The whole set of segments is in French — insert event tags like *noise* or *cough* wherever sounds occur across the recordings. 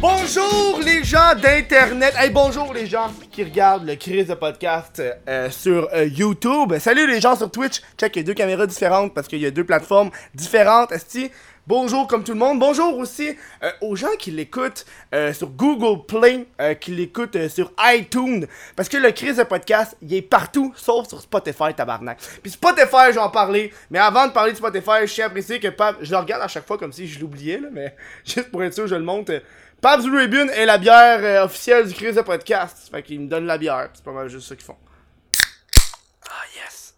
Bonjour les gens d'internet. Hey bonjour les gens qui regardent le Chris de podcast euh, sur euh, YouTube. Salut les gens sur Twitch. Check il y a deux caméras différentes parce qu'il y a deux plateformes différentes. Esti. Bonjour comme tout le monde. Bonjour aussi euh, aux gens qui l'écoutent euh, sur Google Play, euh, qui l'écoutent sur iTunes. Parce que le Chris de podcast, il est partout sauf sur Spotify, tabarnak. Puis Spotify, je vais en parler. Mais avant de parler de Spotify, je tiens à préciser que Pab, je le regarde à chaque fois comme si je l'oubliais, là, mais *laughs* juste pour être sûr, je le montre. Pabs Ribbon est la bière officielle du Chris de podcast. Fait qu'ils me donnent la bière. C'est pas mal juste ça qu'ils font. Ah, yes.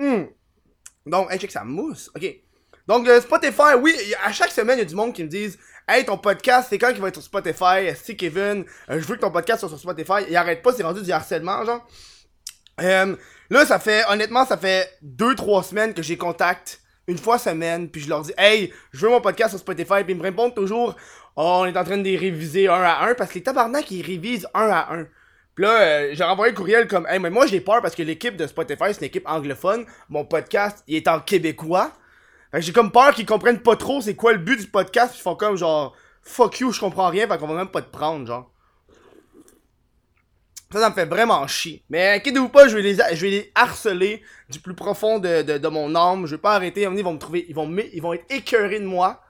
Hmm. Donc, hey, check ça mousse. Ok. Donc, Spotify, oui, à chaque semaine, il y a du monde qui me disent Hey, ton podcast, c'est quand qu'il va être sur Spotify? Si Kevin, euh, je veux que ton podcast soit sur Spotify. Il arrête pas, c'est rendu du harcèlement, genre. Euh, là, ça fait, honnêtement, ça fait 2-3 semaines que j'ai contact une fois semaine, puis je leur dis, hey, je veux mon podcast sur Spotify, puis ils me répondent toujours, oh, on est en train de les réviser un à un, parce que les tabarnak, ils révisent un à un. Puis là, euh, j'ai renvoyé un courriel comme, hey, mais moi j'ai peur parce que l'équipe de Spotify, c'est une équipe anglophone, mon podcast, il est en québécois. J'ai comme peur qu'ils comprennent pas trop c'est quoi le but du podcast, puis ils font comme genre, fuck you, je comprends rien, fait qu'on va même pas te prendre, genre. Ça, me fait vraiment chier. Mais inquiétez-vous pas, je vais les, je vais les harceler du plus profond de, de, mon âme. Je vais pas arrêter. Ils vont me trouver, ils vont, ils vont être écœurés de moi.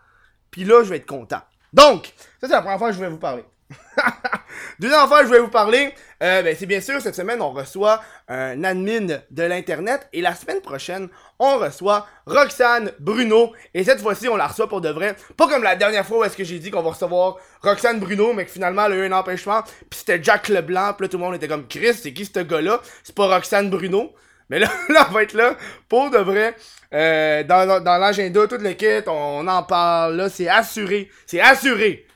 Puis là, je vais être content. Donc, ça c'est la première fois que je vais vous parler. *laughs* Fois que je vais vous parler, euh, ben, c'est bien sûr, cette semaine, on reçoit un admin de l'Internet. Et la semaine prochaine, on reçoit Roxane Bruno. Et cette fois-ci, on la reçoit pour de vrai. Pas comme la dernière fois où est-ce que j'ai dit qu'on va recevoir Roxane Bruno, mais que finalement, elle a eu un empêchement. Puis c'était Jack Leblanc. Puis là, tout le monde était comme, Chris, c'est qui ce gars-là? C'est pas Roxane Bruno. Mais là, *laughs* là, on va être là pour de vrai. Euh, dans dans, l'agenda, toute l'équipe, on, on en parle. Là, c'est assuré. C'est assuré.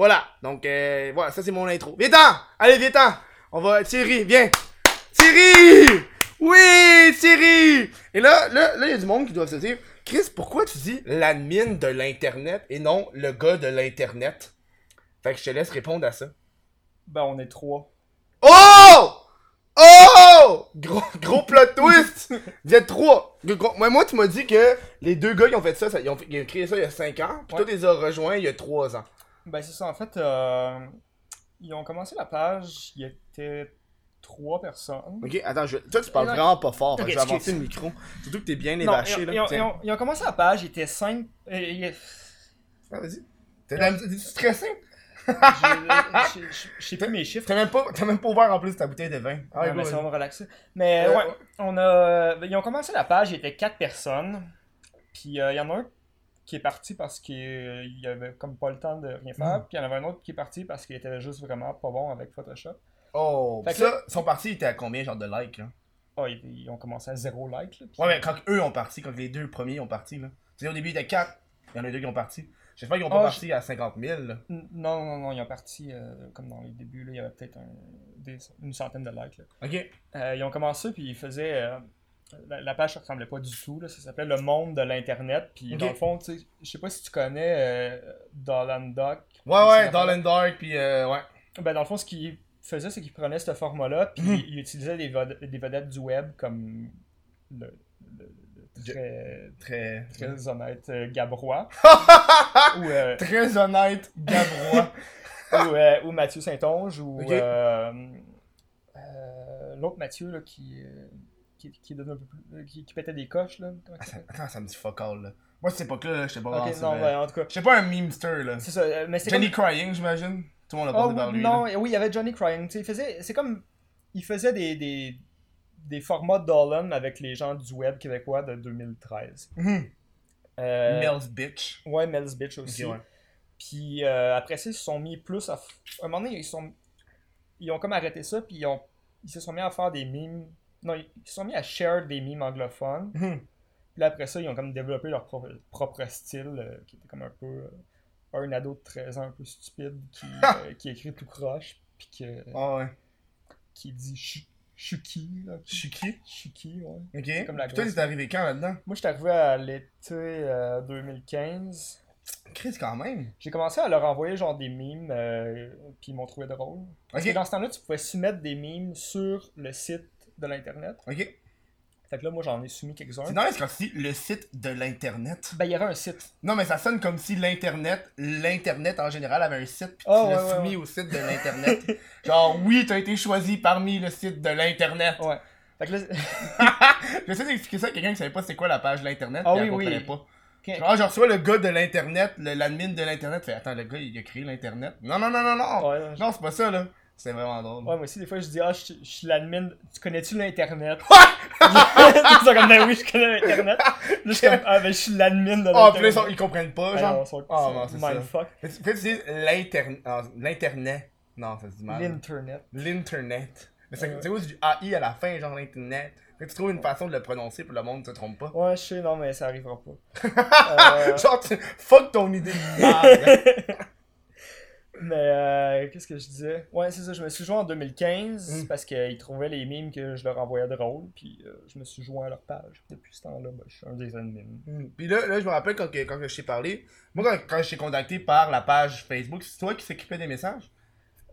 Voilà. Donc, euh, voilà, ça c'est mon intro. Viens-t'en! Allez, viens-t'en! On va... Thierry, viens! Thierry! Oui, Thierry! Et là, là, là, il y a du monde qui doit se dire, Chris, pourquoi tu dis l'admin de l'Internet et non le gars de l'Internet? Fait que je te laisse répondre à ça. Ben, on est trois. Oh! Oh! Gros, gros plot *laughs* twist! Vous êtes trois. Moi, moi, tu m'as dit que les deux gars qui ont fait ça, ça- ils, ont, ils créé ça il y a 5 ans, puis Ouais. toi, tu les as rejoints il y a 3 ans. Ben, c'est ça. En fait, euh, ils ont commencé la page, il y était trois personnes. Ok, attends, je... toi, tu parles Non, vraiment pas fort, fait que Ok, je vais avancer le micro. Surtout que t'es bien Non, évaché, ils, là. ils ont, ils ont- ils ont commencé la page, il était cinq. il y Ah, vas-y. T'es stressé? Je sais plus mes chiffres. T'as même, pas... même pas ouvert en plus ta bouteille de vin. Ah, Ouais, go, mais ça va me relaxer. Mais Euh, ouais, on a. Ils ont commencé la page, il était quatre personnes. Puis euh, il y en a un qui est parti parce qu'il avait comme pas le temps de rien faire. Mm. Puis il y en avait un autre qui est parti parce qu'il était juste vraiment pas bon avec Photoshop. Oh, Fait que ça, son parti, était à combien, genre, de likes, là? Ah, ils, ils ont commencé à zéro like. Là, Ouais, mais quand eux ont parti, quand les deux premiers ont parti, là. Au début, il était 4. Il y en a deux qui ont parti. J'espère qu'ils ont pas Ah, parti à 50 000, là. Non, non, non, ils ont parti euh, comme dans les débuts, là, il y avait peut-être un- des- une centaine de likes. là. Ok. Euh, ils ont commencé, puis ils faisaient. euh, la, la page ne ressemblait pas du tout, là, ça s'appelait Le Monde de l'Internet. Puis dans le fond, tu sais, je sais pas si tu connais euh, Dolan Duck. Ouais, ouais, Dull and Dark, pis euh, ouais. Ben, dans le fond, ce qu'ils faisaient, c'est qu'ils prenaient ce format-là, puis Mhm. ils utilisaient des, vedettes du web comme le, le- le très, Très. très honnête euh, Gabrois. *laughs* ou, euh, Très honnête, Gabrois. *laughs* ou, euh, ou Mathieu Saint-Onge ou l'autre Mathieu là, qui, qui, qui devenu plus. euh, qui, qui pétait des coches là. Attends, ça me dit fuck all, là. Moi, à cette époque-là, là, j'étais pas vraiment ok, sur, non, euh, ouais, en tout cas. J'étais pas un memester, là. C'est ça, euh, mais c'est Johnny comme... Crying, j'imagine. Tout le monde a Ah passé oui, par lui. non, là. oui, il y avait Johnny Crying. tu sais, Il faisait. C'est comme. Il faisait des, des, des formats Dolan avec les gens du web québécois de 2013. Mhm. Euh, Mel's bitch. Ouais, Mel's Bitch aussi. Ouais. Puis euh, après ça, ils se sont mis plus à. À un moment donné, ils sont. Ils ont comme arrêté ça, puis ils, ont... ils se sont mis à faire des mimes. Non, ils se sont mis à share des mimes anglophones. Mhm. Puis après ça, ils ont comme développé leur propre, propre style, euh, qui était comme un peu. euh, un ado de 13 ans un peu stupide qui, *laughs* euh, qui écrit tout croche, puis que- Ah ouais. qui dit Chu- Chucky. Là. Je suis qui? Chucky, ouais. Ok. Comme la Puis toi, grosse- t'es arrivé quand là-dedans? Moi, je suis arrivé à l'été euh, 2015. Chris, quand même. J'ai commencé à leur envoyer genre des mimes, euh, puis ils m'ont trouvé drôle. Parce Ok. que dans ce temps-là, tu pouvais soumettre des mimes sur le site de l'internet. Ok. Fait que là, moi, j'en ai soumis quelques-uns. C'est nice quand dis le site de l'internet. Ben, il y avait un site. Non, mais ça sonne comme si l'internet, l'internet en général avait un site, puis Ah, tu l'as ouais, ouais, soumis ouais. au site de l'internet. *laughs* Genre, oui, t'as été choisi parmi le site de l'internet. Ouais. Fait que là, *laughs* J'essaie d'expliquer ça à quelqu'un qui savait pas c'est quoi la page de l'internet, Ah oui, elle oui. comprenait pas. Quand- Genre, je reçois le gars de l'internet, l'admin de l'internet, fait attends, le gars il a créé l'internet. Non, non, non, non, non. Non, c'est pas ça là. C'est vraiment drôle. Ouais, moi aussi, des fois, je dis, ah, je, je suis l'admin. Tu connais-tu l'Internet? *laughs* Ils sont comme, ben oui, je connais l'Internet. Là, je suis comme, ah, ben je suis l'admin de Oh, puis là, ils, l'Internet. sont- ils comprennent pas, Ah, genre. non, sont- Ah, sont non, c'est ça. tu l'internet. ah, L'internet. Non, ça se dit mal. L'Internet. L'internet. Mais c'est quoi du AI à la fin, genre l'internet? Fait que tu trouves une façon de le prononcer pour le monde ne se trompe pas. Ouais, je sais, non, mais ça arrivera pas. *laughs* Euh, Genre, tu- fuck ton idée de merde. *laughs* Mais euh, qu'est-ce que je disais? Ouais, c'est ça, je me suis joint en 2015 Mm. parce qu'ils trouvaient les mimes que je leur envoyais drôles, puis euh, je me suis joint à leur page. Depuis ce temps-là, ben, je suis un des admins. Hmm. Puis là, là, je me rappelle quand, que- quand que je t'ai parlé. Moi, quand, quand je t'ai contacté par la page Facebook, c'est toi qui s'occupais des messages?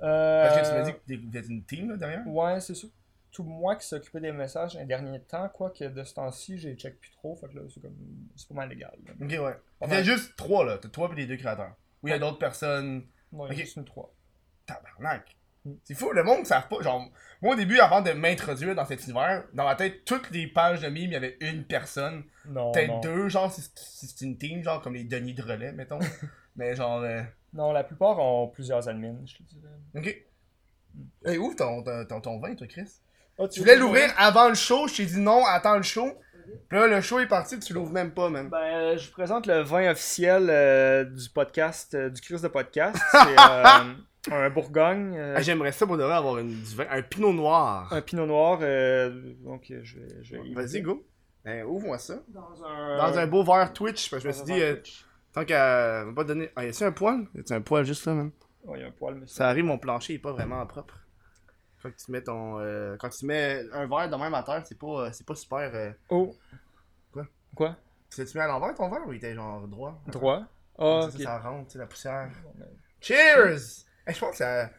Euh, Parce que tu m'as dit que vous êtes une team là, derrière. Ouais, c'est ça. Tout moi qui s'occupait des messages un dernier temps, quoi que de ce temps-ci, j'ai check plus trop, fait que là, c'est comme. C'est pas mal légal. là. Ok, ouais. Pas Il y a mal. juste trois là. T'as toi et les deux créateurs. Ou il y a d'autres personnes. Ouais, Ok. juste nous trois. Tabarnak. Mm. C'est fou, le monde ne savent pas. Genre, moi au début, avant de m'introduire dans cet univers, dans ma tête, toutes les pages de mimes, il y avait une personne. Non, Peut-être deux, genre, si c'est- une team, genre comme les Denis de relais, mettons. *laughs* Mais genre. euh, Non, la plupart ont plusieurs admins, je te dirais. Ok. Hey, ouvre ton, ton, ton, ton vin, toi, Chris. Ah, Tu voulais l'ouvrir avant le show, je t'ai dit non, attends le show. Puis là, le show est parti, tu l'ouvres même pas, man. Ben, euh, je vous présente le vin officiel euh, du podcast, euh, du Chris de podcast. *laughs* C'est euh, un Bourgogne, euh, Ah, J'aimerais ça pour de vrai avoir une, du vin, un pinot noir. un pinot noir. euh, donc, je vais. Je vais y Vas-y, go. Ben, ouvre-moi ça. Dans un, Dans un beau verre Twitch, parce que je me suis dit, euh, tant qu'à va pas donner. Ah, y a-tu un poil? Y a-tu un poil juste là, man? Ouais, y a un poil, mais Ça arrive, mon plancher est pas vraiment propre. Que tu mets ton. euh, quand tu mets un verre de même à terre, c'est pas, euh, c'est pas super. euh, Oh. Quoi? Quoi? Tu l'as-tu mis à l'envers ton verre ou il était genre droit? Droit. Ah, ça, ok. ça rentre, tu sais, la poussière. Ben, Cheers! Hey, je pense que ça.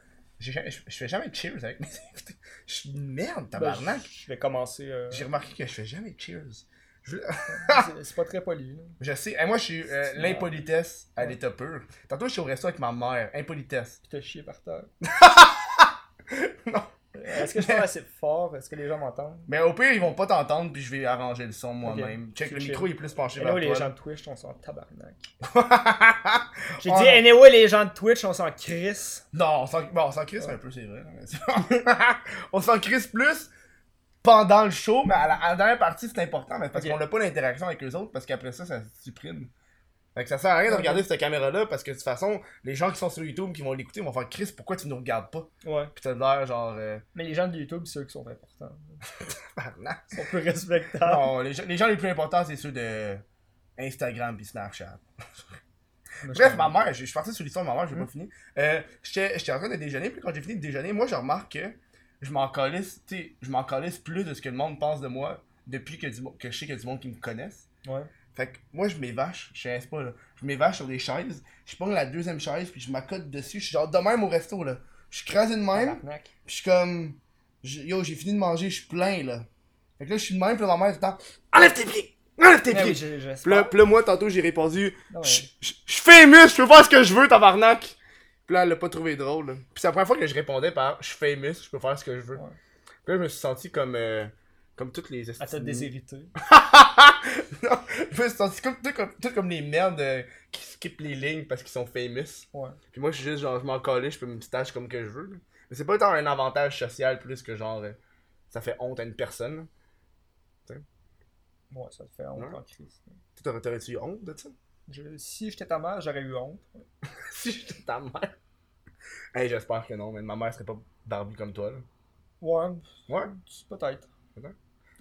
Je je fais jamais de cheers avec mes *laughs* invités. Je suis une merde, ben, tabarnak. je- je vais commencer. euh, J'ai remarqué que je fais jamais de cheers. C'est- pas très poli. là. *laughs* je sais, hey, moi je suis euh, l'impolitesse à l'état pur. Tantôt je suis au resto avec ma mère, impolitesse. Puis t'as chié par terre. *laughs* *laughs* Non. Euh, Est-ce que je parle assez fort? Est-ce que les gens m'entendent? Mais au pire, ils vont pas t'entendre, puis je vais arranger le son moi-même. Check, le micro il est plus penché vers là, les toi. gens de Twitch, on s'en tabarnak. *laughs* J'ai Oh, dit, anyway, les gens de Twitch, on s'en crisse. Non, on s'en bon, on crisse un peu, c'est vrai. *laughs* on s'en crisse plus pendant le show, mais à la, à la dernière partie, c'est important, mais parce qu'on n'a pas l'interaction avec les autres, parce qu'après ça, ça se supprime. Fait que ça sert à rien de regarder cette caméra-là, parce que de toute façon, les gens qui sont sur YouTube, qui vont l'écouter, vont faire Chris, pourquoi tu nous regardes pas? Ouais. Pis t'as l'air genre. Euh... *laughs* Mais les gens de YouTube, c'est ceux qui sont importants. Ils sont plus respectables. non, les, gens- les gens les plus importants, c'est ceux de Instagram puis Snapchat. Bref, ma mère, je je suis parti sur l'histoire de ma mère, je vais Mm. pas finir. Euh, J'étais en train de déjeuner, puis quand j'ai fini de déjeuner, moi je remarque que je m'en calisse, tu je m'en calisse plus de ce que le monde pense de moi depuis que, du que je sais qu'il y a du monde qui me connaisse. Ouais. Fait que moi je m'évache, je sais pas là, je m'évache sur des chaises, je prends la deuxième chaise, puis je m'accote dessus, je suis genre de même au resto là. Je suis crasé de même, puis je suis comme, je- yo j'ai fini de manger, je suis plein là. Fait que là je suis de même, puis là, ma mère tout le temps, enlève tes pieds! Enlève tes Ouais, pieds! oui. Puis là, puis là, moi, tantôt, j'ai répondu ouais. Je je- je suis famous, je peux faire ce que je veux, tabarnak! Puis là, elle l'a pas trouvé drôle. là. Puis c'est la première fois que je répondais par Je suis famous, je peux faire ce que je veux. Ouais. Puis là, je me suis senti comme. euh, comme toutes les À te estimes. déshériter. *laughs* non, je me suis senti comme, tout, comme, tout comme les merdes euh, qui skippent les lignes parce qu'ils sont famous. Ouais. Puis moi, je suis juste genre, je m'en calais, je peux me stache comme que je veux. là. Mais c'est pas tant un avantage social plus que genre. euh, ça fait honte à une personne. là. Ouais, ça te fait honte Ouais. en crise. Tu t'aurais- T'aurais-tu eu honte de ça? Je- si j'étais ta mère, j'aurais eu honte. *laughs* si j'étais ta mère. Hey, j'espère que non, mais ma mère serait pas Barbie comme toi. Là. Ouais. Ouais. Peut-être. Peut-être.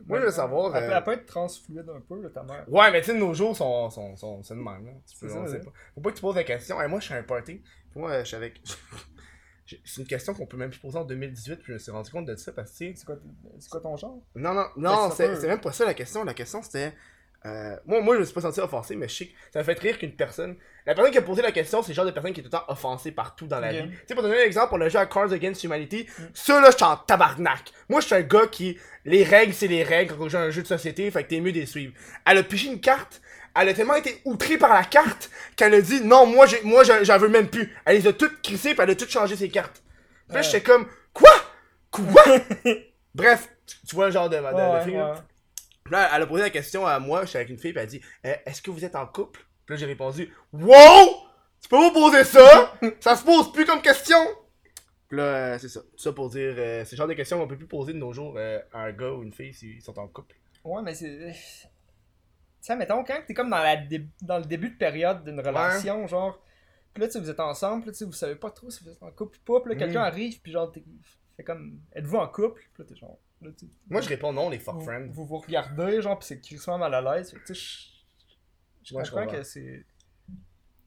Moi, je veux savoir, Elle, peut- euh, elle peut être transfluide un peu, là, ta mère. Ouais, mais tu sais, nos jours sont, sont, sont, c'est de même. Là. Tu peux, C'est ça, on sait ouais. pas. Faut pas que tu poses la question. Hey, moi, je suis un party. Moi, je suis avec. *laughs* C'est une question qu'on peut même plus poser en 2018, puis je me suis rendu compte de ça parce que, tu sais, C'est quoi, ton genre? Non, non, non, c'est même pas ça la question. La question c'était. Euh, moi, moi, je me suis pas senti offensé, mais je sais que ça me fait rire qu'une personne. La personne qui a posé la question, c'est le genre de personne qui est tout le temps offensée partout dans la vie. Tu sais, pour donner un exemple, on a joué à Cards Against Humanity. Ça, là, je suis en tabarnak. Moi, je suis un gars qui. Les règles, c'est les règles quand on joue à un jeu de société, fait que t'es mieux de les suivre. Elle a piché une carte. Elle a tellement été outrée par la carte qu'elle a dit non, moi, j'ai, moi, j'en veux même plus. Elle les a toutes crissées, puis elle a toutes changé ses cartes. Puis là, Ouais. j'étais comme quoi? Quoi? *laughs* Bref, tu- vois le genre de, Ouais, ouais. Là. Elle a posé la question à moi, j'étais avec une fille, puis elle a dit Euh, Est-ce que vous êtes en couple? Puis là, j'ai répondu Wow Tu peux pas poser ça *laughs* Ça se pose plus comme question Puis là, euh, c'est ça. Tout ça pour dire euh, c'est le genre de questions qu'on peut plus poser de nos jours euh, à un gars ou une fille s'ils sont en couple. Ouais, mais c'est. Sais, mettons, quand t'es comme dans, la dé- dans le début de période d'une relation, genre. Puis là, tu sais, vous êtes ensemble, puis là, tu sais, vous savez pas trop si vous êtes en couple ou pas. Puis là, quelqu'un Mm. arrive, puis genre, t'es. Fait comme. Êtes-vous en couple? Puis là, t'es genre. Là, Moi, je réponds non, les fuck vous, friends. vous vous regardez, genre, puis c'est crissement mal à l'aise. Tu sais, je- comprends que c'est.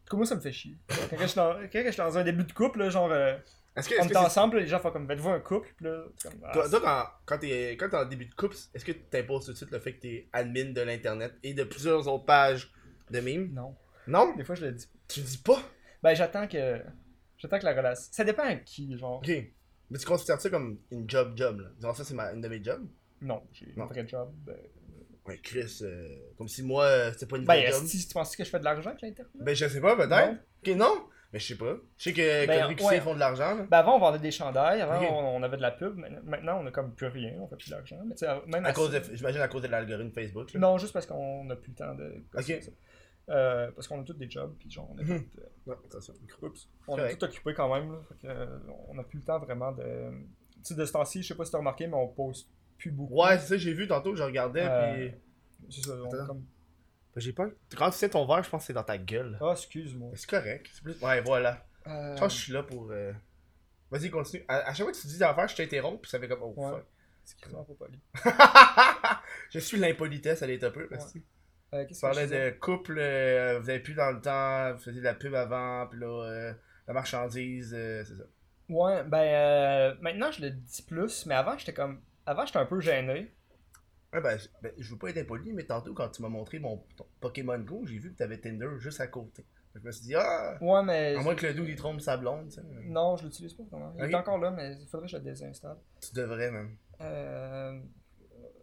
Comme moi, ça me fait chier. Quand je suis dans, quand je suis dans un début de couple, là, genre, euh, que, on est ensemble, les gens font comme, un couple? Là, comme, ah, toi, toi, quand, quand t'es en début de couple, est-ce que tu t'imposes tout de suite le fait que t'es admin de l'internet et de plusieurs autres pages de mimes non. Non? Des fois, je le dis. Tu le dis pas? Ben, j'attends que. J'attends que la relation. Ça dépend à qui, genre. Ok. Mais tu considères ça comme une job job là? Genre ça c'est ma, une de mes jobs? Non, j'ai Non. un vrai job. Ben, Ouais, Chris, euh, comme si moi euh, c'était pas une vraie ben job. si tu penses que je fais de l'argent avec l'Internet? Ben je sais pas, peut-être. Ok, non? Mais je sais pas. Je sais que Ben, Connery ouais. font de l'argent là. Ben, avant, on vendait des chandails, avant, on, on avait de la pub. mais Maintenant, on a comme plus rien, on fait plus d'argent. Mais même À à cause de, j'imagine à cause de l'algorithme Facebook. Là. Non, juste parce qu'on n'a plus le temps de. Ok. ça. Euh, parce qu'on a tous des jobs, puis genre, on est Mhm. tous, euh, micro. Oups. On est tout occupés quand même, là. Fait que, euh, on n'a plus le temps vraiment de. Tu sais, de ce temps-ci, je sais pas si t'as remarqué, mais on poste plus beaucoup. Ouais, c'est ça, j'ai vu tantôt, je regardais, puis. C'est ça, on Attends. comme. Ben, j'ai pas. Quand tu sais ton verre, je pense que c'est dans ta gueule. Ah, excuse-moi. C'est correct. Plus... Ouais, voilà. Je pense que je suis là pour. Vas-y, continue. À, à chaque fois que tu dis des affaires, je t'interromps, puis ça fait comme. Oh, Ouais. fuck. C'est vraiment pas poli. je suis l'impolitesse, elle est un peu. Ouais. Euh, Tu parlais de couple, euh, vous avez plus dans le temps, vous faisiez de la pub avant, puis là, euh, la marchandise, euh, c'est ça. Ouais, ben euh, maintenant je le dis plus, mais avant j'étais comme. Avant j'étais un peu gêné. Ouais, ben, je- ben, je veux pas être impoli, mais tantôt, quand tu m'as montré mon ton Pokémon Go, j'ai vu que t'avais Tinder juste à côté. Je me suis dit, ah, Ouais, mais. à moins que le dude il trompe sa blonde, tu sais. Non, je l'utilise pas vraiment. Il est encore là, mais il faudrait que je le désinstalle. Tu devrais, même. Euh.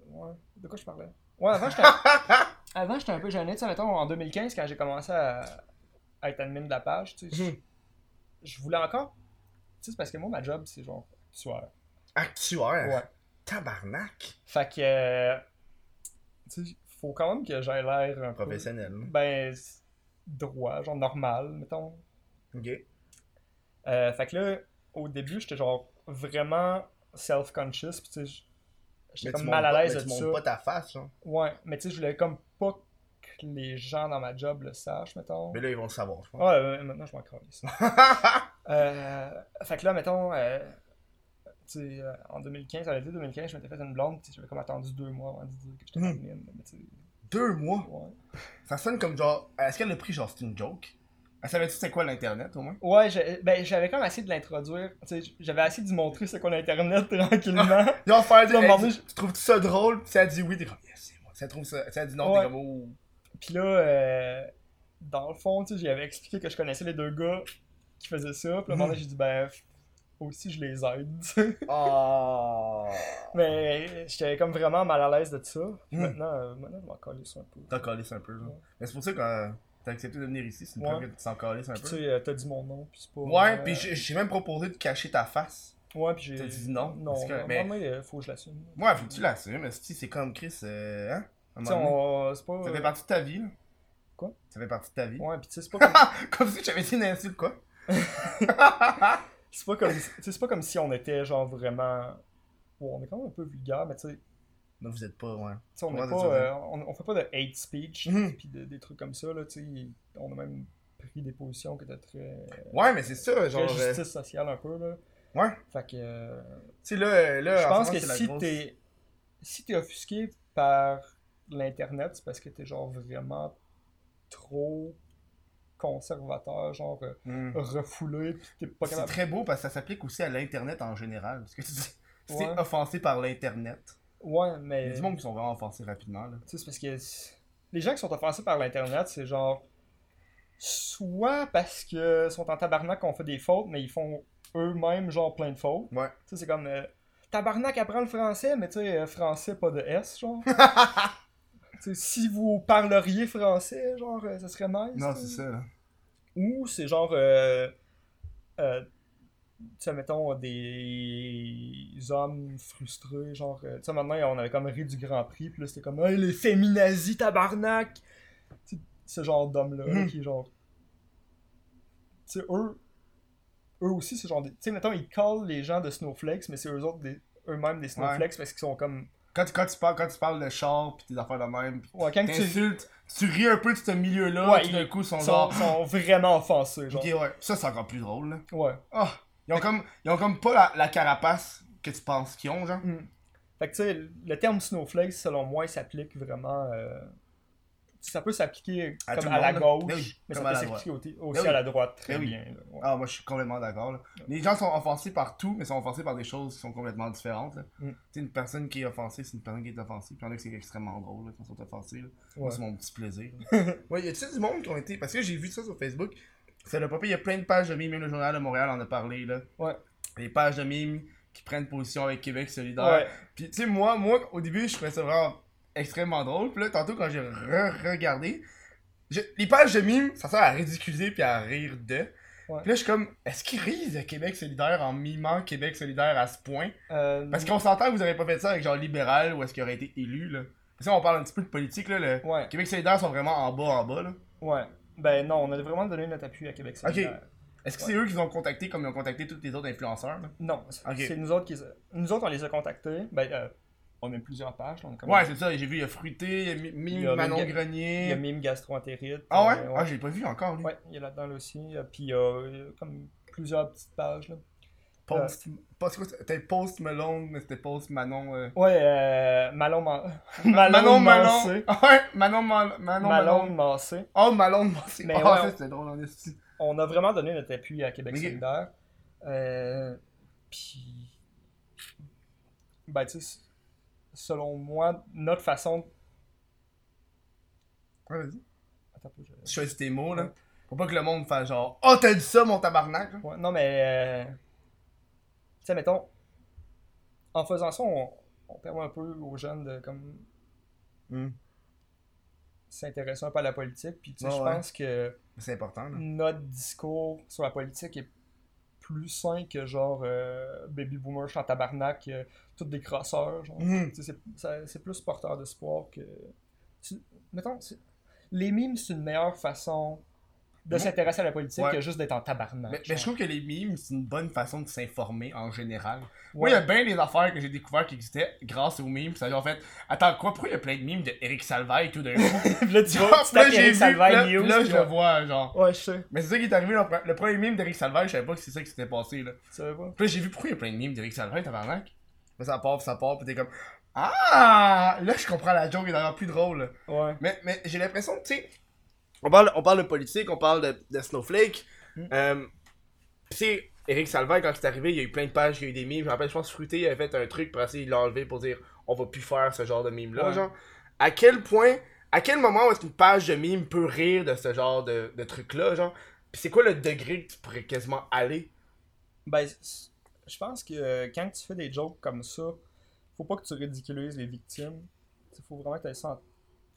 Ouais. De quoi je parlais? Ouais, avant j'étais. *laughs* avant j'étais un peu gêné. Tu sais, mettons en 2015, quand j'ai commencé à... à être admin de la page, tu sais, je... Mhm. je voulais encore. Tu sais, c'est parce que moi, ma job, c'est genre. Soir. Actuaire? Ouais. Tabarnak. Fait que. euh, Tu sais, faut quand même que j'aie l'air un peu. Professionnel. Ben. droit, genre normal, mettons. Ok. Euh, fait que là, au début, j'étais genre vraiment self-conscious, tu sais, j'étais comme mal à l'aise de tu ça. montres pas ta face, genre. Ouais, mais tu sais, je voulais comme pas que les gens dans ma job le sachent, mettons. Mais là, ils vont le savoir, je pense. Ouais, euh, maintenant je m'en calisse. *laughs* euh, fait que là, mettons, euh, tu sais, euh, en 2015, à l'été 2015, je m'étais fait une blonde, tu j'avais comme attendu deux mois avant de dire que j'étais mais tu sais, Deux mois? ouais. Ça sonne comme genre. Est-ce qu'elle a pris genre c'est une joke? Elle savait-tu c'est quoi l'internet au moins? Ouais, j'ai- ben, j'avais comme essayé de l'introduire, tu sais, j'avais essayé de lui montrer c'est quoi l'internet *laughs* tranquillement. *laughs* Faire Là, à un hey, moment donné, tu, ça drôle? Puis si elle dit oui, t'es comme yes, c'est moi. Si elle trouve ça. Si elle dit non, Ouais. t'es comme oh. Puis là, euh, dans le fond, tu sais, j'avais expliqué que je connaissais les deux gars qui faisaient ça. Puis là, un moment donné, j'ai dit, ben, aussi, je les aide. tu sais. Oh. *laughs* Mais j'étais comme vraiment mal à l'aise de ça. Puis Mm. maintenant, euh, maintenant, je m'en calisse un peu. T'en calisses un peu, là. Mais c'est pour ça que euh, t'as accepté de venir ici, c'est une Ouais. preuve que tu t'en calisses un Puis tu peu. sais, euh, t'as dit mon nom, puis c'est pas. Ouais, euh, puis j'ai même proposé de cacher ta face. Ouais, puis j'ai. t'as dit non, Non, parce que- non, mais- moi, euh, faut que je l'assume. Ouais, faut que tu l'assumes, mais si c'est comme Chris, euh, hein? On- c'est pas. Ça fait partie de ta vie, là. Quoi? Ça fait partie de ta vie. Ouais, puis tu sais, c'est pas comme. *laughs* comme si j'avais dit une insulte, quoi. *laughs* c'est pas comme. c'est pas comme si on était genre vraiment. Bon, on est quand même un peu vulgaire, mais tu sais. Non, vous êtes pas, ouais. Tu sais, on, pas, euh, on, on fait pas de hate speech Mhm. puis de- des trucs comme ça là, tu on a même pris des positions qui étaient très, Ouais, mais c'est ça, genre. euh, justice sociale un peu là. Ouais. Fait que euh, Tu sais, là, là. je en pense que si grosse- t'es si t'es offusqué par l'internet, c'est parce que t'es genre vraiment trop conservateur, genre Hmm. refoulé, pis t'es pas C'est capable. très beau parce que ça s'applique aussi à l'Internet en général. Parce que tu dis, *laughs* si t'es Ouais. offensé par l'Internet. Ouais, Il y mais a du monde qui sont vraiment offensés rapidement, là. tu sais, c'est parce que les gens qui sont offensés par l'Internet, c'est genre. Soit parce que sont en tabarnak qu'on fait des fautes, mais ils font eux-mêmes, genre, plein de fautes. Ouais. Tu sais, c'est comme. euh, tabarnak apprend le français, mais tu sais, euh, français, pas de S, genre. *laughs* Tu sais, si vous parleriez français, genre, euh, ça serait nice. Non, c'est ça. là. Ou c'est genre. Euh, euh, sais, mettons, des hommes frustrés, genre. euh, tu sais, maintenant, on avait comme ri du Grand Prix, puis là, c'était comme, hey, les féminazis, tabarnak! Tu sais, ce genre d'hommes-là, là, Mhm. qui est genre. Tu sais, eux. Eux aussi, c'est genre. des- Tu sais, mettons, ils callent les gens de snowflakes, mais c'est eux autres, des- eux-mêmes des snowflakes, parce qu'ils sont comme. Quand, tu- quand, tu parles, quand tu parles de char pis tes affaires de même, pis Ouais, quand tu. t'insultes, tu ris un peu de ce milieu-là, Ouais, d'un coup, ils sont Ils genre. sont, sont vraiment offensés, genre. Ok, ouais. Ça, c'est encore plus drôle, là. Ouais. Ah! Ils ont comme, ils ont comme pas la, la carapace que tu penses qu'ils ont, genre. Mm. Fait que tu sais, le terme snowflake, selon moi, il s'applique vraiment. euh, Ça peut s'appliquer À comme à la gauche, Ben oui, mais ça peut s'appliquer aussi, Ben aussi oui. à la droite très Ben oui. bien. là. Ouais. Ah, moi, je suis complètement d'accord. Les gens sont offensés par tout, mais sont offensés par des choses qui sont complètement différentes. Mm. Tu sais, une personne qui est offensée, c'est une personne qui est offensée. Puis il y en a que c'est extrêmement drôle, quand ils sont offensés. Moi, c'est mon petit plaisir. *laughs* ouais, y a-tu du monde qui ont été. Parce que j'ai vu ça sur Facebook. Ça l'a pas Il y a plein de pages de mimes, même le Journal de Montréal en a parlé, là. Ouais. Les pages de mimes qui prennent position avec Québec solidaire. Ouais. Puis, tu sais, moi, moi, au début, je trouvais ça vraiment extrêmement drôle. Puis là, tantôt, quand j'ai re-regardé, je- les pages de mimes, ça sert à ridiculiser puis à rire de. Ouais. Puis là, je suis comme, est-ce qu'ils rient de Québec solidaire en mimant Québec solidaire à ce point? Euh, Parce qu'on s'entend que vous avez pas fait ça avec genre libéral ou est-ce qu'il aurait été élu, là. Ça, on parle un petit peu de politique, là. Le... Ouais. Québec solidaire sont vraiment en bas, en bas, là. Ouais. Ben non, on a vraiment donné notre appui à Québec solidaire. Est-ce que c'est eux qui ont contactés comme ils ont contacté tous les autres influenceurs, là? Non, c'est nous autres qui... Nous autres, on les a contactés. Ben, euh, on a plusieurs pages. là, On a Ouais, c'est ça, j'ai vu, il y a Fruité, il y a Mi- Mi- Il y a Manon Mime- Grenier. Il y a Mime Gastroentérite. Ah ouais? euh, Ah, j'ai pas vu encore, lui. Ouais, il est là-dedans là aussi. euh, Puis il y a euh, comme plusieurs petites pages. Là. Post. Quoi, c'était Post Malone, mais c'était Post Manon. euh, Ouais, euh, Malon, *laughs* *laughs* Man... Manon Mancé. Malon. Ah ouais, Manon Mal- Manon Malon Malone. Mancé. Oh, Malone Mancé. Mais Ah, ouais, on- c'était drôle en. On a vraiment donné notre appui à Québec solidaire. Euh, puis, ben tu sais, selon moi, notre façon... Ouais, vas-y. Attends, je- choisis tes mots, là. Faut pas que le monde fasse genre, oh, t'as dit ça, mon tabarnak. Ouais, non, mais... euh, sais, mettons, en faisant ça, on, on permet un peu aux jeunes de comme Hmm. s'intéresser un peu à la politique. Puis tu sais, je ouais. pense que C'est important, là. notre discours sur la politique est plus sain que genre euh, Baby Boomer, en tabarnak, euh, toutes des crosseurs. Sais, C'est plus porteur d'espoir que. tu- mettons, les mimes, c'est une meilleure façon de s'intéresser à la politique Ouais. que juste d'être en tabarnak. Mais, je trouve que les memes, c'est une bonne façon de s'informer en général. Moi, il y a bien des affaires que j'ai découvert qui existaient grâce aux memes. Ça, en fait, attends, quoi, pourquoi il y a plein de memes de Eric Salvaille tout d'un coup? *laughs* Là, tu vois, tu là, Eric vu, Salvaille là, News. là, je le vois, genre. Ouais, je sais. Mais c'est ça qui est arrivé, le, pre- le premier meme d'Eric Salvaille, je savais pas que c'est ça qui s'était passé, là. Tu savais pas? Puis là, j'ai vu pourquoi il y a plein de memes d'Eric Salvaille, tabarnak? Ça part, ça part, puis t'es comme, ah! Là, je comprends la joke, est encore plus drôle. Ouais. Mais, mais j'ai l'impression tu sais, on parle, on parle de politique, on parle de, de Snowflake. Mm. Euh, tu sais, Eric Salvaille, quand c'est arrivé, il y a eu plein de pages, il y a eu des memes. Je me rappelle, je pense que Fruité il avait fait un truc, pour essayer il l'a enlevé pour dire on va plus faire ce genre de. Ouais. Genre, à quel point, à quel moment est-ce qu'une page de meme peut rire de ce genre de, de truc-là, genre? Puis c'est quoi le degré que tu pourrais quasiment aller? Ben, je pense que euh, quand tu fais des jokes comme ça, faut pas que tu ridiculises les victimes. Il faut vraiment que tu ça en...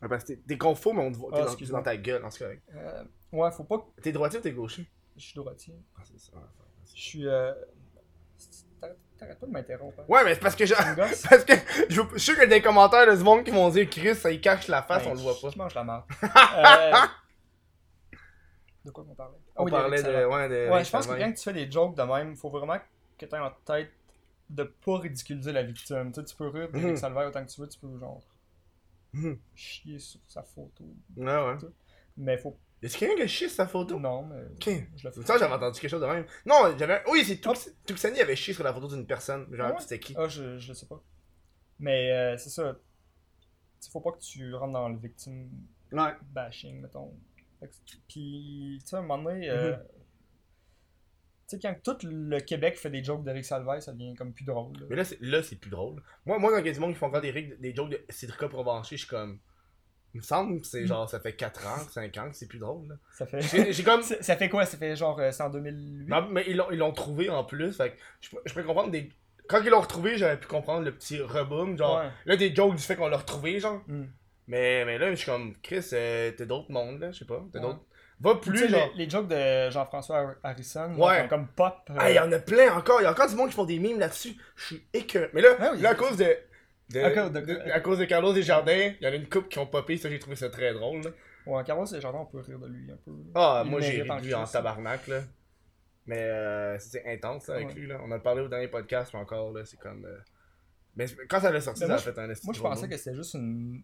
Ouais, Parce que t'es- confus, mais on te voit, t'es Ah, dans, dans ta gueule, en ce correct. Euh, ouais, faut pas que... T'es droitier ou t'es gaucher? Je suis droitier. Ah, c'est ça. Je suis... Euh... T'arrêtes pas de m'interrompre. hein? Ouais, mais c'est parce que gosses? *laughs* Parce que je, je suis sûr qu'il y a des commentaires de ce monde qui vont dire Chris, ça y cache la face, Ben, on le voit pas. Je mange la marde. *laughs* Euh, De quoi qu'on parlait? Ah On parlait de. Ouais, de. Ouais, je pense que quand tu fais des jokes de même, faut vraiment que tu aies en tête de pas ridiculiser la victime. Tu sais, tu peux rire d'Eric Mhm. Salvaille autant que tu veux, tu peux genre Mhm. chier sur sa photo. Ouais, ouais. Mais faut. Y a-tu quelqu'un qui chie sur sa photo? Non, mais. Ok. Je le fais. Ça, j'avais entendu quelque chose de même. Non, j'avais. Oui, c'est Tux- Tuxani avait chié sur la photo d'une personne. Genre, Ah ouais? c'était qui? Ah, je, je le sais pas. Mais euh, c'est ça. Il faut pas que tu rentres dans le victim Ouais. bashing, mettons. Puis, tu sais, à un moment donné, euh, Mhm. tu sais, quand tout le Québec fait des jokes d'Eric Salvaille, ça devient comme plus drôle. là. Mais là, c'est, là, c'est plus drôle. Moi, moi, quand il y a du monde qui font encore des, des jokes de Cédrica Provencher, je suis comme. Il me semble que c'est genre, ça fait 4 ans, 5 ans que c'est plus drôle. là. Ça fait. J'ai j'ai comme. *laughs* Ça ça fait quoi? Ça fait genre. euh, C'est en 2008 Non, mais ils l'ont, ils l'ont trouvé en plus. Fait que je, peux- je peux comprendre des. Quand ils l'ont retrouvé, j'aurais pu comprendre le petit reboom. Genre, Ouais. là, des jokes du fait qu'on l'a retrouvé, genre. Hmm. Mais, mais là, je suis comme, Chris, euh, t'es d'autres mondes, là, je sais pas. T'es Ouais. d'autres. Va Tu plus, sais, genre. les, les jokes de Jean-François Har- Harrison, Ouais. genre, comme pop. euh, Ah, il y en a plein encore. Il y a encore du monde qui font des mimes là-dessus. Je suis écœuré. Mais là, Ah oui. là, à cause de. de- À cause de- de- à cause de Carlos Desjardins, il y en a une couple qui ont popé. Ça, j'ai trouvé ça très drôle. là. Ouais, Carlos Desjardins, on peut rire de lui un peu. Ah, Il moi, j'ai ri de lui en tabarnak, là. Mais euh, c'est intense, là, avec Ouais. lui, là. On en a parlé au dernier podcast, mais encore, là, c'est comme. euh, Mais quand ça l'a sorti, Mais ça moi, a fait un Moi, je pensais que c'était juste une.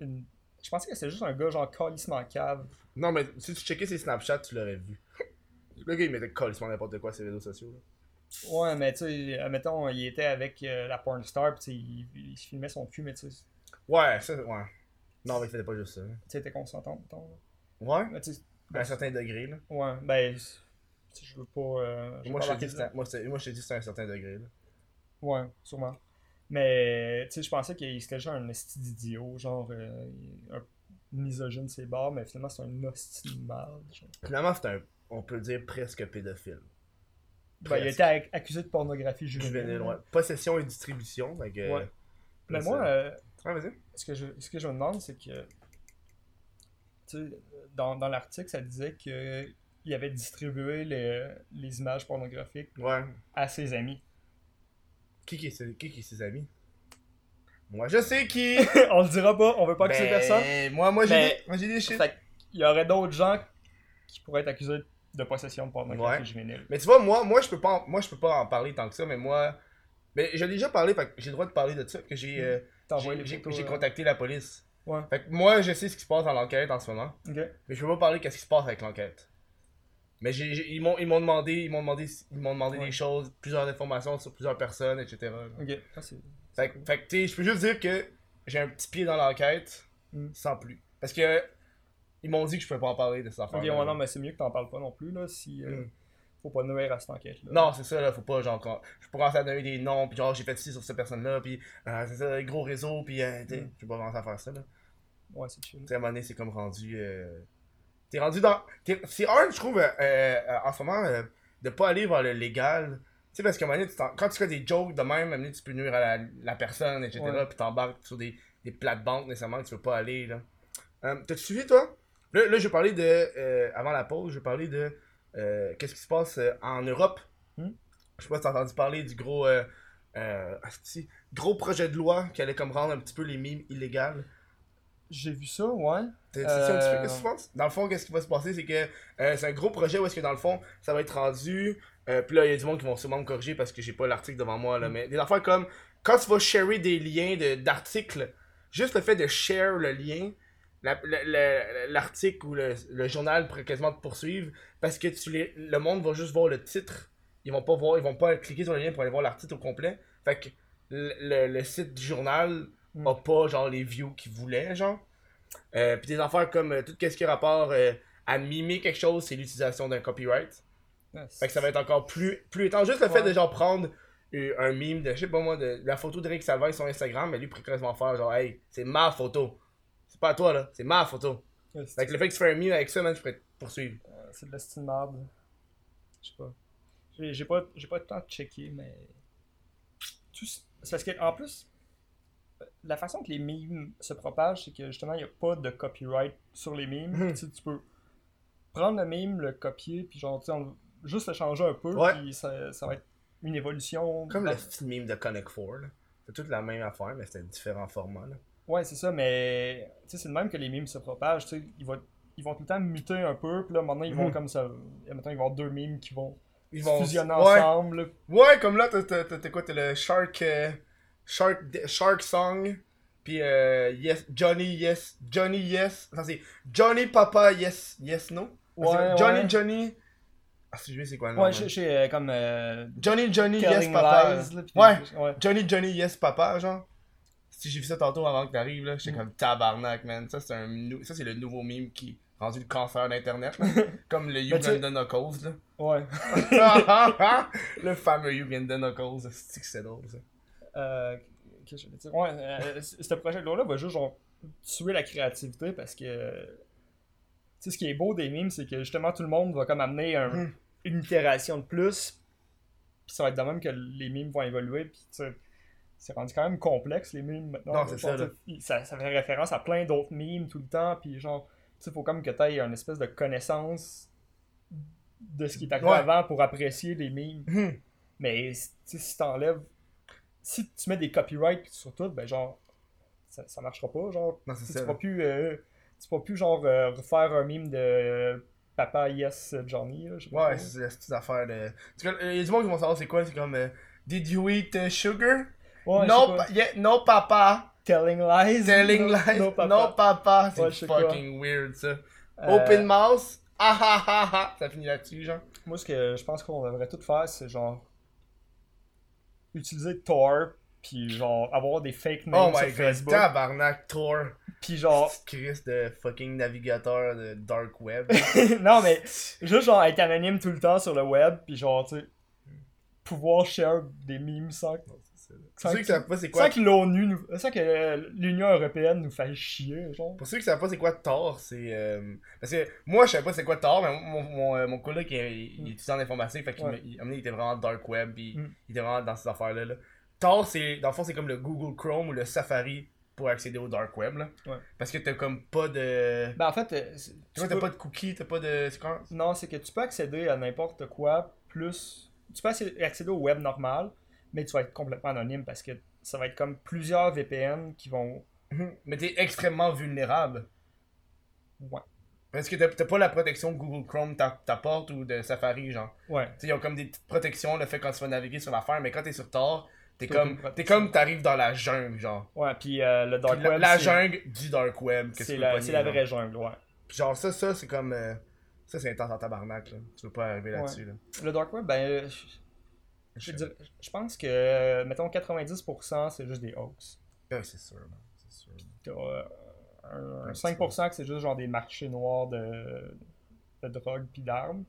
une- Je pensais que c'était juste un gars genre calissement cave. Non, mais si tu checkais ses Snapchat, tu l'aurais vu. Le gars, il mettait colissement n'importe quoi sur les réseaux sociaux. Là. Ouais, mais tu sais, admettons, il était avec euh, la porn star, sais, il, filmait son cul, mais tu sais, Ouais, ça, ouais. Non, mais il faisait pas juste ça. tu sais, t'es consentant, mettons. Ouais, Mais à un certain degré, là. ouais, ben, je veux pas. euh, je veux Moi, pas je te dis, moi, moi, je te dis, c'est à un certain degré, là. Ouais, sûrement. Mais, tu sais, je pensais qu'il c'était juste un esti d'idiot, genre, euh, un misogyne, c'est barres, mais finalement, c'est un hostie genre. Finalement, c'est un, on peut dire presque pédophile. Ben, il a été ac- accusé de pornographie juvénile. Ouais. Possession et distribution, que... Ouais. Mais moi, euh, euh, ce, que je, ce que je me demande, c'est que, tu sais, dans, dans l'article, ça disait qu'il avait distribué les, les images pornographiques Ouais. à ses amis. Qui qui est, ses- qui qui est ses amis? Moi, je sais qui! *laughs* on le dira pas, on veut pas accuser Ben, personne. Moi, moi, j'ai Mais- des, moi, j'ai des shit. Fait qu'il y aurait d'autres gens qui pourraient être accusés de possession de pornographie Ouais. juvénile. Mais tu vois, moi, moi, je peux pas, en- moi, je peux pas en parler tant que ça, mais moi, mais j'ai déjà parlé, fait que j'ai le droit de parler de ça, que j'ai, euh, j'ai, j'ai euh, contacté la police. Ouais. Fait que moi, je sais ce qui se passe dans l'enquête en ce moment, Ok. mais je peux pas parler de ce qui se passe avec l'enquête. Mais j'ai, j'ai- ils m'ont, ils m'ont demandé, ils m'ont demandé, ils m'ont demandé Ouais. des choses, plusieurs informations sur plusieurs personnes, etc. Ok. Ah, Fait, que- fait que, tu sais, je peux juste dire que j'ai un petit pied dans l'enquête, Mm. sans plus. Parce que, ils m'ont dit que je pouvais pas en parler de cette affaire. Ok, ouais, non, mais c'est mieux que t'en parles pas non plus, là, si. euh, Mm. Faut pas nuire à cette enquête-là. Non, c'est ça, là, faut pas, genre, quand- je peux commencer à donner des noms, puis genre, j'ai fait ci sur cette personne-là, puis euh, c'est ça, gros réseau, puis euh, tu sais, Mm. je peux pas commencer à faire ça, là. Ouais, c'est chill. Tu sais, à un moment donné, c'est comme rendu. euh, T'es rendu dans. C'est hard, je trouve, euh, euh, en ce moment, euh, de pas aller vers le légal. Tu sais, parce qu'à un moment donné, quand tu fais des jokes de même, à un moment donné, tu peux nuire à la, la personne, etc. Ouais. Puis t'embarques sur des, des plates-bandes nécessairement que tu veux pas aller, là. Euh, T'as-tu suivi, toi? Là, là je parler de. avant la pause, je parler de. Qu'est-ce qui se passe en Europe Hmm? Je sais pas si t'as entendu parler du gros. euh, gros projet de loi qui allait comme rendre un petit peu les mimes illégales. J'ai vu ça, ouais. Euh, qu'est-ce que tu penses? Dans le fond, qu'est-ce qui va se passer, c'est que euh, c'est un gros projet où est-ce que dans le fond, ça va être rendu. euh, puis là, il y a du monde qui vont sûrement me corriger parce que j'ai pas l'article devant moi, là. Mm. Mais des affaires comme quand tu vas sharer des liens de- d'articles, juste le fait de share le lien, la- le- le- l'article ou le, le journal pourrait quasiment te poursuivre parce que tu les, le monde va juste voir le titre. Ils vont pas voir, ils vont pas cliquer sur le lien pour aller voir l'article au complet. Fait que le, le- le site du journal Mm. a pas genre les views qu'ils voulaient, genre. Euh, puis des affaires comme euh, tout ce qui a rapport euh, à mimer quelque chose, c'est l'utilisation d'un copyright. Ouais, Fait que ça va être encore plus, plus étant juste le fait de genre prendre euh, un meme de, je sais pas moi, de, la photo d'Eric Salvaille sur Instagram, mais lui quasiment faire genre, hey, c'est ma photo. C'est pas à toi là, c'est ma photo. Ouais, Fait que le fait que tu fais un meme avec ça, man, je pourrais te poursuivre. Euh, c'est de la style marde. Je sais pas. J'ai pas, pas le temps de checker, mais. Tout C'est parce que, en plus, la façon que les memes se propagent, c'est que justement, il n'y a pas de copyright sur les memes. Mhm. Tu sais, tu peux prendre le meme, le copier, puis genre, tu sais, on- juste le changer un peu, Ouais. puis ça, ça va être une évolution. Comme le petit meme de Connect 4, là. C'est toute la même affaire, mais c'était différents formats, là. Ouais, c'est ça, mais tu sais, c'est de même que les memes se propagent. Ils vont, ils vont tout le temps muter un peu, puis là, maintenant, ils vont Mhm. comme ça. Maintenant, ils vont avoir deux memes qui vont Ils fusionner ouais. ensemble. Ouais, comme là, t'as quoi T'as le Shark. euh, Shark, Shark Song. Puis euh, yes, Johnny Yes. Johnny Yes. Non, c'est Johnny Papa Yes. Yes No. Ouais, Johnny. Johnny. Ah, si je sais c'est quoi le nom. Ouais, je sais, euh, comme. Euh, Johnny Johnny Yes Papa. Lies, là, pis- Ouais. ouais. Johnny Johnny Yes Papa, genre. Si j'ai vu ça tantôt avant que t'arrives, là, j'étais Mm. comme tabarnak, man. Ça, c'est un ça, c'est le nouveau meme qui rendu le cancer d'Internet. *laughs* comme le tu sais- Uganda Knuckles, là. Ouais. *laughs* le fameux Uganda Knuckles. C'est que c'est drôle, ça. Euh, que dire? Ouais, euh, ce projet de loi-là va juste genre tuer la créativité parce que. Tu sais, ce qui est beau des memes, c'est que justement tout le monde va comme amener un- Mhm. une itération de plus. Puis ça va être de même que les memes vont évoluer. Puis tu sais, c'est rendu quand même complexe les memes maintenant. Non, c'est Genre, ça, fait référence à plein d'autres memes tout le temps. Puis genre, tu sais, faut comme que tu aies une espèce de connaissance de ce qui est arrivé Ouais. avant pour apprécier les memes. Mhm. Mais tu sais, si t'enlèves. Si tu mets des copyrights sur tout, ben genre. Ça, ça marchera pas. Genre, Non, tu tu pourras plus. euh, tu pourras plus genre euh, refaire un meme de euh, Papa Yes Johnny. Là, Ouais, c'est cette affaire de. Il y a du monde qui vont savoir c'est quoi, c'est comme. euh, Did you eat sugar? Ouais, no, je sais pas. pa- yeah, no papa. Telling lies. Telling No- lies. no No papa. Ouais, C'est quoi. fucking weird ça. Open mouth. Ah ah ah ah. Ça finit là-dessus, genre. Moi, ce que je pense qu'on devrait tout faire, c'est genre. Utiliser Tor, puis genre avoir des fake names Oh sur my god, Facebook. tabarnak, Tor. Puis genre. Chris de fucking navigateur de dark web. *laughs* non, mais juste genre être anonyme tout le temps sur le web, puis genre, tu sais. Pouvoir share des memes sans, Pour ceux qui savent pas c'est quoi sans que l'ONU nous. Sans que l'Union Européenne nous fasse chier, genre. Pour ceux qui savent pas c'est quoi Tor, c'est. euh, Parce que moi je savais pas c'est quoi Tor, mais mon, mon, euh, mon coloc il, il est étudiant en informatique, fait qu'il Ouais. il, était vraiment dark web, puis Mm. il était vraiment dans ces affaires-là. Là. Tor, c'est. Dans le fond, c'est comme le Google Chrome ou le Safari pour accéder au dark web. Là. Ouais. Parce que t'as comme pas de. Ben en fait. euh, Tu vois, t'as peux- pas de cookies, t'as pas de. Non, c'est que tu peux accéder à n'importe quoi, plus. Tu peux accé- accéder au web normal, mais tu vas être complètement anonyme parce que ça va être comme plusieurs VPN qui vont. Mhm. Mais t'es extrêmement vulnérable. Ouais. Parce que t'as pas la protection que Google Chrome t'a- t'apporte ou de Safari, genre. Ouais. Tu sais, ils ont comme des petites protections, le fait quand tu vas naviguer sur l'affaire, mais quand t'es sur Tor, t'es comme. T'es comme t'arrives dans la jungle, genre. Ouais, puis euh, le dark Puis web. la jungle du dark web. tu C'est la, la genre. vraie jungle, ouais. Puis genre, ça, ça, c'est comme. euh, ça, c'est intense en tabarnak, là. Tu veux pas arriver là-dessus, là. Le dark web, ben. euh, je- pense que, euh, mettons, 90% c'est juste des hoax. Oui, c'est sûr, man. C'est sûr. T'as euh, un, Un un petit 5% que c'est juste genre des marchés noirs de, de drogue puis d'armes.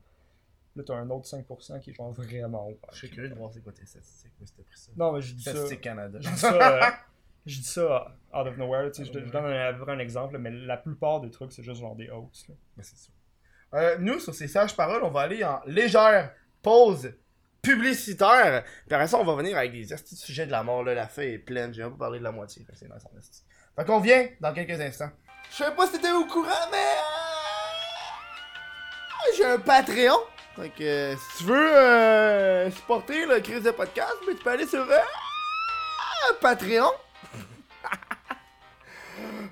Là, t'as un autre 5% qui est genre vraiment. Je suis curieux de voir c'est quoi tes statistiques. Où c'était pris ça. Non, mais je dis ça. Statistique Canada. Je dis ça, euh, *laughs* je dis ça out of nowhere. tu sais, Je, je donne un, un exemple, mais la plupart des trucs, c'est juste genre des hoax. là. Mais c'est sûr. Euh, nous, sur ces sages paroles, on va aller en légère pause publicitaire. Puis après ça, on va venir avec des petits sujets de la mort. Là, la feuille est pleine. J'ai même pas parlé de la moitié. Fait que c'est. Fait qu'on vient dans quelques instants. Je sais pas si t'étais au courant, mais. euh, J'ai un Patreon. Que euh, si tu veux euh, supporter le crise de podcast, mais tu peux aller sur euh, Patreon. *laughs*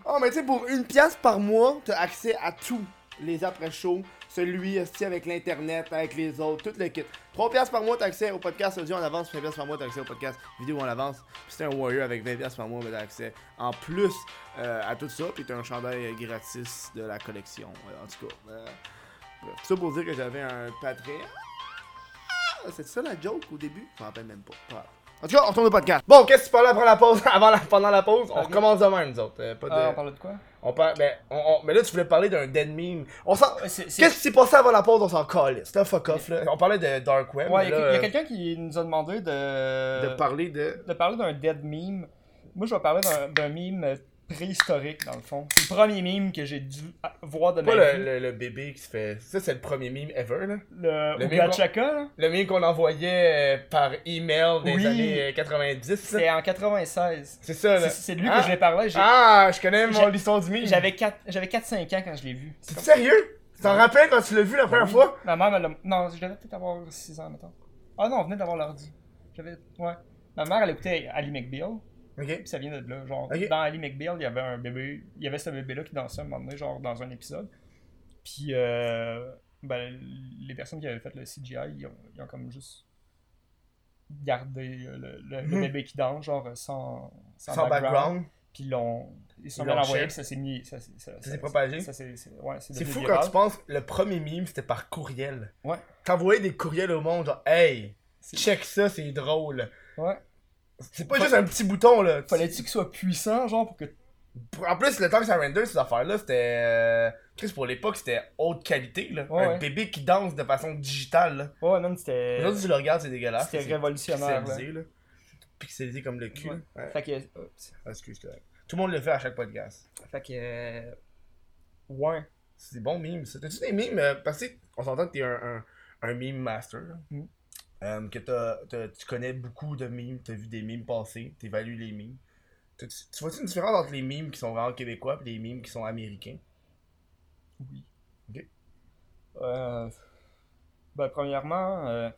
Oh, mais tu sais, pour une pièce par mois, t'as accès à tous les après-shows. Celui aussi avec l'internet, avec les autres, tout le kit. 3 pièces par mois, t'as accès au podcast audio en avance. 5 pièces par mois, t'as accès au podcast vidéo en avance. Puis c'est un Warrior avec 20 pièces par mois, mais t'as accès en plus euh, à tout ça. Puis t'as un chandail gratis de la collection. Euh, en tout cas, euh. Tout ça pour dire que j'avais un Patreon. Ah, C'est ça la joke au début? Je m'en rappelle même pas. En tout cas, on retourne au podcast. Bon, qu'est-ce que tu parlais après la pause? *laughs* Avant la, pendant la pause, on recommence de même, nous autres. Euh, pas de... Ah, on parlait de quoi? On parle, ben, on, on- mais là, tu voulais parler d'un dead meme. On s'en... Qu'est-ce qui s'est passé avant la pause? On s'en calisse. C'était un fuck off, là. On parlait de Dark Web. Ouais, il y a, euh, quelqu'un qui nous a demandé de. de parler de. de parler d'un dead meme. Moi, je vais parler d'un- d'un meme préhistorique, dans le fond. C'est le premier meme que j'ai dû voir de ma le, vie. le, le bébé qui se fait. Ça, c'est le premier meme ever, là. Le, le Ouga meme qu'on- Chaka, là. Le meme qu'on envoyait euh, par email des Oui. années euh, 90. là. C'était en 96. C'est ça, là. C'est c'est de lui Ah. que je l'ai parlé. Ah, je connais mon l'histoire du meme. J'avais 4 j'avais 4-5 ans quand je l'ai vu. C'est sérieux? Tu t'en rappelles quand tu l'as vu la première Oui. fois? Ma mère, elle a... Non, je devais peut-être avoir 6 ans, mettons. Ah non, on venait d'avoir l'ordi. J'avais... Ouais. Ma mère, elle écoutait Ali McBeal. Puis ça vient de là. Genre, dans Ali McBeal, il y avait un bébé. Il y avait ce bébé-là qui dansait un moment donné, genre dans un épisode. Puis, euh, ben, les personnes qui avaient fait le CGI, ils ont, ils ont comme juste gardé euh, le, Mhm. bébé qui danse, genre sans, sans, Sans background. Puis ils l'ont. Ils sont share. puis ça s'est mis. Ça, s'est- ça, Ça s'est propagé. C'est, ouais, fou viral. quand tu penses, le premier meme c'était par courriel. Ouais. T'envoyais des courriels au monde, genre, hey, check ça, c'est drôle. Ouais. C'est pas juste un petit bouton là. Fallait-tu qu'il soit puissant, genre, pour que. En plus, le temps que ça render ces affaires-là, c'était. euh, Chris, pour l'époque, c'était haute qualité là. Ouais, un ouais. bébé qui danse de façon digitale là. Ouais, non, c'était. Aujourd'hui, tu le regardes, c'est dégueulasse. C'était révolutionnaire, là. pixelisé, là. pixelisé comme le cul. Ouais. Fait que. oups. Ah, excuse, correct. Tout le monde le fait à chaque podcast. Fait que. euh, Ouais. C'est des bons memes. ça. T'as-tu des memes euh, Parce que on s'entend que t'es un, un, un meme master. là. Mm. Euh, que t'as, t'as- tu connais beaucoup de memes, t'as vu des memes passer, t'évalues les memes. T'as- Tu, tu vois-tu une différence entre les memes qui sont vraiment québécois et les memes qui sont américains? Oui. Ok. Euh, ben, premièrement, euh,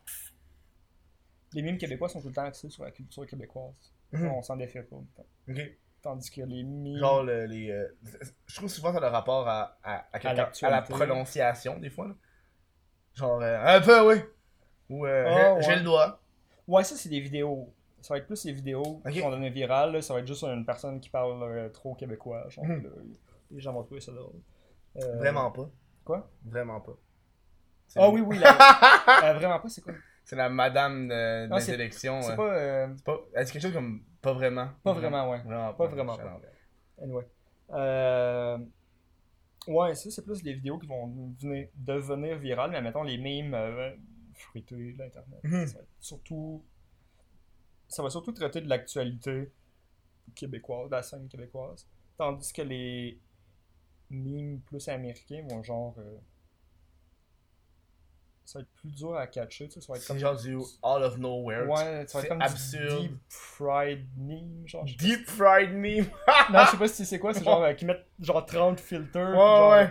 les mimes québécois sont tout le temps axés sur la culture québécoise. Mhm. On s'en défait pas. Ok. Tandis que les mimes. Genre, le- les, euh, je trouve souvent ça a le rapport à, à, à, quelqu'un- à la prononciation, des fois. là. Genre, euh, un peu, oui. Ou euh, Ah, j'ai ouais. le doigt. Ouais, ça, c'est des vidéos. Ça va être plus les vidéos qui vont devenir virales. là. Ça va être juste une personne qui parle euh, trop québécois. Genre, là, les gens vont trouver ça drôle. Euh, Vraiment pas. Quoi? Vraiment pas. C'est Ah le- oui, oui. la- *laughs* euh, vraiment pas, c'est quoi? C'est la madame de- Non, des c'est- élections. C'est euh. pas. euh, C'est pas. Elle dit quelque chose comme pas vraiment? Pas vraiment, ouais. Vraiment Pas vraiment pas. Anyway. Euh... Ouais, ça, c'est plus les vidéos qui vont venir, devenir virales, mais mettons les memes euh, fruités de l'Internet. Mhm. Ça va surtout. Ça va surtout traiter de l'actualité québécoise, de la scène québécoise. Tandis que les memes plus américains vont genre. euh, Ça va être plus dur à catcher, tu sais, ça va être C'est comme. genre du all of nowhere. Ouais, ça va être comme absurde. du deep fried meme, genre. Deep fried meme. non, je sais pas si c'est quoi, c'est genre euh, qu'ils mettent genre 30 filters. Ouais, genre, ouais.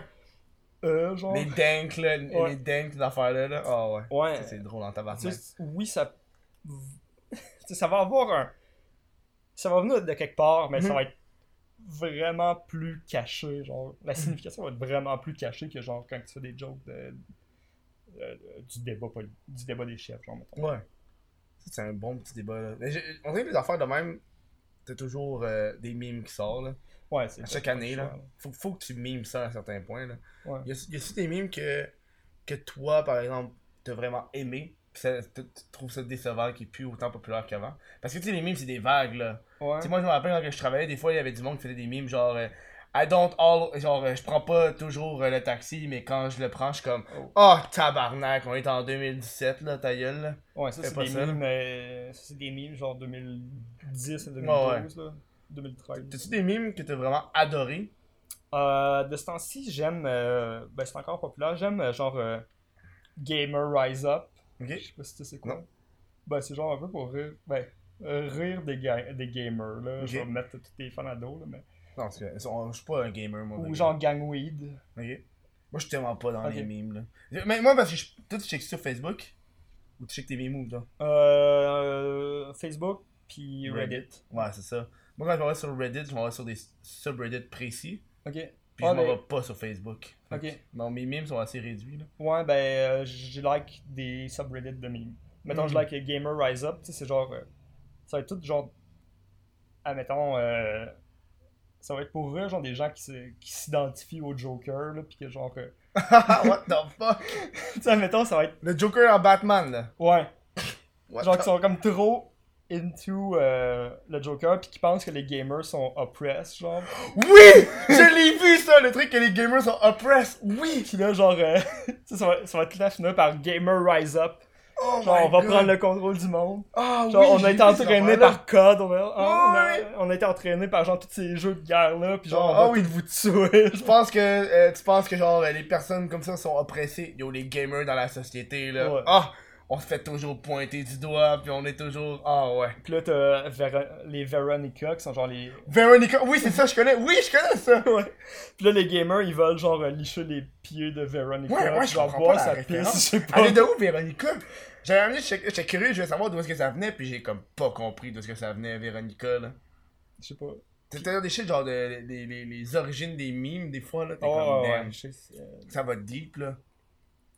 Euh, genre. Les danks, là. Ouais. Les danks, ces affaires-là. Là. Ah ouais. Ouais. C'est drôle en tabarnak. oui, ça. *laughs* ça va avoir un. Ça va venir de quelque part, mais ça Mhm. va être vraiment plus caché. Genre, la signification va être vraiment plus cachée que genre quand tu fais des jokes de, de- du, débat, poli- du débat des chefs, genre, mettons. Ouais. C'est un bon petit débat. Là. Mais on dirait que les affaires de même, t'as toujours euh, des memes qui sortent. Là. Ouais, c'est À chaque année, choix, là. Faut, faut que tu mimes ça à un certain point. Là. Ouais. Y a-tu des memes que, que toi, par exemple, t'as vraiment aimé, pis ça- tu trouves ça décevant, qui est plus autant populaire qu'avant? Parce que tu sais, les memes, c'est des vagues, là. Ouais. Moi, je me rappelle quand je travaillais, des fois, il y avait du monde qui faisait des memes genre. euh, I don't all. Genre, euh, je prends pas toujours euh, le taxi, mais quand je le prends, je suis comme. Oh. Oh, tabarnak, on est en 2017, là, ta gueule, là. Ouais, ça, c'est pas des memes. euh, c'est des memes genre 2010 et 2012, Ouais, là. 2013. T'as-tu des memes que t'as vraiment adoré? Euh, de ce temps-ci, j'aime. euh, ben, c'est encore populaire. J'aime euh, genre. euh, Gamer Rise Up. Ok? Je sais pas si tu sais c'est quoi. Non. Ben, c'est genre un peu pour rire. Ben, rire des, ga- des gamers, là. Ok. Je vais mettre tous tes fans à dos, là. Mais... Non, c'est que- je suis pas un gamer, moi. Ou genre Gangweed. Ok? Moi, je suis tellement pas dans Ok. les memes, là. Mais moi, parce que je... toi, tu checkes sur Facebook? Ou tu checkes tes memes, toi? Euh, Facebook, puis Reddit. Ouais, c'est ça. Moi, quand je m'en vais sur Reddit, je m'en vais sur des subreddits précis. Ok. Puis Ah, je m'en mais- vais pas sur Facebook. Ok. Non, mes memes sont assez réduits, là. Ouais, ben, euh, j'ai like des subreddits de memes. Mettons, Mhm. je like Gamer Rise Up, tu sais, c'est genre. euh, ça va être tout genre. Admettons, euh, ça va être pour eux, genre des gens qui s'identifient au Joker, là, pis que genre. euh, *laughs* What the fuck? *laughs* tu sais, admettons, ça va être. Le Joker en Batman, là. Ouais. What Genre the- qui sont comme trop into euh, le Joker, pis qui pensent que les gamers sont oppressed, genre. Oui! Je l'ai vu, ça, le truc que les gamers sont oppressed. Oui! Pis là, genre. euh, *laughs* ça, va, ça va temps finir par Gamer Rise Up. Oh Genre, on va God. prendre le contrôle du monde. Ah Genre, oui, on a été entraîné par code, on a, on, a, Ouais. on a été entraîné par genre tous ces jeux de guerre là, puis genre, Ah va oui. vous tuer. Tu penses que euh, tu penses que genre les personnes comme ça sont oppressées? Yo les gamers dans la société là. Ouais. On se fait toujours pointer du doigt puis on est toujours ah ouais. Puis là, t'as les Veronica qui sont genre les. Veronica, oui c'est ça je connais. Oui je connais ça. *laughs* ouais. Puis là, les gamers ils veulent genre euh, licher les pieds de Veronica. Ouais, ouais, je genre comprends boire pas la sa référence. pisse, je sais pas. Elle est de où Véronica J'avais j'étais j'étais curieux, je voulais savoir d'où est-ce que ça venait puis j'ai comme pas compris d'où est-ce que ça venait Véronica là. Je sais pas. C'était des shit genre de, les, les, les origines des mimes des fois là. T'es Oh, comme ouais, je sais. euh, Ça va deep là.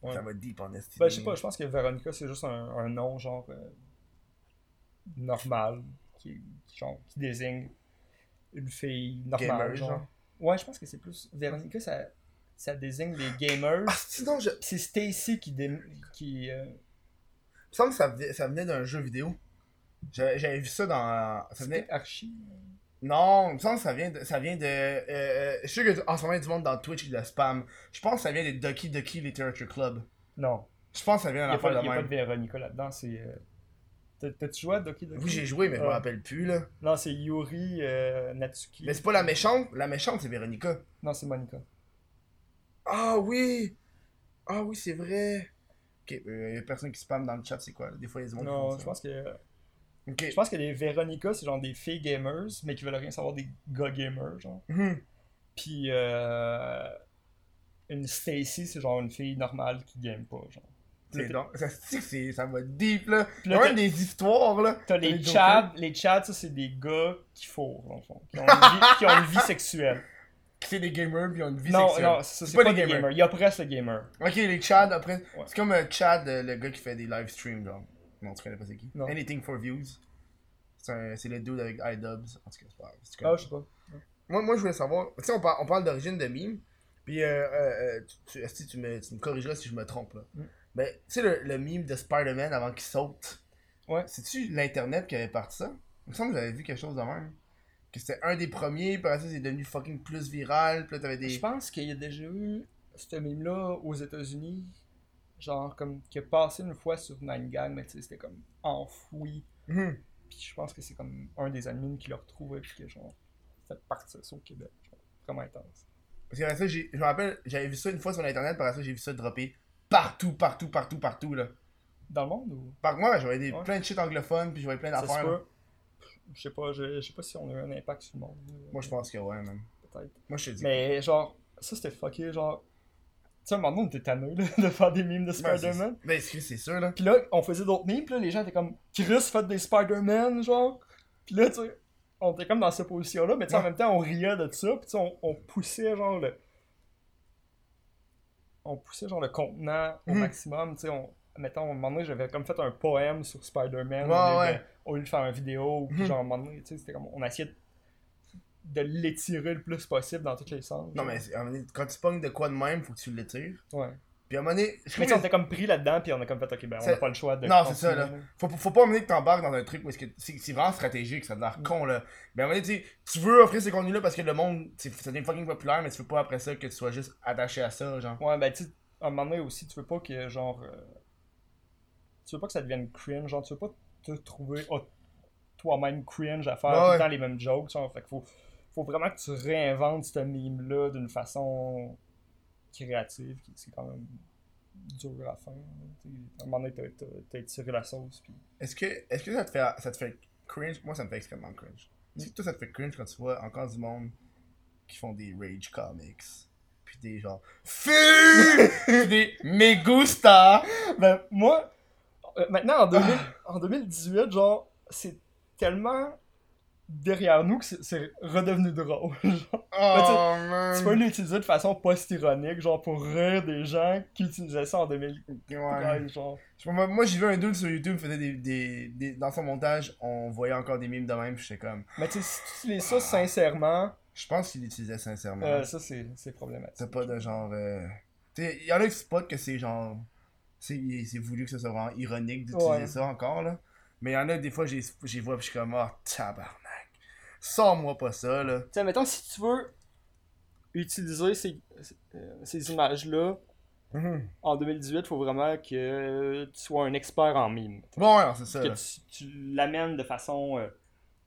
Ouais. Ça va deep en estime. Ben, je sais pas, je pense que Veronica c'est juste un, un nom genre. euh, normal. Qui, qui, genre, qui désigne une fille normale. Gamer, genre. genre. Ouais, je pense que c'est plus. Veronica ça, ça désigne les gamers. Ah sinon je. C'est Stacy qui. dé- qui euh, Il me semble que ça venait, ça venait d'un jeu vidéo. J'avais vu ça dans. Ça venait... Archie. Non, il me semble que ça vient de. Ça vient de euh, euh, je suis sûr qu'en ce moment, il y a du monde dans Twitch qui le spam. Je pense que ça vient de Ducky Ducky Literature Club. Non. Je pense que ça vient Il d'un n'y a, affaire pas- de y a pas de Véronica là-dedans. C'est. euh, T'as- T'as-tu joué à Doki Doki Oui, j'ai joué, mais je me rappelle plus, là. Non, c'est Yuri euh, Natsuki. Mais c'est pas la méchante. La méchante, c'est Véronica. Non, c'est Monica. Ah oui! Ah oui, c'est vrai. Ok, euh, y a personne qui spam dans le chat, c'est quoi? là? Des fois, il y a des gens qui font Non, je pense que. Ok. Je pense que les Veronica, c'est genre des filles gamers, mais qui veulent rien savoir des gars gamers, genre. Mhm. Puis euh, une Stacy, c'est genre une fille normale qui game pas, genre. C'est donc- Ça c'est- ça va deep, là. Puis là, même des histoires, là. T'as les. Chads, les Chads, ça c'est des gars qui fourrent, dans le fond. Qui ont une vie, qui ont une vie sexuelle. *laughs* C'est des gamers, puis ils ont une vie non, sexuelle. non, ça c'est pas, des gamers. Il y a presque le gamer. Ok, les Chad, après. Ouais. C'est comme euh, Chad, euh, le gars qui fait des live streams, genre. Non, tu connais pas c'est qui? Non. Anything for Views. C'est un- c'est le dude avec iDubbbz. En tout cas, c'est pas grave. Ah, je sais pas. Moi, moi, je voulais savoir. Tu sais, on, par- on parle d'origine de meme. Puis, euh, euh, euh, tu, tu, me, tu me corrigeras si je me trompe. Là? Mm. Mais, tu sais, le, le meme de Spider-Man avant qu'il saute. Ouais. C'est-tu l'Internet qui avait parti ça? Il me semble que j'avais vu quelque chose de même. Que c'était un des premiers, puis après ça, c'est devenu fucking plus viral. Puis là, t'avais des. Je pense qu'il y a déjà eu ce meme-là aux États-Unis, genre comme qui a passé une fois sur 9gag, mais tu sais, c'était comme enfoui. Mhm. Puis je pense que c'est comme un des admins qui l'a retrouvé, puis que genre, fait partir ça au Québec. Genre, vraiment intense. Parce qu'après ça, je me rappelle, j'avais vu ça une fois sur Internet, après ça, j'ai vu ça dropper partout, partout, partout, partout. là. Dans le monde ou? Par moi, je voyais des, Ouais. plein de shit anglophones, puis je voyais plein d'affaires. Je sais pas, je, sais pas si on a eu un impact sur le monde. Moi, je pense que ouais, man. Peut-être. Moi, je te dis. Mais genre, ça c'était fucké, genre. Tu sais, à un moment donné, on était tanné *laughs* de faire des memes de Spider-Man. Ben, c'est c'est sûr, là. Puis là, on faisait d'autres memes, puis là, les gens étaient comme Chris fait des Spider-Man, genre. Puis là, tu sais, on était comme dans cette position-là, mais tu sais, en même temps, on riait de ça, puis tu sais, on, on poussait genre le. On poussait genre le contenant au Mhm. maximum, tu sais, on. Mettons, à un moment donné, j'avais comme fait un poème sur Spider-Man Ouais, au, lieu ouais. de- au lieu de faire une vidéo, puis Mhm. genre, à un moment donné, tu sais, c'était comme. On essayait de, de l'étirer le plus possible dans tous les sens. Non, mais à un moment donné, quand tu pognes de quoi de même, faut que tu l'étires. Ouais. Puis à un moment donné, je Mais tu trouve sais, on que- était comme pris là-dedans, puis on a comme fait, ok, ben, on n'a pas le choix de. Non, c'est ça, là. Faut, faut pas amener que t'embarques dans un truc parce que c'est vraiment stratégique, ça a l'air con, là. Mais à un moment donné, tu veux offrir ces contenus-là parce que le monde, ça devient fucking populaire, mais tu veux pas après ça que tu sois juste attaché à ça, genre. Ouais, ben tu sais, à un moment donné aussi, tu veux pas que genre. euh, tu veux pas que ça devienne cringe, genre tu veux pas te trouver oh, toi-même cringe à faire Ouais, tout le temps les mêmes jokes, genre. Fait qu'il faut, faut vraiment que tu réinventes ce meme-là d'une façon créative, qui c'est quand même dur à faire. sais. À un moment donné, t'as- t'as t'as tiré la sauce, puis. Est-ce que, est-ce que ça te fait, ça te fait cringe? Moi, ça me fait extrêmement cringe. Est-ce que toi, ça te fait cringe quand tu vois encore du monde qui font des rage comics? Puis des genre, *laughs* des me gusta! Ben, moi, euh, maintenant, en, 2000 en 2018, genre, c'est tellement derrière nous que c'est- redevenu drôle. *laughs* genre. Oh, Tu peux l'utiliser de façon post-ironique, genre pour rire des gens qui utilisaient ça en 2013, Ouais. genre. Moi, moi, j'ai vu un dude sur YouTube faisait des, des, des- Dans son montage, on voyait encore des mimes de même, puis j'étais comme. Mais tu sais, si tu utilises ça sincèrement, Je pense qu'il l'utilisait sincèrement. euh, ça c'est problématique. C'est pas de genre. euh, Tu sais, il y en a qui spotent que c'est genre. C'est voulu que ce soit vraiment ironique d'utiliser Ouais. ça encore, là. Mais il y en a des fois, j'ai vois, puis je suis comme, oh, tabarnak. Sors-moi pas ça, là. Sais, mettons, si tu veux utiliser ces, euh, ces images-là en 2018, il faut vraiment que tu sois un expert en mime. Bon, ouais, c'est ça, que tu, tu l'amènes de façon, euh,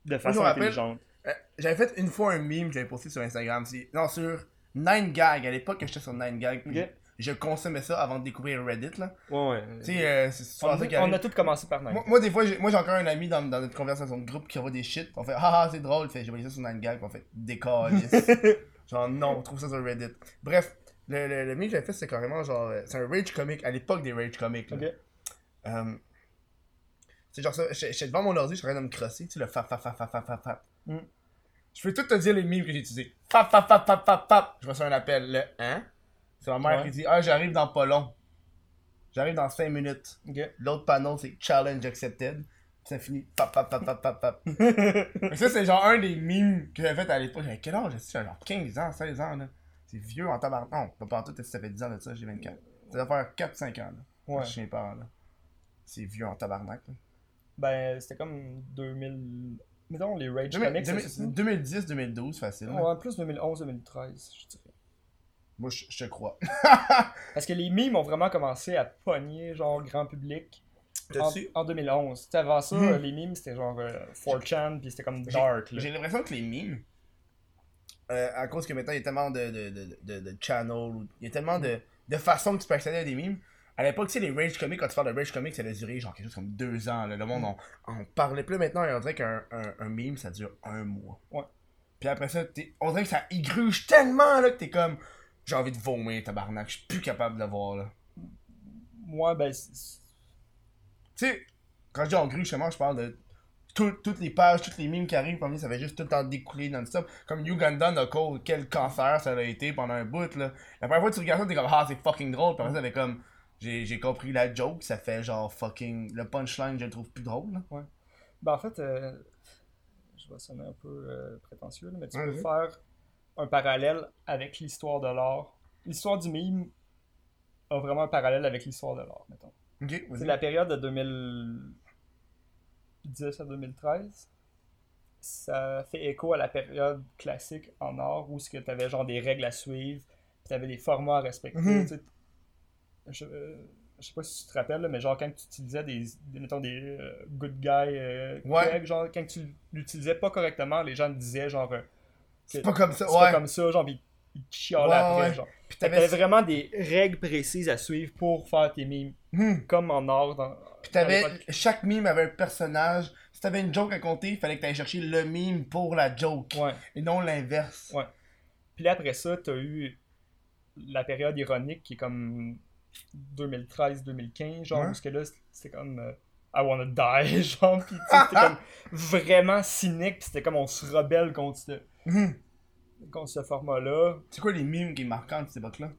de façon intelligente. Euh, J'avais fait une fois un meme que j'avais posté sur Instagram. Non, sur 9gag. À l'époque que j'étais sur 9gag. puis Ok. Je consommais ça avant de découvrir Reddit, là. Ouais, ouais. Tu sais, euh, c'est on, ça qui on a tous commencé par Nine. Moi, moi, des fois, j'ai moi, j'ai encore un ami dans, dans notre conversation de groupe qui envoie des shit. On fait Ah ah, c'est drôle. Fait j'ai voyé ça sur 9gag. Puis on fait Décalisse. *laughs* genre, non, on trouve ça sur Reddit. Bref, le, le, le meme que j'avais fait, c'est carrément genre. euh, C'est un rage comic à l'époque des rage comics. là. Ok. Euh, c'est genre ça. J'étais devant mon ordi, je suis en train de me crosser. Tu sais, le fap, fap, fap, fap, fap, fap, fap. Mm. Je peux tout te dire les memes que j'ai utilisés. Fap, fap, fap, fap, fap, fap. Je reçois un appel. Le hein? C'est ma mère Ouais. qui dit Ah, j'arrive dans pas long. J'arrive dans 5 minutes. L'autre panneau, c'est challenge accepted. Puis ça finit pap pap pap pap pap pap. *laughs* Mais ça, c'est genre un des memes que j'avais fait à l'époque. J'avais quel âge? J'avais genre 15 ans, 16 ans, là. C'est vieux en tabarnak. Non, pas partout, ça fait 10 ans de ça, j'ai 24. Ça doit faire 4-5 ans, là. Ouais. Chez mes parents, là. C'est vieux en tabarnak, là. Ben, c'était comme 2000. Mettons les Rage 2000 Comics, c'est ça? 2010, 2012, facile. Ouais, plus 2011-2013, je dirais. Moi, je je te crois. *laughs* Parce que les memes ont vraiment commencé à pogner, genre, grand public En, en 2011. Tu sais, avant ça, Mhm. les memes, c'était genre euh, 4chan, puis c'était comme dark. J'ai l'impression que les memes, euh, à cause que maintenant il y a tellement de, de, de, de, de channels, il y a tellement de, de façons que tu peux accéder à des memes. À l'époque, tu sais, les Rage Comics, quand tu parles de Rage Comics, ça a duré genre quelque chose comme deux ans. là. Le monde, on, on parlait plus maintenant, et on dirait qu'un un, un meme, ça dure un mois. Ouais. Puis après ça, t'es- on dirait que ça égruge tellement là, que t'es comme, j'ai envie de vomir, tabarnak, je suis plus capable de le voir. là. Moi, ben, Tu sais, quand je dis en grue, justement, je parle de tout- toutes les pages, toutes les mimes qui arrivent, parmi ça fait juste tout le temps découler non-stop. Comme Uganda, Knuckle, quel cancer ça a été pendant un bout, là. La première fois que tu regardes ça, t'es comme, ah, c'est fucking drôle. Puis après ça, comme, j'ai compris la joke, ça fait genre fucking. Le punchline, je le trouve plus drôle, là. ben, en fait, euh, je vais sonner un peu euh, prétentieux, là, mais tu Ouais, peux faire un parallèle avec l'histoire de l'art. L'histoire du meme a vraiment un parallèle avec l'histoire de l'art, mettons. Ok, C'est la période de 2010 à 2013. Ça fait écho à la période classique en art où tu avais genre des règles à suivre, puis tu avais des formats à respecter. Mhm. Je, euh, je sais pas si tu te rappelles, là, mais genre quand tu utilisais des, des- mettons, des euh, good guy euh, Ouais. Genre quand tu l'utilisais pas correctement, les gens te disaient genre C'est pas comme ça, c'est pas ouais. comme ça, genre puis ils te chialaient Ouais, après, ouais. genre. Puis t'avais. Vraiment des règles précises à suivre pour faire tes mimes, Hmm. comme en art. Dans, Puis t'avais. Chaque mime avait un personnage. Si t'avais une joke à compter, il fallait que t'ailles chercher le mime pour la joke. Ouais. Et non l'inverse. Ouais. Puis là, après ça, t'as eu la période ironique qui est comme 2013-2015, genre, Ouais. parce que là, c'était comme euh, I wanna die, *laughs* genre, pis c'était *laughs* comme vraiment cynique, pis c'était comme on se rebelle contre ce, Hmm. contre ce format-là. C'est quoi les mimes qui est marquant de cette époque-là?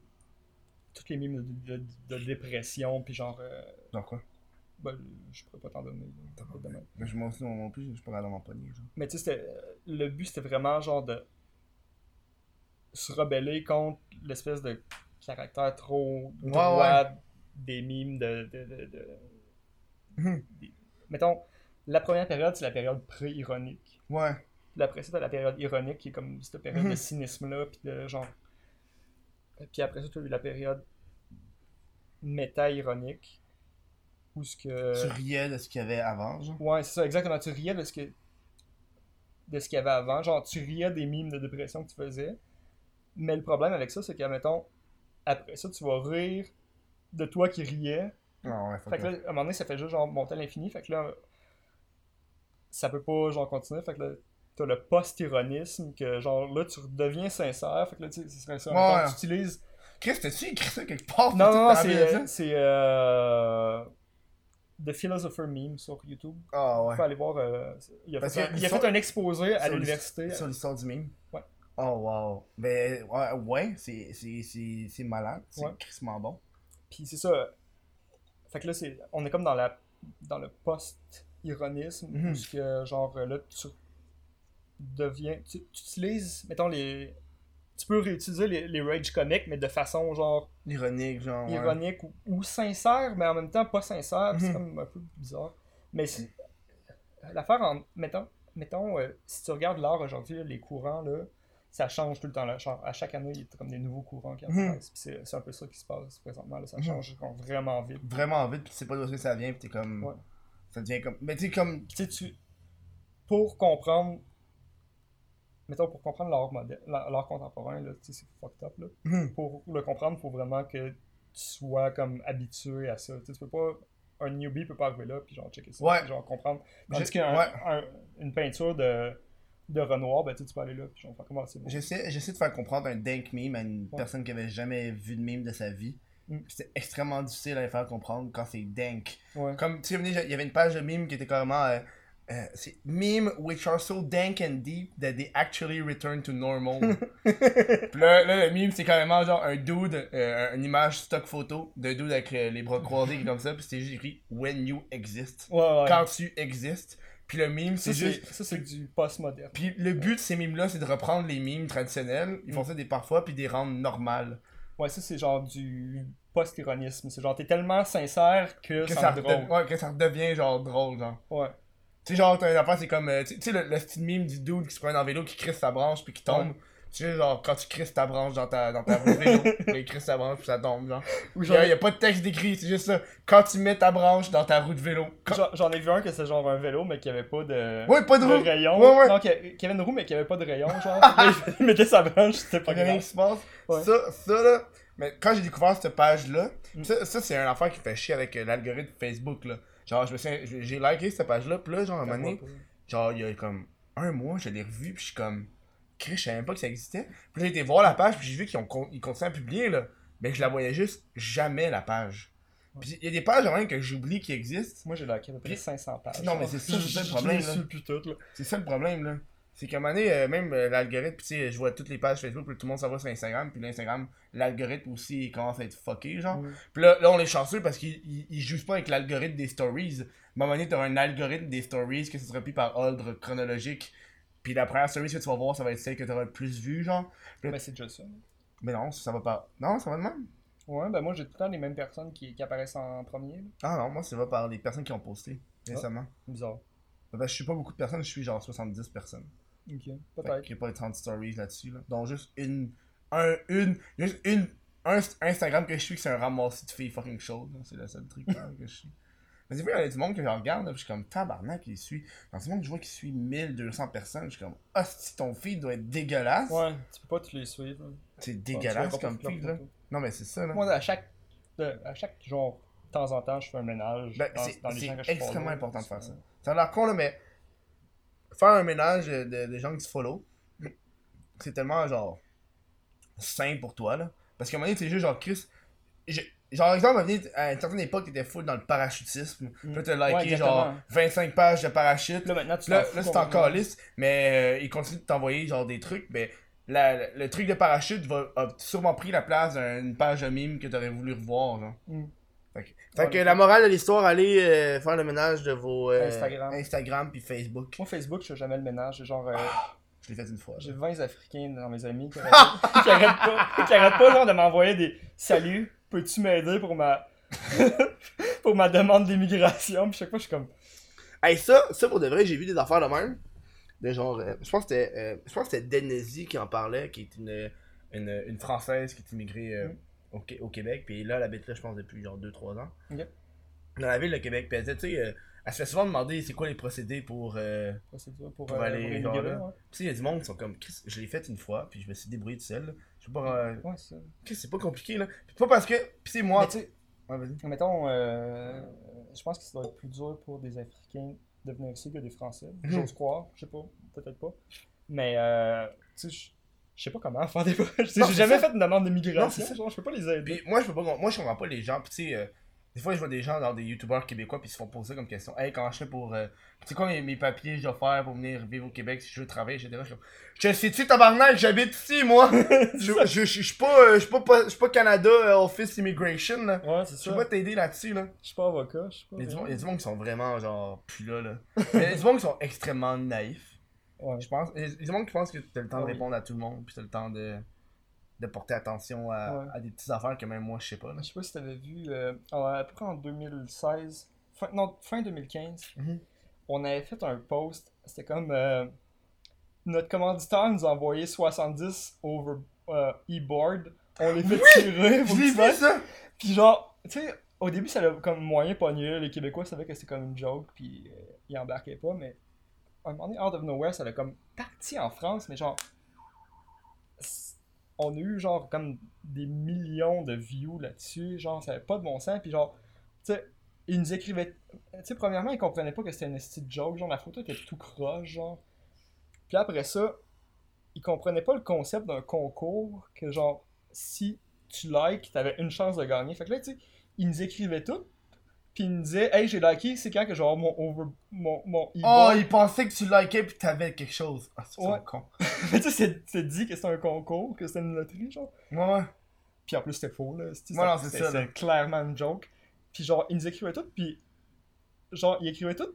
Toutes les mimes de, de- de dépression, puis genre, euh, Genre quoi? ben, je pourrais pas t'en donner. là, pas même. Ben, je m'en aussi, moi non plus, je suis pas capable d'en pogner. Mais tu sais, c'était- le but c'était vraiment genre de se rebeller contre l'espèce de caractère trop Ouais, droit des mimes de. de, de, de- des- Mettons, la première période c'est la période pré-ironique. Ouais. Puis après ça, t'as la période ironique qui est comme cette période Mhm. de cynisme-là, puis de genre. Puis après ça, t'as eu la période méta-ironique. Où ce que. Tu riais de ce qu'il y avait avant, genre? Ouais, c'est ça, exactement. Tu riais de ce que de ce qu'il y avait avant. Genre, tu riais des mimes de dépression que tu faisais. Mais le problème avec ça, c'est que, mettons, après ça, tu vas rire de toi qui riais. Ah ouais, Fait que là, à un moment donné, ça fait juste genre monter à l'infini. Fait que là, ça peut pas genre continuer. Fait que là, t'as le post-ironisme que genre là, tu redeviens sincère. Fait que là, tu sais, ça. Ouais, tu utilises. Chris, t'as-tu écrit ça quelque part? Non, non, c'est. C'est. Euh... The Philosopher Meme sur YouTube. Ah ouais. faut aller voir. euh, il, a Parce fait, un, il a fait un exposé à l'université. Sur l'histoire du meme? Ouais. Oh wow. Ben ouais, ouais c'est, c'est, c'est, c'est malade. C'est Ouais. crissement bon. Puis c'est ça. Fait que là, c'est, on est comme dans, la, dans le post-ironisme. Où ce que, genre, là, tu deviens. Tu, tu utilises, mettons, les. Tu peux réutiliser les, les rage comics, mais de façon, genre, Ironique, genre. ouais. ironique ou, ou sincère, mais en même temps pas sincère. C'est Mhm. comme un peu bizarre. Mais c'est- l'affaire en. Mettons, mettons euh, si tu regardes l'art aujourd'hui, les courants, là, ça change tout le temps. Là. Genre, à chaque année, il y a comme des nouveaux courants qui Mhm. apparaissent. Puis c'est, c'est un peu ça qui se passe présentement. Là. Ça Mhm. change vraiment vite. Vraiment vite, pis tu sais pas d'où ça vient, pis t'es comme. Ouais. Ça devient comme. Mais tu comme. Puis tu. Pour comprendre. Mettons, pour comprendre l'art moderne, l'art contemporain, là, tu sais, c'est fucked up. Là. Mhm. Pour le comprendre, il faut vraiment que tu sois comme habitué à ça. Tu sais, tu peux pas. Un newbie peut pas arriver là, puis genre checker ça, Ouais. puis genre comprendre. Tandis qu'une ouais. peinture de, de Renoir, ben tu peux aller là, puis genre comment c'est beau. J'essaie, j'essaie de faire comprendre un dank meme à une Ouais. personne qui avait jamais vu de meme de sa vie. Mm. C'est extrêmement difficile à les faire comprendre quand c'est dank. Comme, tu sais, il y avait une page de meme qui était carrément. euh, euh, c'est meme which are so dank and deep that they actually return to normal. *laughs* Puis là, là, le meme, c'est carrément genre un dude, euh, une image stock photo de dude avec euh, les bras croisés comme ça, puis c'est juste écrit When you exist. Ouais, ouais. Quand tu existes. Puis le meme, c'est juste. ça, c'est du post-moderne. Puis le but de ces memes-là, c'est de reprendre les memes traditionnels. Ils font ça des parfois, puis des rendre normales. Ouais, ça, c'est genre du post-ironisme. C'est genre, t'es tellement sincère que, Que ça redevient- ouais, que ça redevient genre drôle, genre. Ouais. Tu sais, genre, t'as une affaire, c'est comme. euh, tu sais, le, le style meme du dude qui se promène en vélo, qui crisse sa branche, puis qui tombe. Tu sais, genre, quand tu crisses ta branche dans ta, dans ta roue de vélo, puis *laughs* il crisse ta branche, puis ça tombe, genre. Ou Il a pas de texte décrit, c'est juste ça. Quand tu mets ta branche dans ta roue de vélo. Quand- j'en ai vu un que c'est genre un vélo, mais qui avait pas de. Ouais, pas de roue. rayon. Ouais, ouais. Non, qui, avait une roue, mais qui avait pas de rayon, genre. *laughs* Il mettait sa branche, c'était pas Pas rien grave. qui se passe. Ouais. Ça, ça là. Mais quand j'ai découvert cette page-là, Mm. ça, ça c'est un affaire qui fait chier avec euh, l'algorithme Facebook, là. Genre, je me suis, j'ai liké cette page-là, puis là, genre, à un moment donné, genre, il y a comme un mois, je l'ai revu, puis je suis comme, Chris, je savais même pas que ça existait. Puis là, j'ai été voir la page, puis j'ai vu qu'ils ont ils continuent à publier, là. Mais je la voyais juste jamais, la page. Puis il y a des pages, même, que j'oublie qui existent. Moi, j'ai liké à peu près Puis- 500 pages. Non, mais c'est ça, c'est ça le problème, là. C'est ça le problème, là. C'est qu'à un moment donné, euh, même euh, l'algorithme, tu sais, je vois toutes les pages Facebook, puis tout le monde s'en va sur Instagram, puis l'Instagram, l'algorithme aussi, il commence à être fucké, genre. Mm. Puis là, là, on est chanceux parce qu'ils ils- ils jouent pas avec l'algorithme des stories. À un moment donné, t'as un algorithme des stories que ce sera pris par ordre chronologique. Puis la première story que tu vas voir, ça va être celle que t'auras le plus vue, genre. Mais c'est déjà ça. Mais non, ça va pas. Non, ça va de même? Ouais, ben moi, j'ai tout le temps les mêmes personnes qui, qui apparaissent en premier. là. Ah non, moi, ça va par les personnes qui ont posté récemment. Bizarre. Que je suis pas beaucoup de personnes, je suis genre 70 personnes. Ok, peut-être. qu'il n'y a pas 30 stories là-dessus, là. Donc juste une. Un, une. Juste une. Un Instagram que je suis, que c'est un ramassis de filles fucking chaudes. C'est le seul truc là, que je suis. Mais des fois, il y a du monde que je regarde, là, puis je suis comme tabarnak, il suit. Dans ce monde, je vois qu'il suit 1200 personnes. Je suis comme, ah, si ton feed doit être dégueulasse. Ouais, tu peux pas tous les suivre. C'est dégueulasse comme feed, là. Non, mais c'est ça, là. Moi, à chaque, de- à chaque genre, de temps en temps, je fais un ménage Ben, dans, c'est dans les c'est gens que je extrêmement important de faire ça. Ça a l'air con, là, mais faire un ménage de, de gens que tu follow, c'est tellement, genre, sain pour toi, là. Parce qu'à un moment donné, c'est juste, genre, Chris, j'ai- genre, exemple, à une certaine époque, t'étais full dans le parachutisme. Puis là, t'as liké, Ouais, genre, exactement. 25 pages de parachute. Là, maintenant, tu Là, là c'est encore lisse, mais euh, il continue de t'envoyer genre des trucs, mais la- le truc de parachute va, a sûrement pris la place d'une page de mime que t'aurais voulu revoir, genre. Mm. Fait que, fait la morale de l'histoire, allez euh, faire le ménage de vos euh, Instagram. Instagram puis Facebook. Moi, Facebook, je fais jamais le ménage. J'ai genre. euh, Je l'ai fait une fois. J'ai 20 Africains dans mes amis qui arrêtent, qui arrêtent pas, qui arrêtent pas genre, de m'envoyer des Salut, peux-tu m'aider pour ma. *laughs* pour ma demande d'immigration? Puis chaque fois, je suis comme. Hey, ça, ça pour de vrai, j'ai vu des affaires de même. De genre, euh, je pense que c'était Denezi qui en parlait, qui est une, une, une Française qui est immigrée Mm. Au, Qué- au Québec. Puis là, elle habite là, je pense, depuis genre 2-3 ans. Dans la ville de Québec. Puis elle disait, tu sais, euh, elle se fait souvent demander c'est quoi les procédés pour. euh, pour, Pour euh, aller, genre, là. ouais. Sais, il y a du monde qui sont comme, je l'ai fait une fois, puis je me suis débrouillé tout seul. Je sais pas, Ouais, c'est pas compliqué, là. Puis pas parce que, puis c'est moi. Tu sais, Ouais, mettons, je pense que ça doit être plus dur pour des Africains de venir ici que des Français. Mhm. J'ose croire, je sais pas, peut-être pas. Mais, tu sais, je- je sais pas comment faire des. *laughs* Non, j'ai jamais ça. fait une demande Non, d'immigration, c'est ça. genre, je peux pas les aider. Puis moi, je peux pas, moi, je comprends pas les gens, puis tu sais, euh, des fois, je vois des gens dans des youtubeurs québécois, puis ils se font poser comme question, hey, comment je fais pour. euh, tu sais quoi mes, mes papiers je dois faire pour venir vivre au Québec si je veux travailler, etc. Je suis je sais-tu, tabarnak, j'habite ici, moi. *laughs* je je- je- je suis pas, euh, je suis pas, je suis pas Canada Office Immigration, là. Ouais, c'est Je ça. peux pas t'aider là-dessus, là. Je suis pas avocat, je sais pas. Il y, a du monde, du qui sont vraiment, genre, plus là, là. *laughs* Il y a du monde qui sont extrêmement naïfs. Ouais. Je pense. Il y a du monde qui pense que t'as le temps Ah de oui. répondre à tout le monde, puis t'as le temps de, de porter attention à, Ouais. à des petites affaires que même moi je sais pas. Là. Je sais pas si t'avais vu, euh, à peu près en 2016, fin, non, fin 2015, Mhm. on avait fait un post, c'était comme euh, notre commanditaire nous a envoyé 70 over euh, e-board, on les fait tirer, tu vu ça! Puis genre, tu sais, au début ça l'a comme moyen pogné, les Québécois savaient que c'était comme une joke, puis euh, ils embarquaient pas, mais un moment donné, out of nowhere, ça l'a comme parti en France, mais genre, on a eu genre comme des millions de views là-dessus, genre ça avait pas de bon sens, puis genre, tu sais, ils nous écrivaient, tu sais, premièrement, ils comprenaient pas que c'était une petite joke, genre la photo était tout croche, genre. Puis après ça, ils comprenaient pas le concept d'un concours, que genre, si tu likes, t'avais une chance de gagner. Fait que là, tu sais, ils nous écrivaient tout, puis ils nous disaient, hey, j'ai liké, c'est quand que genre mon over, mon, mon Oh, il pensait que tu likais pis t'avais quelque chose. Ah, c'est Ouais. con. *laughs* Mais tu sais, c'est- c'est dit que c'était un concours, que c'était une loterie, genre. Ouais. Puis en plus, c'était faux, là. C'était Ouais, c'est clairement une joke. Puis genre, ils nous écrivaient tout, puis genre, ils écrivaient tout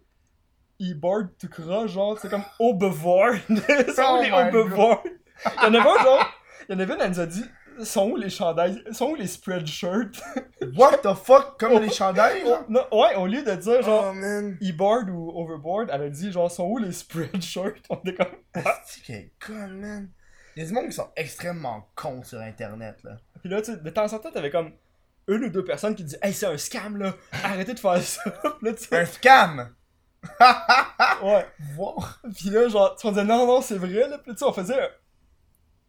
e-board tout croche, genre, c'est comme au bevoir. *laughs* les Oh my au bevoir? Il y en avait un, genre, il y en avait une, elle nous a dit, sont où les chandails, sont où les spread shirts? *laughs* What the fuck? Comme les chandails, non, ouais, au lieu de dire genre Oh e-board ou overboard, elle a dit genre, sont où les spread shirts? On était comme, C'est qu'elle est conne, man. Il y a du monde qui sont extrêmement cons sur internet là. Puis là, tu sais, de temps en temps, t'avais comme une ou deux personnes qui disaient Hey, c'est un scam là, arrêtez de faire ça. *laughs* Là, Un scam! ouais. *laughs* Voir! Puis là, genre, tu on disait non, non, c'est vrai, là. Puis là, tu sais, on faisait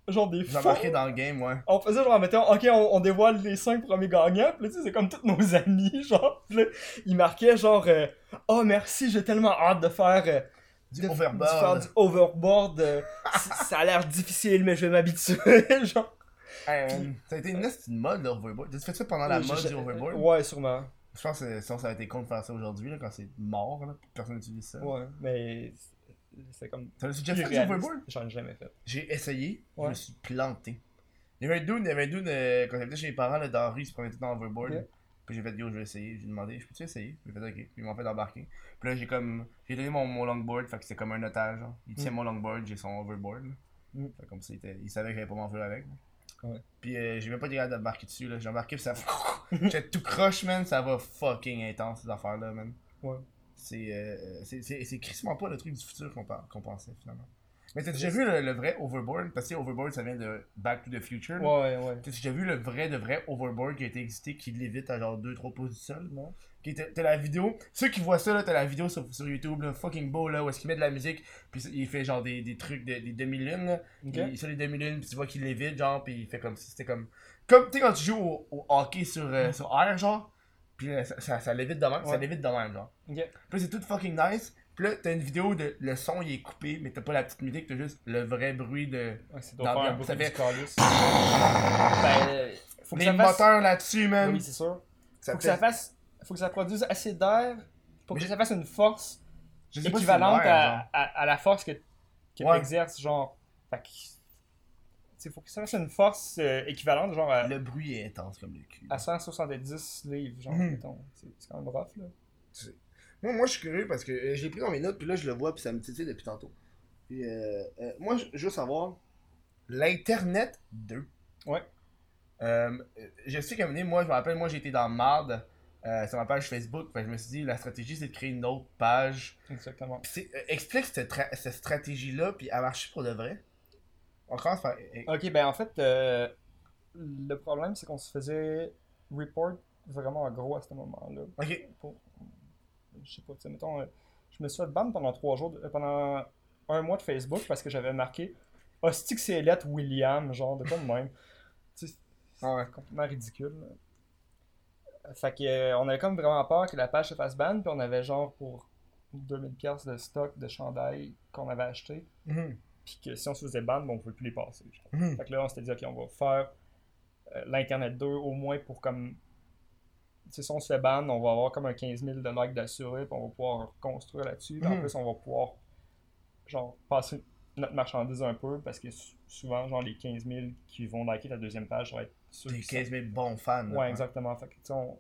genre des J'ai faux. embarqué dans le game, ouais. On faisait genre, mettons, ok, on, on dévoile les 5 premiers gagnants. Puis là, tu sais, c'est comme tous nos *laughs* amis, genre. Puis là, ils marquaient genre, euh, oh merci, j'ai tellement hâte de faire. euh, Du de- overboard. de faire du overboard. euh, *laughs* ça a l'air difficile, mais je vais m'habituer, *laughs* genre. Hey, man, ça a été une, une mode, l'overboard. T'as fait ça pendant la mode du overboard? Ouais, sûrement. Je pense que sinon ça aurait été con de faire ça aujourd'hui, là, quand c'est mort, là. Personne n'utilise ça. Ouais, mais c'est comme. T'as déjà fait du irréaliste. overboard? J'en ai jamais fait. J'ai essayé, je me suis planté. Il y avait un dude, il y avait un dude euh, quand j'étais chez mes parents là, dans la rue, il se promettait dans l'overboard. Ok. Puis j'ai fait, yo, je vais essayer. J'ai demandé, je peux-tu essayer? J'ai fait, ok. Puis ils m'ont fait embarquer. Puis là, j'ai comme. J'ai donné mon, mon longboard, fait que c'était comme un otage. Genre. Il tient Mm. mon longboard, j'ai son overboard. Mm. Fait comme ça, il, était- il savait que j'allais pas m'enfuir avec. Ouais. Puis euh, j'ai même pas capable d'embarquer dessus. là. J'ai embarqué, puis ça. *laughs* J'étais tout croche, man. Ça va fucking intense, ces affaires-là, man. Ouais. C'est euh, c'est crissement pas le truc du futur qu'on pen- qu'on pensait, finalement. Mais t'as déjà vu le, le vrai overboard? Parce que overboard, ça vient de Back to the Future. Ouais, ouais. T'as déjà vu le vrai de vrai overboard qui a été existé qui lévite à genre 2-3 pouces du sol? Non. T'as la vidéo. Ceux qui voient ça, là, t'as la vidéo sur, sur YouTube, là, fucking beau, là, où est-ce qu'il met de la musique, puis il fait genre des, des trucs, de- des demi-lunes. Il, les demi-lunes, puis tu vois qu'il lévite, genre, puis il fait comme si c'était comme. Comme, tu sais, quand tu joues au, au hockey sur, euh, sur air, genre, puis là, ça, ça, ça lévite de même, ça Ouais. lévite de même, genre. Ok. Puis c'est tout fucking nice. Puis là, t'as une vidéo de le son, il est coupé, mais t'as pas la petite musique, t'as juste le vrai bruit de. Ouais, c'est D'ambiance. Ça de fait-. *laughs* Ben, euh, faut que Les ça fasse... moteurs là-dessus, man. Oui, c'est sûr. ça Faut que ça fasse... Faut que ça produise assez d'air pour Mais que je- ça fasse une force équivalente à, à, à la force que, que Ouais. t'exerces, genre... Fait que... T'sais, faut que ça fasse une force euh, équivalente, genre, à, Le bruit est intense comme le cul. à 170 livres, genre, Mhm. mettons. C'est quand même rough, là. Moi, moi, je suis curieux parce que euh, j'ai pris dans mes notes, puis là, je le vois, puis ça me titille depuis tantôt. Puis, euh, euh, moi, je veux savoir, l'Internet 2. Ouais. Euh, je sais qu'à un moment donné, moi, je me rappelle, moi, j'étais dans Marde euh, sur ma page Facebook, je me suis dit, la stratégie, c'est de créer une autre page. Exactement. Euh, explique cette, cette stratégie-là, puis elle marche pour de vrai? On commence par. Ok, ben en fait, euh, le problème, c'est qu'on se faisait report vraiment gros à ce moment-là. Ok. pour- je sais pas, tu sais, mettons, euh, je me suis fait ban pendant trois jours, de- euh, pendant un mois de Facebook parce que j'avais marqué Hostie que c'est lettre William, genre de quoi de même. *laughs* Tu sais, Ah ouais. c'est complètement ridicule. là. Fait que, euh, on avait comme vraiment peur que la page se fasse ban, puis on avait genre pour 2000$ piastres de stock de chandail qu'on avait acheté, Mhm. Puis que si on se faisait ban, ben, on pouvait plus les passer. Mhm. Fait que là, on s'était dit, ok, on va faire euh, l'Internet 2 au moins pour comme. Si on se fait ban, on va avoir comme un 15 000 de likes d'assuré, puis on va pouvoir construire là-dessus. En Mhm. plus, on va pouvoir, genre, passer notre marchandise un peu, parce que sou- souvent, genre, les 15 000 qui vont liker la deuxième page, va être ceux sont- 15 000 bons fans. Ouais, exactement. Fait que, tu sais, on,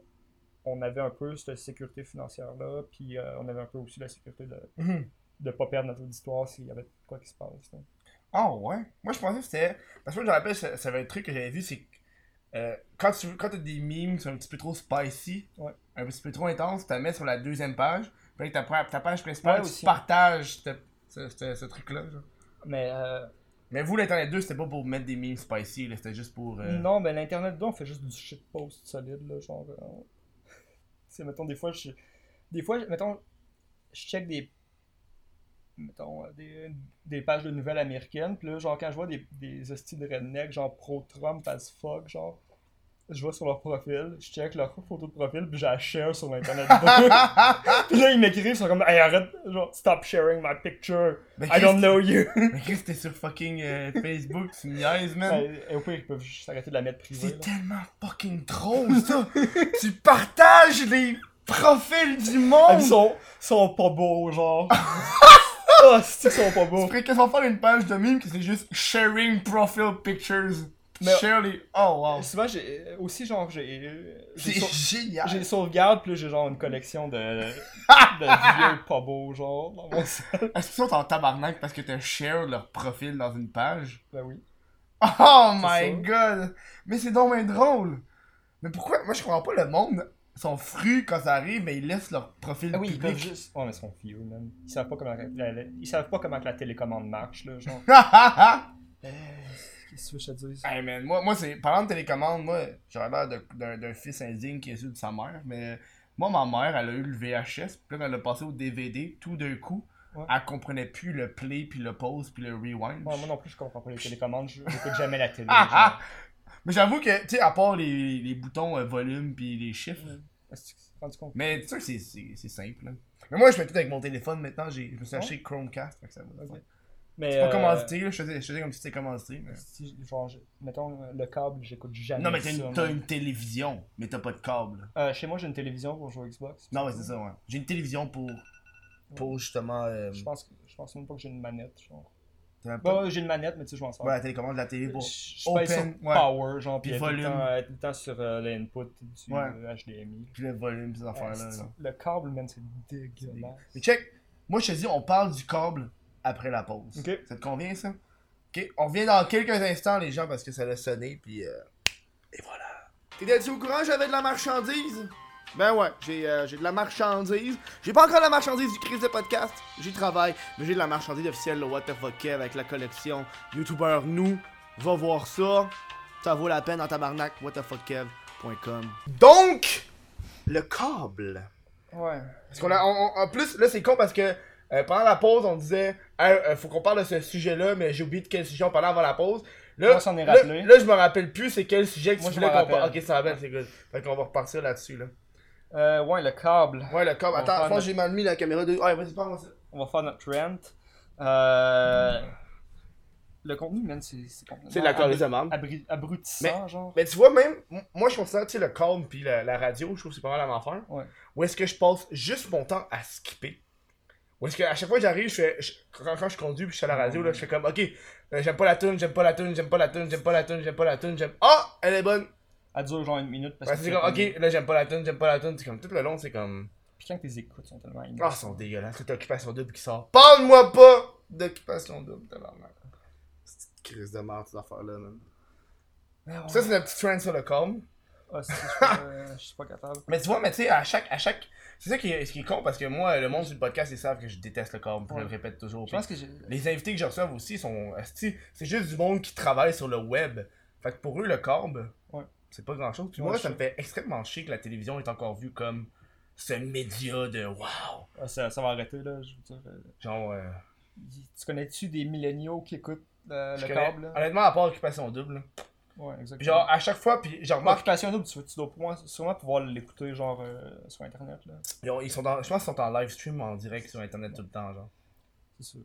on avait un peu cette sécurité financière-là, puis euh, on avait un peu aussi la sécurité de Mhm. Ne pas perdre notre auditoire s'il y avait quoi qui se passe. Ah ouais? Moi je pensais que c'était. Parce que moi je me rappelle, ça, ça avait un truc que j'avais vu, c'est que euh, quand tu quand t'as des memes qui sont un petit peu trop spicy, Ouais. un petit peu trop intense, tu la mets sur la deuxième page, puis ta, ta page principale, Ouais, tu partages ce, ce, ce- ce truc-là. Mais euh, Mais vous, l'Internet 2, c'était pas pour mettre des memes spicy, c'était juste pour. euh, Non, ben l'Internet 2, on fait juste du shitpost solide, là, genre... *laughs* C'est, mettons, des fois, je... Des fois, mettons, je check des... Mettons, euh, des, des pages de nouvelles américaines, puis là, genre, quand je vois des, des de redneck, genre pro-Trump as fuck, genre... Je vais sur leur profil, je check leur photo de profil, puis la share sur l'Internet 2. *laughs* *laughs* puis là, ils m'écrivent, ils sont comme « Hey, arrête, genre, stop sharing my picture, Mais I don't know you! *laughs* » Mais Chris, t'es sur fucking euh, Facebook, tu niaises, man. Ben, Et au pire, ils peuvent juste arrêter de la mettre privée, C'est tellement fucking trop, ça! tu partages les profils du monde! Ah, Ils sont, sont pas beaux, genre. Ah, c'est qu'ils sont pas Tu beaux. pourrais quasiment faire une page de meme que c'est juste sharing profile pictures. Mais- Share les. Oh wow. Souvent, j'ai aussi, genre, j'ai. C'est génial. j'ai sauvegarde, puis là, j'ai genre une collection de, *laughs* de vieux pas beaux, genre, dans mon sel. Est-ce qu'ils sont en tabarnak parce que t'as share leur profil dans une page? Ben oui. Oh my god! Mais c'est donc bien drôle! Mais pourquoi? Moi je comprends pas le monde. Ils sont frus quand ça arrive, mais ils laissent leur profil Ah oui, ils public. peuvent juste. Ouais, mais ils sont vieux, man. Ils savent pas comment la, la- ils savent pas comment que la télécommande marche, là, genre. *laughs* Euh, Qu'est-ce que tu veux que je te dise? Hey man, moi, moi c'est. Parlant de télécommande, moi, j'aurais l'air de- d'un fils indigne qui est issu de sa mère, mais moi, ma mère, elle a eu le VHS, puis là, quand elle a passé au DVD, tout d'un coup, Ouais. elle comprenait plus le play, puis le pause, puis le rewind. Ouais, moi non plus, je comprends pas les télécommandes. Je j'écoute jamais la télé. *laughs* Ah, ah! Mais j'avoue que, tu sais, à part les, les boutons euh, volume puis les chiffres, Est-ce que tu t'es rendu compte? mais tu sais, c'est- c'est c'est simple. Mais moi, je fais tout avec mon téléphone maintenant, j'ai- je me suis Ouais. acheté Chromecast, fait que ça va. Ok. Mais, C'est pas euh, commandité, là, je faisais, je faisais comme si c'était commandité. mais- si, genre, je- mettons, le câble, j'écoute jamais Non, mais t'as ça, une, t'as moi. une télévision, mais t'as pas de câble. Euh, chez moi, j'ai une télévision pour jouer Xbox. Non, ouais, c'est ça, ouais. J'ai une télévision pour, pour justement. Euh, Je pense, que- je pense même pas que j'ai une manette. Genre. Même pas- Bah, j'ai une manette, mais tu sais, je m'en sers. Ouais, la télécommande de la télé pour. Je sur open, ouais. Power, genre, Puis tout le volume. temps, euh, tout le temps sur euh, l'input du Ouais. HDMI. Puis le volume, ces affaires-là. Là. le câble, man, c'est dégueulasse. Mais check, moi je te dis, on parle du câble après la pause. Ok. Ça te convient ça? Ok, on revient dans quelques instants, les gens, parce que ça a sonné, puis. euh, Et voilà. T'étais-tu au courant, j'avais de la marchandise? Ben ouais, j'ai euh, j'ai de la marchandise. J'ai pas encore la marchandise du Chris de podcast, j'y travaille, mais j'ai de la marchandise officielle, le What the fuck Kev, avec la collection YouTuber Nous. Va voir ça, ça vaut la peine en tabarnak, whatthefuckkev.com. Donc, le câble. Ouais. Parce qu'on a, on- on- en plus, là, c'est con parce que euh, pendant la pause, on disait, Hey, euh, faut qu'on parle de ce sujet-là, mais j'ai oublié de quel sujet on parlait avant la pause. Là, On s'en est là- rappelé. Là, je me rappelle plus c'est quel sujet que Moi, tu voulais qu'on parle. Ok, ça va bien, c'est good. Fait qu'on va repartir là-dessus, là. Euh, ouais, le câble. Ouais, le câble. On Attends, je pense que notre- j'ai mal mis la caméra de. Ouais, vas-y, parle-moi ça. On va faire notre rent. Euh... Le contenu, man, c'est c'est complètement C'est de la colise de abrutissant, genre. Mais tu vois, même, moi, je considère, tu sais, le câble puis la, la radio, je trouve que c'est pas mal à m'en faire. Ouais. Ou est-ce que je passe juste mon temps à skipper? Ou est-ce que à chaque fois que j'arrive, je fais. je- quand, quand je conduis puis je suis à la radio, là, je fais comme, ok, euh, j'aime pas la tune, j'aime pas la tune, j'aime pas la tune, j'aime pas la tune, j'aime pas la tune, j'aime. Ah! elle est bonne! Elle dure genre une minute parce Ouais, que c'est comme, ok, là, j'aime pas la tune, j'aime pas la tune. C'est comme tout le long, c'est comme. Puis quand tes écoutes sont tellement Ah, innocentes. ils sont dégueulasses. Cette occupation double qui sort. Parle-moi pas d'occupation double, tabarnak. Cette crise de merde, ces affaires-là, man. Ouais. Ça, c'est notre petit trend sur le câble. Ah, c'est- je suis pas- euh, je suis pas capable. Mais tu vois, mais tu sais, à chaque, à chaque. C'est ça qui est, ce qui est con parce que moi, le monde du podcast, ils savent que je déteste le câble. puis Je Ouais. le répète toujours. Je pense que j'ai. Les invités que je reçois aussi sont. C'est juste du monde qui travaille sur le web. Fait que pour eux, le Ouais. C'est pas grand chose. Puis moi, ça me fait extrêmement chier que la télévision est encore vue comme ce média de wow. Ah, ça, ça va arrêter, là. Je veux dire. euh, Genre, euh, Tu connais-tu des milléniaux qui écoutent euh, le connais- câble, là? Honnêtement, à part occupation double. là. Ouais, Puis exactement. genre, à chaque fois, puis je remarque. Occupation double, tu, tu dois pour moi, sûrement pouvoir l'écouter, genre, euh, sur Internet, là. Ils, ont- ils sont dans, je pense qu'ils sont en live stream en direct sur internet tout le temps, genre. C'est sûr.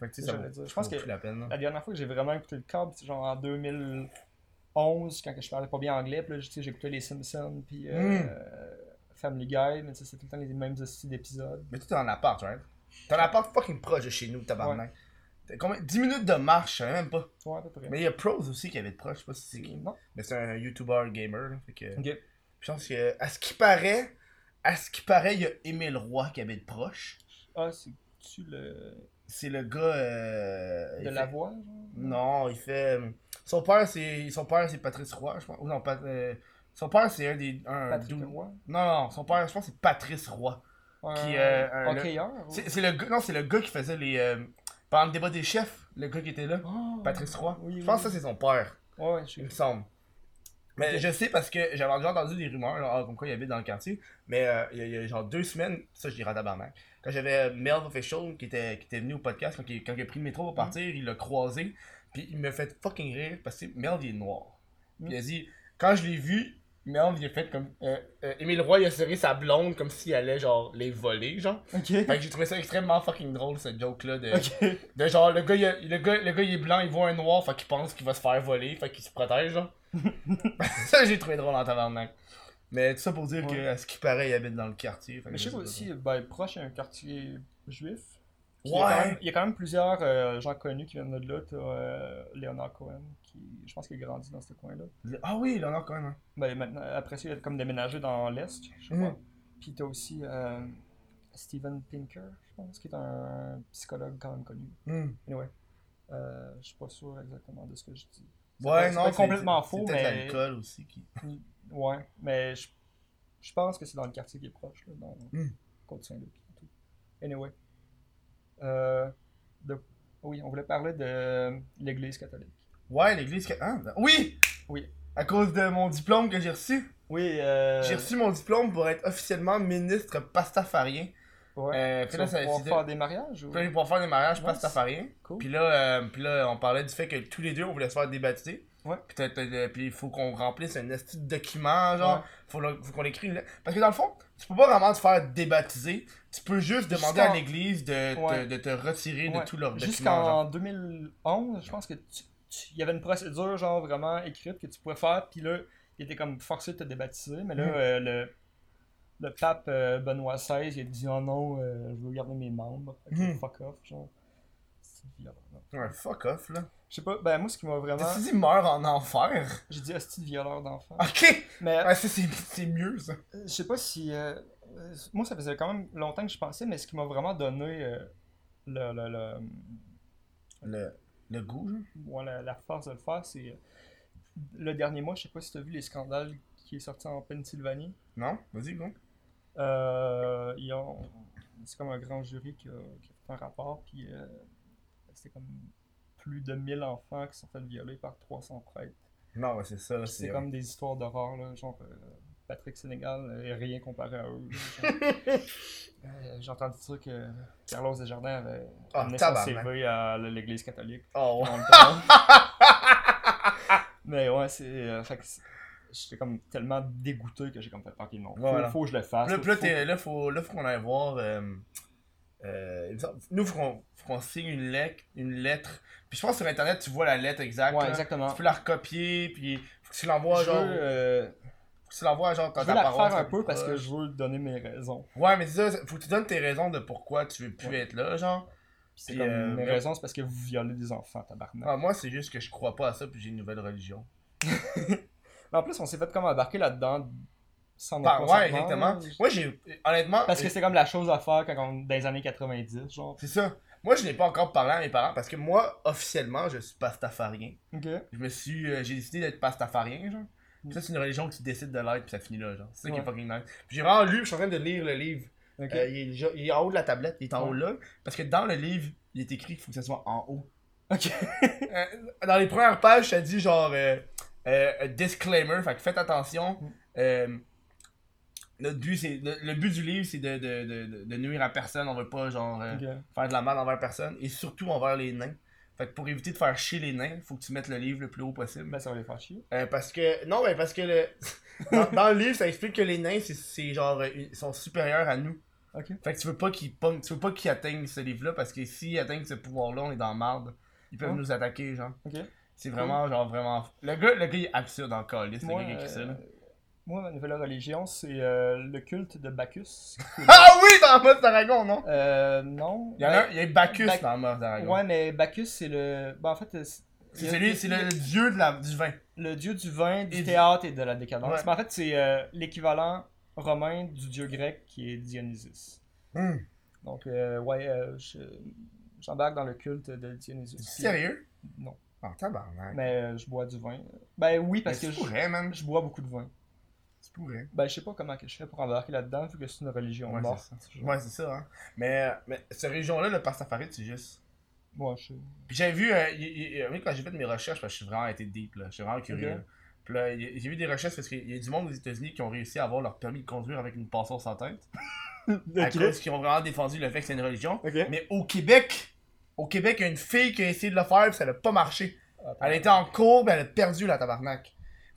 Fait que tu sais, ça vaut, dire, je pense que- la peine. La dernière fois que j'ai vraiment écouté le câble, c'est genre en 2011, quand je parlais pas bien anglais, puis là, j'écoutais les Simpsons, puis euh, Mm. euh, Family Guy, mais c'est tout le temps les mêmes hosties d'épisodes. Mais tu t'es en appart, right? T'es en appart fucking proche de chez nous, tabarnak. T'as combien? 10 minutes de marche, je savais même pas. Ouais, à peu près. Mais il y a Pros aussi qui avait de proche, je sais pas si c'est qui. Non. Mais c'est un YouTuber gamer, là. Fait que. Ok. Je pense que, à ce qui paraît, à ce qui paraît, il y a Émile Roy qui habite proche. Ah, c'est-tu le. C'est le gars. Euh, il de fait- la voix, genre? Non, il fait. Son père, c'est. Son père, c'est Patrice Roy, je pense. Ou non, Pat- euh, Son père, c'est un des. Un Patrick Roy? Non, non, son père, je pense c'est Patrice Roy. Qui, euh, un- hockeyeur ou- C'est le gars. Non, c'est le gars qui faisait les. euh, pendant le débat des chefs, le gars qui était là. Ah, Patrice Roy. Oui, je pense oui. que ça, c'est son père, Ouais, ouais, je il me semble. Mais je sais parce que j'avais déjà entendu des rumeurs, comme quoi il habite dans le quartier. Mais euh, il, y a, il y a genre deux semaines, ça je dirais à tabarnak. Quand j'avais Melv Official qui était, qui était venu au podcast, quand il, quand il a pris le métro pour partir, il l'a croisé. Puis il me fait fucking rire parce que Melv il est noir. Puis il a dit, quand je l'ai vu, Melv il a fait comme. Euh, euh, Émile Roy il a serré sa blonde comme s'il allait genre les voler, genre. Ok. Fait que j'ai trouvé ça extrêmement fucking drôle ce joke là de. De genre, le gars, il a- le, gars, le gars il est blanc, il voit un noir, fait qu'il pense qu'il va se faire voler, fait qu'il se protège, genre. *laughs* ça, j'ai trouvé drôle en tabarnak. Mais tout ça pour dire Ouais. que, à ce qui paraît, il habite dans le quartier. Mais je sais aussi, ben, proche, il y a un quartier juif. Il y, a quand même, il y a quand même plusieurs euh, gens connus qui viennent de là. T'as euh, Leonard Cohen, qui je pense qu'il a grandi dans ce coin-là. Ah oui, il en a quand même. hein. Ben, maintenant, après ça, il a comme déménagé dans l'Est, je sais pas. Puis t'as aussi euh, Steven Pinker, je pense, qui est un psychologue quand même connu. Hmm. Anyway, euh, je suis pas sûr exactement de ce que je dis. C'est pas- Ouais, non, pas c'est- complètement faux, c'est mais. l'alcool aussi qui. *laughs* Ouais, mais je, je pense que c'est dans le quartier qui est proche, là, dans Hmm. Côte-Saint-Luc et tout. Anyway. Euh, de Oui, on voulait parler de l'église catholique. Ouais, l'église. ca- Ah, ben- oui! Oui. À cause de mon diplôme que j'ai reçu. Oui, euh... J'ai reçu mon diplôme pour être officiellement ministre pastafarien. Ouais. Euh, puis là, ça c'est- faire des mariages ou... Puis là, pour faire des mariages Ouais, pastafariens. Cool. Puis là, euh, puis là, on parlait du fait que tous les deux, on voulait se faire débaptiser. Ouais. Puis il faut qu'on remplisse un de document, genre. Ouais. Faut, qu'on lettre. Parce que dans le fond, tu peux pas vraiment te faire débaptiser. Tu peux juste demander à l'église de, Ouais. te- de te retirer de tout leur. Jusqu'en genre. 2011, je pense que il y avait une procédure genre vraiment écrite que tu pouvais faire, puis là, il était comme forcé de te débaptiser, mais là, Mhm. euh, le, le pape euh, Benoît XVI, il a dit oh non, euh, je veux garder mes membres, Fait que Mhm. fuck off, genre. C'est violent. Ouais, fuck off, là. Je sais pas, ben moi, ce qui m'a vraiment. T'as dit meurt en enfer? J'ai dit hostie de violeur d'enfant. Ok! Mais Ouais, ça, c'est mieux, ça. euh, je sais pas si. euh, euh, moi, ça faisait quand même longtemps que je pensais, mais ce qui m'a vraiment donné euh, le, le, le, Le, le goût. Ouais, la, la force de le faire, c'est euh, le dernier mois, je sais pas si tu as vu les scandales qui est sorti en Pennsylvanie. Non? Vas-y, go. Euh, ont- c'est comme un grand jury qui a, qui a fait un rapport, puis c'était comme plus de 1000 enfants qui sont fait violer par 300 prêtres. Non, ouais, c'est ça. C'est comme des histoires d'horreur, là, genre euh, Patrick Sénégal euh, rien comparé à eux. *laughs* Euh, J'ai entendu dire que Carlos Desjardins avait Ah, amené son. CV à l'église catholique. Oh. *laughs* Mais ouais, c'est. fait que c'est- j'étais comme tellement dégoûté que j'ai comme fait ok non. Faut, Voilà. faut que je le fasse. Là, faut- là, faut, là, faut qu'on aille voir. Euh, euh, nous, faut qu'on, faut qu'on signe une lettre, une lettre. Puis je pense que sur internet, tu vois la lettre exacte. Ouais, là. exactement. Tu peux la recopier, puis faut que tu l'envoies genre. veux, euh, Faut que tu l'envoies genre dans je veux la refaire un peu parce que je veux donner mes raisons. Ouais, mais c'est ça, faut que tu donnes tes raisons de pourquoi tu veux plus Ouais. être là, genre. C'est comme euh, mes raisons, c'est parce que vous violez des enfants, tabarnak. Ah, moi, c'est juste que je crois pas à ça, puis j'ai une nouvelle religion. *laughs* Mais en plus, on s'est fait comme embarquer là-dedans sans notre Bah, ouais, exactement. Moi, j'ai. Honnêtement. Parce que c'est comme la chose à faire quand on dans les années 90, genre. C'est ça. Moi, je n'ai pas encore parlé à mes parents parce que moi, officiellement, je suis pastafarien. Ok. Je me suis. euh, j'ai décidé d'être pastafarien, genre. Puis ça, c'est une religion que tu décides de l'être, puis ça finit là, genre. C'est ça qui est fucking nice. Puis j'ai vraiment lu, je suis en train de lire le livre. Euh, il, est, déjà- il est en haut de la tablette, il est en Ouais. haut là. Parce que dans le livre, il est écrit qu'il faut que ça soit en haut. Ok. Euh, dans les premières pages, ça dit genre. Euh, disclaimer, fait que faites attention. Mm. Notre but, c'est, le, but du livre, c'est de, de, de, de- nuire à personne. On veut pas, genre. euh, faire de la mal envers personne et surtout envers les nains. Fait que pour éviter de faire chier les nains, faut que tu mettes le livre le plus haut possible. Ben, ça va les faire chier. Euh, parce que. Non, mais parce que le. *laughs* dans, dans le livre, ça explique que les nains, c'est, genre. euh, ils sont supérieurs à nous. Fait que tu veux pas qu'ils tu veux pas qu'ils atteignent ce livre-là parce que s'ils atteignent ce pouvoir-là, on est dans marde. Ils peuvent nous attaquer, genre. C'est vraiment, genre, vraiment. Le gars, le gars il est absurde en calice, le gars qui écrit ça, là. Moi, ma nouvelle religion, c'est euh, le culte de Bacchus. *laughs* Ah oui, dans mode d'Aragon, non? euh, non. Il y en a un, il y a Bacchus Bac- dans mode d'Aragon. Ouais, mais Bacchus, c'est le. Ben, en fait, euh, c'est C'est celui, c'est le dieu de la, du vin. le dieu du vin, du Et du- théâtre et de la décadence. Ouais. Mais en fait, c'est euh, l'équivalent romain du dieu grec qui est Dionysus. Hmm. Donc, euh, ouais, euh, je- j'embarque dans le culte de Dionysus. C'est Puis- sérieux? Non. Ah, tabarnak. Mais euh, je bois du vin. Ben oui, parce Mais que tu je, pourrais, man. je bois beaucoup de vin. Tu pourrais. Ben, je sais pas comment que je fais pour embarquer là-dedans, vu que c'est une religion Ouais, morte. c'est ça. Ouais, c'est ça, hein. Mais, euh, mais cette région-là, le pastafari, c'est juste. Moi, je sais. Puis j'avais vu, euh, oui, quand j'ai fait mes recherches, parce que je suis vraiment été deep, là. Je suis vraiment curieux. Là. Puis là, il- j'ai vu des recherches parce qu'il y a du monde aux États-Unis qui ont réussi à avoir leur permis de conduire avec une passoire sans tête. *laughs* À cause qu'ils ont vraiment défendu le fait que c'est une religion. Mais au Québec, au Québec, il y a une fille qui a essayé de le faire, puis ça n'a pas marché. Elle était en cours, mais elle a perdu la tabarnak.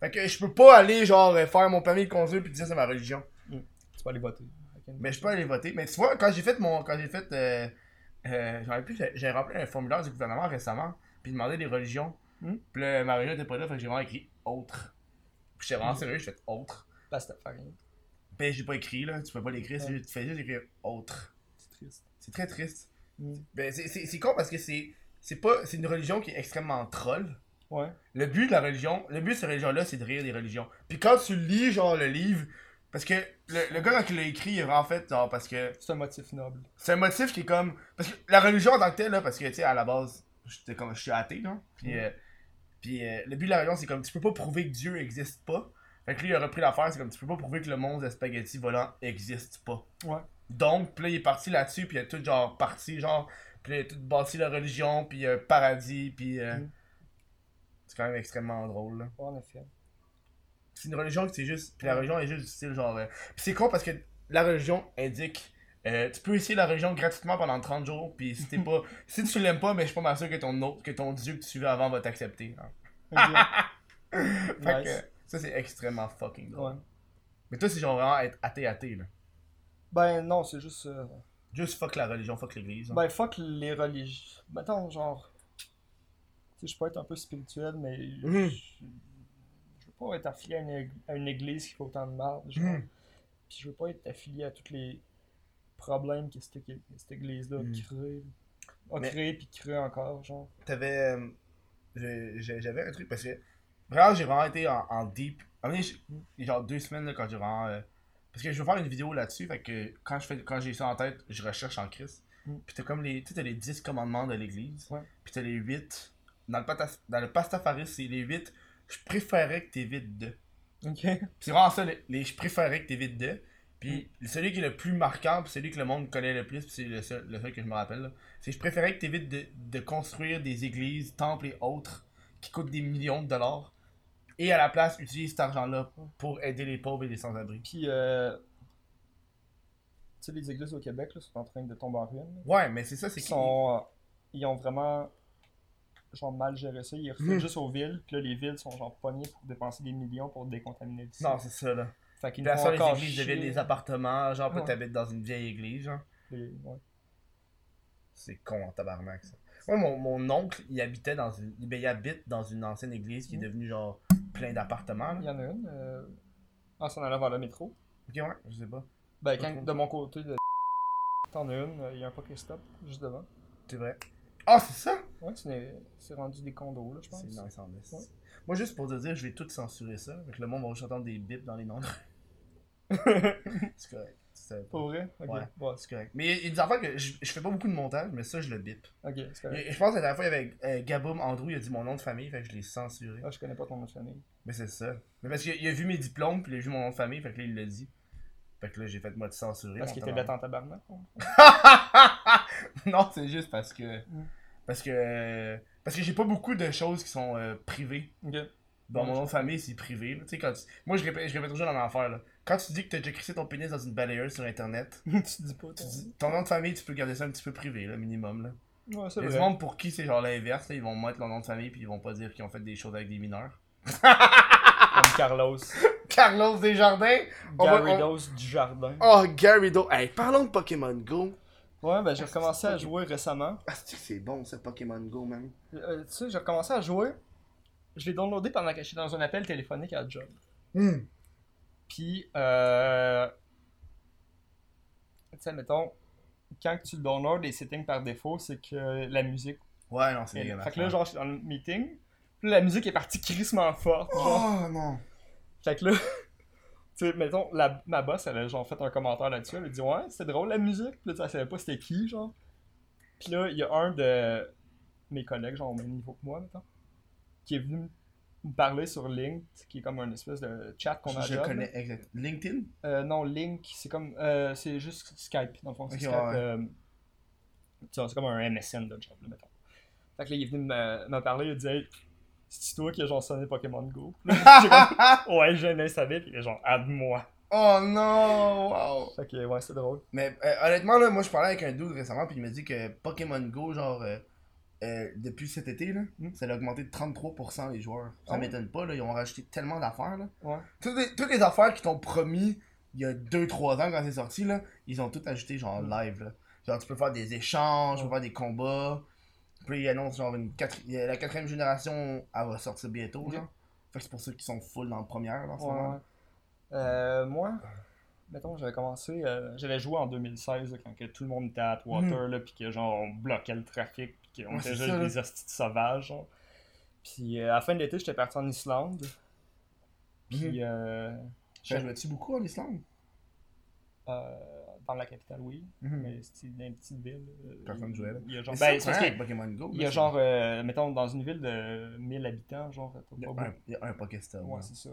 Fait que je peux pas aller, genre, euh, faire mon permis de conduire puis dire c'est ma religion. Tu vas aller voter. Mais je peux aller voter. Mais tu vois, quand j'ai fait mon. Quand j'ai fait. Euh, euh, j'en ai plus, j'ai- rempli un formulaire du gouvernement récemment, puis demandé des religions. Hmm. Puis là, ma religion était pas là, fait que j'ai vraiment écrit autre. Puis j'étais vraiment Hmm. sérieux, j'ai fait autre. Pastafari. Puis j'ai pas écrit, là, tu peux pas l'écrire, Ouais. tu fais juste écrire autre. C'est triste. C'est très triste. Hmm. Ben, c'est con parce que c'est. C'est pas. C'est une religion qui est extrêmement troll. Ouais. Le but de la religion, le but de cette religion-là, c'est de rire des religions. Puis quand tu lis, genre, le livre, parce que le, le gars, quand il l'a écrit, en fait, genre, parce que C'est un motif noble. c'est un motif qui est comme. Parce que la religion en tant que telle, là, parce que, tu sais, à la base, j'étais comme, je suis athée, là. Puis, Mm. euh, puis euh, le but de la religion, c'est comme, tu peux pas prouver que Dieu existe pas. Fait que lui, il a repris l'affaire, c'est comme, tu peux pas prouver que le monstre de spaghetti volant existe pas. Ouais. Donc, puis là, il est parti là-dessus, puis il a tout, genre, parti, genre, Puis là, il a tout bâti la religion, puis un paradis, puis. euh, Mm. C'est quand même extrêmement drôle, là. Ouais, en effet. C'est une religion qui c'est juste. Puis la religion est juste du style genre. euh, Puis c'est con parce que la religion indique. euh, tu peux essayer la religion gratuitement pendant 30 jours, puis si t'es *laughs* pas. si tu l'aimes pas, mais je suis pas mal sûr que ton, autre, que ton dieu que tu suivais avant va t'accepter. hein. *laughs* Fait Nice. que ça c'est extrêmement fucking drôle. Ouais. Mais toi c'est genre vraiment être athée-athée là. Ben non, c'est juste. euh, Juste fuck la religion, fuck l'église. hein. Ben fuck les religions. Mettons, genre. Tu sais, je peux être un peu spirituel, mais. Je, je veux pas être affilié à une, ég- à une église qui fait autant de mal. Genre. Mhm. Puis je veux pas être affilié à tous les problèmes que cette, que cette église-là a créé. A Mais- créé puis crée encore, genre. T'avais. euh, J'avais un truc parce que. Vraiment, j'ai vraiment été en, en deep. A genre deux semaines là, quand j'ai vraiment. euh, parce que je veux faire une vidéo là-dessus, fait que quand je fais quand j'ai ça en tête, je recherche en Christ. Mm. Puis t'as comme les. Tu t'as les 10 commandements de l'église. Ouais. Puis t'as les 8. Dans le, patas- dans le pastafaris, c'est les 8. Je préférais que t'évites de. Ok. Puis c'est vraiment ça, les, les- je préférais que t'évites de. Puis Mm. celui qui est le plus marquant, puis celui que le monde connaît le plus, puis c'est le seul, le seul que je me rappelle, c'est je préférais que t'évites de, de construire des églises, temples et autres qui coûtent des millions de dollars. Et à la place, utilise cet argent-là pour aider les pauvres et les sans-abri. Puis, euh, tu sais, les églises au Québec là, sont en train de tomber en ruine. Ouais, mais c'est ça, c'est Ils qui sont. euh, ils ont vraiment. Genre mal géré ça. Ils refusent Mhm. juste aux villes. Puis là, les villes sont genre pognées pour dépenser des millions pour décontaminer le site. Non, c'est ça, là. Fait qu'ils ça, font les encore églises deviennent des appartements, genre, Ouais. t'habites dans une vieille église, genre. Les- ouais. C'est con en tabarnak, ça. Moi, mon, mon oncle, il habitait dans une. Ben, il habite dans une ancienne église qui est Mhm. devenue, genre, plein d'appartements. Il y en a une. Euh... En s'en allant vers le métro. Ok, ouais, je sais pas. Ben, quand, de mon côté, de... t'en as une. euh, Il y a un Pokéstop juste devant. C'est vrai. Ah, c'est ça? Ouais, c'est rendu des condos, là, je pense. C'est nice en. Ouais. Moi, juste pour te dire, je vais tout censurer ça. Avec le monde va juste entendre des bips dans les noms. *laughs* *laughs* c'est correct. C'est Pour vrai? Ok. Ouais. Ouais, c'est correct. Mais il y a des affaires que je, je fais pas beaucoup de montage, mais ça, je le bip. ok, c'est correct. et Je pense que la dernière fois, il y avait euh, Gaboum Andrew, il a dit mon nom de famille, fait que je l'ai censuré. Ah, je connais pas ton nom de famille. Mais c'est ça. Mais parce qu'il a vu mes diplômes, puis il a vu mon nom de famille, fait que là, il l'a dit. Fait que là, j'ai fait moi de censurer. Parce qu'il était là en tabarnak. *laughs* non, c'est juste parce que. Mm. Parce que. Parce que j'ai pas beaucoup de choses qui sont euh, privées. Dans mon nom de famille, c'est privé. là. Tu sais, quand tu- Moi, je répète, je répète toujours dans l'enfer. Là. Quand tu dis que t'as déjà crissé ton pénis dans une balayeuse sur internet, *laughs* tu dis pas, tu dis- ton nom de famille, tu peux garder ça un petit peu privé, là, minimum. Là. Ouais, c'est vrai. monde pour qui c'est genre l'inverse. Ils vont mettre leur nom de famille puis ils vont pas dire qu'ils ont fait des choses avec des mineurs. *laughs* Carlos. *laughs* Carlos Desjardins va- on- Gyarados du jardin. Oh, Gary Do. Hey, parlons de Pokémon Go. Ouais, ben j'ai recommencé à jouer récemment. Ah, c'est bon, ça, Pokémon Go, man. Euh, tu sais, j'ai recommencé à jouer. Je l'ai downloadé pendant que j'étais dans un appel téléphonique à job. Hmm. Puis, euh... tu sais, mettons, quand tu le downloads, les settings par défaut, c'est que la musique. Ouais, non, c'est Fait que là, genre, je suis dans le meeting. La musique est partie crissement forte. Genre. Oh non. Fait que là, *laughs* tu sais, mettons, la, ma boss, elle a genre fait un commentaire là-dessus. Elle a dit, ouais, c'était drôle la musique. Puis là, elle savait pas c'était qui, genre. Puis là, il y a un de mes collègues, genre au même niveau que moi, mettons, qui est venu me parler sur Link, qui est comme un espèce de chat qu'on a Je, job, connais exact. LinkedIn? Euh, non, Link, c'est comme. euh, c'est juste Skype, dans le fond. C'est Ok, Skype. ouais, euh, c'est comme un MSN de job, là, mettons. Fait que là, il est venu me, me parler, il a dit, hey, c'est toi qui as genre sonné Pokémon Go. *laughs* Comme, ouais, je l'ai installé, puis il est genre, aide-moi. Oh non, wow. Fait que, ouais, c'est drôle. Mais euh, honnêtement, là, moi je parlais avec un dude récemment, puis il m'a dit que Pokémon Go, genre, euh, euh, depuis cet été, là, Hmm? ça a augmenté de 33% les joueurs. Ça Ah m'étonne pas, là, ils ont rajouté tellement d'affaires, là. Ouais. Toutes les, toutes les affaires qui t'ont promis il y a 2-3 ans quand c'est sorti, là, ils ont tout ajouté, genre, Hmm. live, là. Genre, tu peux faire des échanges, tu peux faire des combats. Puis ils annoncent, genre, une quatri- la quatrième génération, elle va sortir bientôt, genre. Fait que c'est pour ceux qui sont full dans le première, en ce Ouais, moment. Euh, moi, mettons, j'avais commencé, euh, j'avais joué en 2016, là, quand que tout le monde était à Atwater, là, puis que genre, on bloquait le trafic, puis qu'on Ouais, était juste des hosties sauvages, genre. Puis euh, à la fin de l'été, j'étais parti en Islande. Puis, euh, Ça jouais-tu beaucoup en Islande? euh, dans la capitale, oui. Mhm. Mais c'était dans une petite ville. euh, Personne il- jouait, là. Il y a genre, ben, c'est c'est que- avec Pokémon Go. il y a c'est- genre, euh, mettons, dans une ville de 1000 habitants, genre, Il y a un, il y a un. Ouais, c'est ça.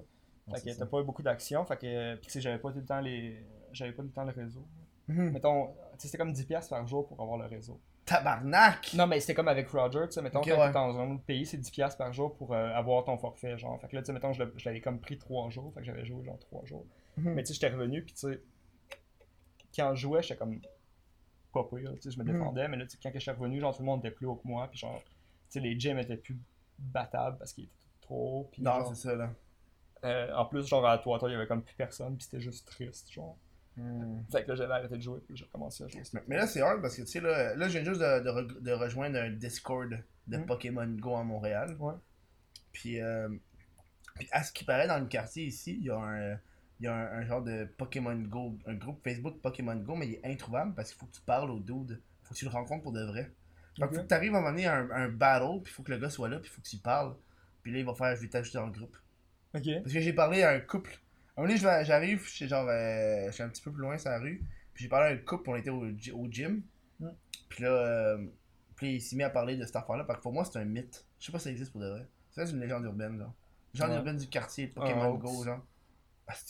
Fait c'est que ça. t'as pas beaucoup d'actions, fait que, pis tu sais, j'avais pas tout le temps les, j'avais pas tout le temps le réseau. Mhm. Mettons, tu sais, c'était comme 10$ piastres par jour pour avoir le réseau. Tabarnak! Non, mais c'était comme avec Roger, tu sais, mettons, Ok, quand ouais. t'es dans un autre pays, c'est 10$ par jour pour euh, avoir ton forfait, genre. Fait que là, tu sais, mettons, je l'avais comme pris 3 jours, fait que j'avais joué genre 3 jours. Mhm. Mais tu sais, j'étais revenu, puis tu sais, quand je jouais, j'étais comme pas pire, tu sais, je me Mhm. défendais, mais là, quand je suis revenu, genre, tout le monde était plus haut que moi, puis genre, tu sais, les gyms étaient plus battables parce qu'ils étaient trop Non, genre, c'est ça, là. euh, en plus, genre, à toi, toi, il y avait comme plus personne, puis c'était juste triste, genre. Fait que là, j'avais arrêté de jouer, puis j'ai recommencé à jouer. Mais, mais là, c'est hard parce que, tu sais, là, là je viens juste de, de re- de rejoindre un Discord de Mhm. Pokémon Go à Montréal. Ouais. Puis, euh, puis à ce qui paraît, dans le quartier ici, il y a un, il y a un, un genre de Pokémon Go, un groupe Facebook Pokémon Go, mais il est introuvable parce qu'il faut que tu parles au dude. faut que tu le rencontres pour de vrai. Donc, Ok. faut que tu arrives à un moment donné à un, un battle, puis il faut que le gars soit là, puis il faut que tu parles. Puis là, il va faire, je vais t'ajouter dans le groupe. Ok. Parce que j'ai parlé à un couple. À un moment donné, j'arrive, je suis genre, euh, je suis un petit peu plus loin sur la rue. Puis j'ai parlé à un couple, on était au, au gym. Mm. Puis là, euh, puis il s'est mis à parler de cette affaire-là. Parce que pour moi, c'est un mythe. Je sais pas si ça existe pour de vrai. Ça, c'est une légende urbaine, genre. Légende Ouais. urbaine du quartier Pokémon hoax. Go, genre.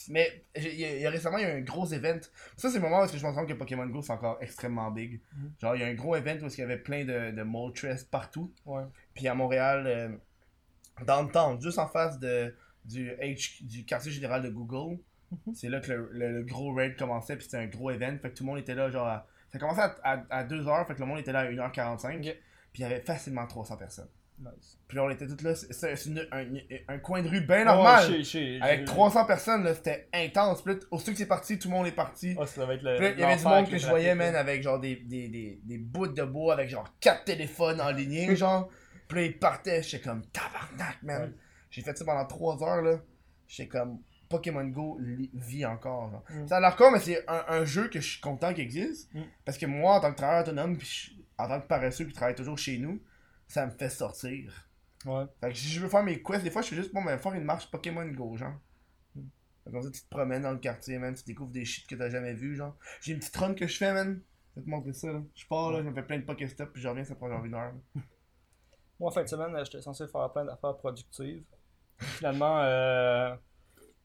Mais il y, a- il y a récemment, il y a eu un gros event. Ça, c'est le moment où je me rends compte que Pokémon Go, c'est encore extrêmement big. Mhm. Genre, il y a un gros event où il y avait plein de, de Moltres partout. Ouais. Puis à Montréal, euh, downtown, juste en face de, du, H, du quartier général de Google, Mhm. c'est là que le, le- le gros raid commençait, puis c'était un gros event. Fait que tout le monde était là, genre, à- ça commençait à, à, à 2h, fait que le monde était là à 1h45. Ok. Puis il y avait facilement 300 personnes. Nice. Puis là, on était tous là, c'est un, un coin de rue bien normal. Ouais, je sais, je sais, avec je- 300 personnes, là, c'était intense. Puis là, aussitôt que c'est parti, tout le monde est parti. Ah, ça va être le. Puis là, il y avait du monde que je voyais, man, avec genre des, des, des, des bouts de bois avec genre 4 téléphones en ligne, *laughs* genre. Puis là, ils partaient, j'étais comme tabarnak, man. Ouais. J'ai fait ça pendant 3 heures, là. J'étais comme Pokémon Go vit encore, genre. Mm. Ça a l'air con, mais c'est un, un jeu que je suis content qu'il existe. Mm. Parce que moi, en tant que travailleur autonome, puis en tant que paresseux qui travaille toujours chez nous, ça me fait sortir. Ouais. Fait que si je veux faire mes quests, des fois, je fais juste, bon, ben, faire une marche Pokémon Go, genre. Mm. Fait que Comme ça, tu te promènes dans le quartier, man, tu découvres des shit que t'as jamais vu, genre. J'ai une petite run que je fais, man. Je vais te montrer ça, là. Je pars, là, je me fais plein de Pokéstop, puis je reviens, ça prend genre une heure. là. *laughs* Moi, en fin de semaine, j'étais censé faire plein d'affaires productives. Finalement, euh,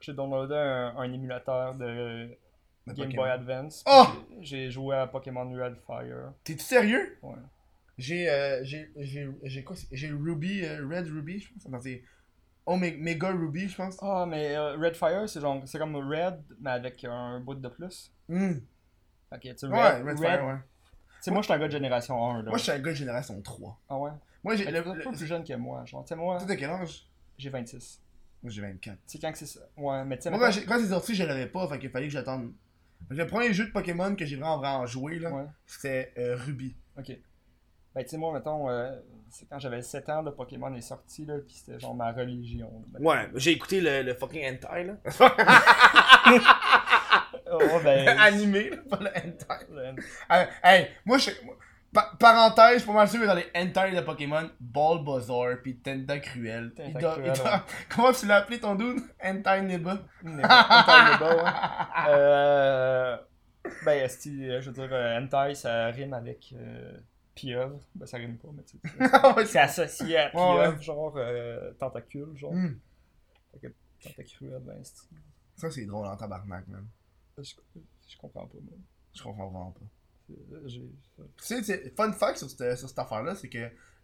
j'ai downloadé un, un émulateur de Game Pokémon. Boy Advance. Oh! J'ai j'ai joué à Pokémon Red Fire. T'es-tu sérieux? Ouais. J'ai, euh, j'ai, j'ai, j'ai quoi? J'ai Ruby, euh, Red Ruby, je pense. Omega Mega Ruby, je pense. Ah, mais euh, Red Fire, c'est genre, c'est comme Red, mais avec un bout de plus. Hmm. Ok, tu sais, Ouais, Red, Red, Red- Fire, ouais. Tu sais, moi, je suis un gars de génération 1, là. Moi, je suis un gars de génération 3. Ah ouais? Moi, j'ai. Le, tu plus jeune que moi. Genre, tu sais, moi, Toi, t'as quel âge? j'ai 26. Moi, j'ai 24. Tu sais, quand que c'est ça? Ouais, mais tu sais, Moi, quand, quand c'est sorti, je l'avais pas, fait qu'il fallait que j'attende. Le premier jeu de Pokémon que j'ai vraiment, vraiment joué, là, Ouais. c'était euh, Ruby. Ok. Ben, tu sais, moi, mettons, euh, c'est quand j'avais 7 ans, le Pokémon est sorti, là, pis c'était genre ma religion. Ouais, j'ai écouté le, le fucking hentai, là. *laughs* Oh, ben. *laughs* Animé, là, pas le hentai. le- Hey, hey, moi, je. pa- parenthèse, je suis pas mal sûr que dans les hentai de Pokémon, Bulbasaur pis Tentacruel. Tentacruel, doit- *laughs* Comment tu l'as appelé ton dude? Hentai Neba. Hentai Neba, ouais. Euh. Ben, euh, je veux dire, euh, Hentai, ça rime avec euh, pieuvre. Ben, ça rime pas, mais tu sais. *laughs* Ah C'est associé à pieuvre, ouais. genre euh, tentacule, genre. Hmm. Tentacruel, ben, esti. Ça, c'est drôle en tabarnak, man. Je, je comprends pas, moi. Je comprends vraiment pas. C'est- J'ai. Tu sais, c'est- fun fact sur cette, sur cette affaire-là, c'est que,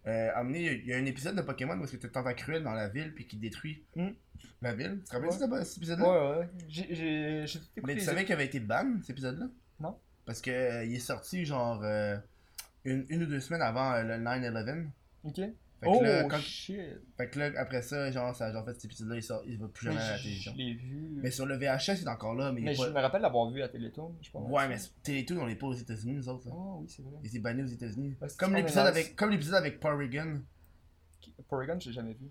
euh, il y a un épisode de Pokémon où t'as Tentacruel dans la ville puis qui détruit Hmm. la ville. Tu te rappelles Ouais. de ce- cet épisode-là? Ouais, ouais. J'ai. Mais tu savais qu'il avait été ban, cet épisode-là? Non. Parce que euh, il est sorti genre euh, une, une ou deux semaines avant euh, le 9-11. Ok. Fait que, oh là, quand- shit. fait que là, après ça, genre, ça a genre fait cet épisode-là, il, sort, il va plus Mais jamais à la je télévision. je l'ai vu. Mais sur le VHS, il est encore là, mais, il Mais je me rappelle l'avoir vu à Télétoon. Je pense. Ouais, mais Télétoon, on n'est pas aux États-Unis, nous autres. Là. Oh oui, c'est vrai. Il s'est banni aux États-Unis. Ouais, Comme l'épisode avec, comme l'épisode avec. Porygon, j'ai jamais vu.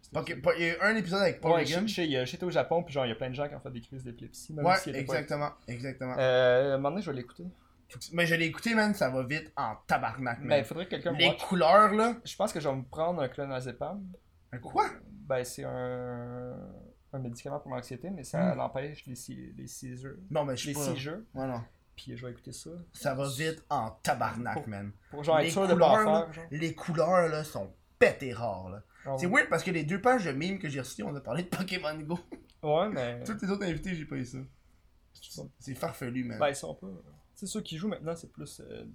Il y a eu un épisode avec Ouais, Porygon. je a- j'étais au Japon, puis genre, il y a plein de gens qui ont fait des crises d'épilepsie. Ouais, pas- exactement, exactement. Euh, à un moment donné, je vais l'écouter. Mais je l'ai écouté, man, ça va vite en tabarnak, Ben, man. il faudrait que quelqu'un Les couleurs, là. Je pense que je vais me prendre un clonazepam. Un Quoi? Ben, c'est un... un médicament pour l'anxiété, mais ça Hmm. l'empêche les, si- les seizures. Non, mais je Les seizures. Non. Puis je vais écouter ça. Ça va vite en tabarnak, Pour- man. Pour genre les être sûr de pas en couleurs, là, faire. Genre. les couleurs, là, sont pétés rares, là. Ah C'est weird parce que les deux pages de mimes que j'ai reçues, on a parlé de Pokémon Go. Ouais, mais. *laughs* Tous les autres invités, j'ai pas eu ça. C'est farfelu, man. Ben, ils sont pas. Sais, ceux qui jouent maintenant, c'est plus. euh,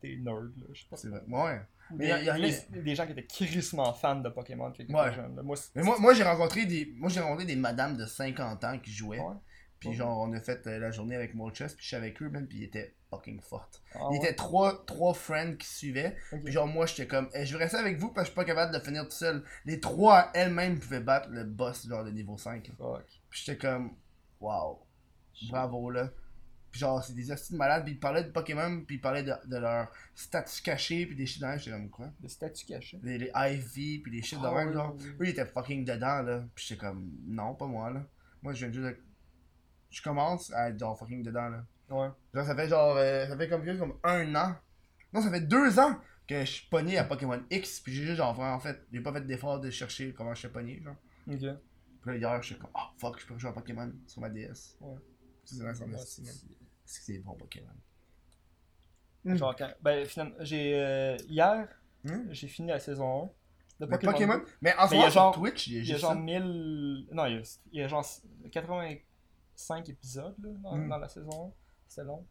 t'es nerd, là. Je sais pas. C'est vrai. Ouais. Ou Mais des, y a- y a rien- des- des gens qui étaient crissement fans de Pokémon étaient Ouais. jeunes. là. Moi, Mais moi, moi j'ai rencontré des. Moi j'ai rencontré des madames de 50 ans qui jouaient. Ouais. Puis genre on a fait euh, la journée avec mon chess, puis je suis avec eux, man, puis ils étaient fucking fortes. Ah Il ouais? était trois, trois friends qui suivaient. Puis genre moi j'étais comme Eh, je vais rester avec vous parce que je suis pas capable de finir tout seul. Les trois elles-mêmes pouvaient battre le boss genre de niveau 5. là. Fuck. Puis j'étais comme Wow. Bravo là. Puis genre c'est des astuces malades. Puis ils parlaient de Pokémon, puis ils parlaient de, de leurs stats cachés, puis des shit dans J'étais comme quoi? Des statues cachées. Les, les IV, puis des shit de Ah ouais, genre. ouais. Eux ils étaient fucking dedans là. Puis j'étais comme Non, pas moi là. Moi je viens juste de. Je commence à être genre fucking dedans là. Ouais. Genre, ça fait genre. euh, ça fait comme, comme un an. Non, ça fait deux ans que je suis pogné à Pokémon X. Puis j'ai juste, genre, en fait, j'ai pas fait d'effort de chercher comment je suis pogné, genre. Ok. Puis là, hier, je suis comme, oh fuck, je peux jouer à Pokémon sur ma DS. Ouais. C'est Ouais, C'est que c'est bon Pokémon. Genre, quand... Ben, finalement, j'ai. euh, Hier, Hmm? j'ai fini la saison 1 de Mais Pokémon. Mais en ce moment, sur genre- Twitch, il y a Il y a juste genre ça. 1000. Non, il y a, il y a genre 85 épisodes là, dans, Hmm. dans la saison 1. C'était long.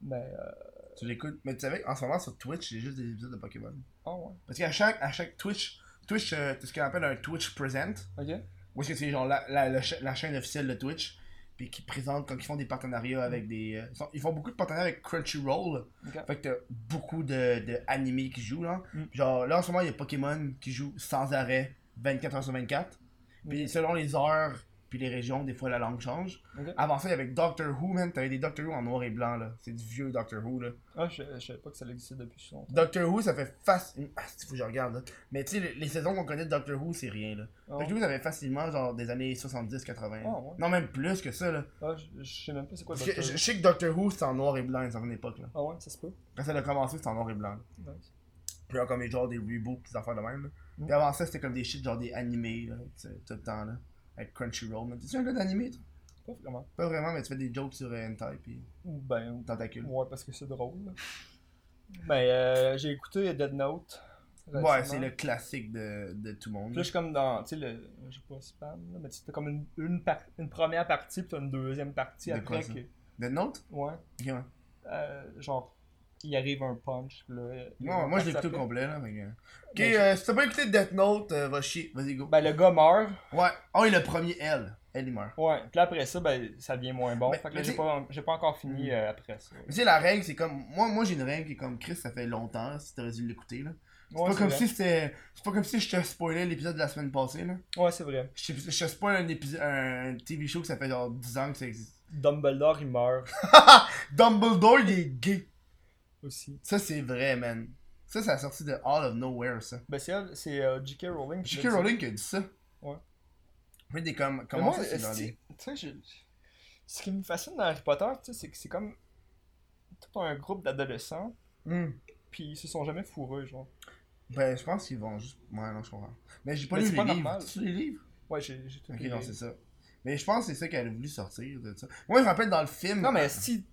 Mais. Euh... Tu l'écoutes. Mais tu savais, en ce moment, sur Twitch, il y a juste des épisodes de Pokémon. Ah ouais. Parce qu'à chaque, à chaque Twitch, Twitch, euh, c'est ce qu'on appelle un Twitch Present. Ok. Où est-ce que c'est genre la, la, la cha- la chaîne officielle de Twitch, puis qui présente quand ils font des partenariats avec des. euh, ils sont- ils font beaucoup de partenariats avec Crunchyroll. Fait que t'as beaucoup de, de animés qui jouent là. Mm. Genre là en ce moment il y a Pokémon qui joue sans arrêt 24 heures sur 24. Puis Ok. selon les heures puis les régions, des fois la langue change. Avant ça, il y avait Doctor Who, man. T'avais des Doctor Who en noir et blanc là. C'est du vieux Doctor Who là. Ah, je, je savais pas que ça existait depuis longtemps. Doctor Who, ça fait facile. Ah, faut que je regarde là. Mais tu sais, les, les saisons qu'on connaît de Doctor Who, c'est rien là. Ah, Doctor Who, ça fait facilement genre des années 70-80. Ah, ouais. Non, même plus que ça là. Ah, je, je sais même pas c'est quoi Doctor je, Who. je sais que Doctor Who, c'était en noir et blanc à une certaine époque là. Ah ouais, ça se peut. Quand ça a commencé, c'était en noir et blanc. Nice. Puis là, comme les genre des reboots, des affaires de même. Là. Mm. Puis avant ça, c'était comme des shit, genre des animés, là, tout le temps, là. Avec Crunchyroll. Mais T'es-tu un gars d'animé, toi? Pas vraiment. Pas vraiment, mais tu fais des jokes sur euh, Hentai, puis Ou Ben, Tentacule. ouais, parce que c'est drôle. là. Ben, euh, j'ai écouté Dead Note. Ouais, récemment. c'est le classique de, de tout le monde. Là, je suis comme dans, tu sais, le, je sais pas spam, là, mais tu sais, t'as comme une, une, par- une première partie, puis t'as une deuxième partie De après ça? que, Dead Note? Ouais, Ok, ouais. euh, genre, il arrive un punch, là, Non, moi, je l'ai après. complet, là. fait que- Ok, Ben, euh, si t'as pas écouté Death Note, euh, va chier. Vas-y, go. Ben, le gars meurt, Ouais. Oh, et le premier, elle. Elle, il meurt. ouais, puis après ça, ben, ça devient moins bon, Mais- fait que mais là, j'ai pas, pas encore fini Mm. euh, après ça. Mais tu sais, la règle, c'est comme. Moi, moi j'ai une règle qui est comme Chris, ça fait longtemps, si t'aurais dû l'écouter, là. C'est Ouais, pas comme vrai. si c'était. C'est pas comme si je te spoilais l'épisode de la semaine passée, là. Ouais, c'est vrai. Je te, je te spoil un, épisode, un TV show que ça fait genre 10 ans que ça existe. Dumbledore, il meurt *laughs* Dumbledore, il est gay. Aussi. Ça, c'est vrai, man. Ça, ça a sorti de All of Nowhere, ça. Ben, c'est euh, J.K. Rowling. J.K. Rowling qui a dit ça. Ouais. Oui, des com Mais comment moi, ça, c'est les... je- ce qui me fascine dans Harry Potter, tu sais, c'est que c'est comme tout un groupe d'adolescents, Hmm. puis ils se sont jamais fourreux, genre. Ben, je pense qu'ils vont juste... Ouais, non, je comprends. Mais j'ai pas Mais lu les pas livres. normal. Tu les livres? Ouais, j'ai j'ai tout Ok, lu. non, c'est ça. Mais je pense que c'est ça qu'elle a voulu sortir de ça. Moi, je me rappelle dans le film... Non, mais si.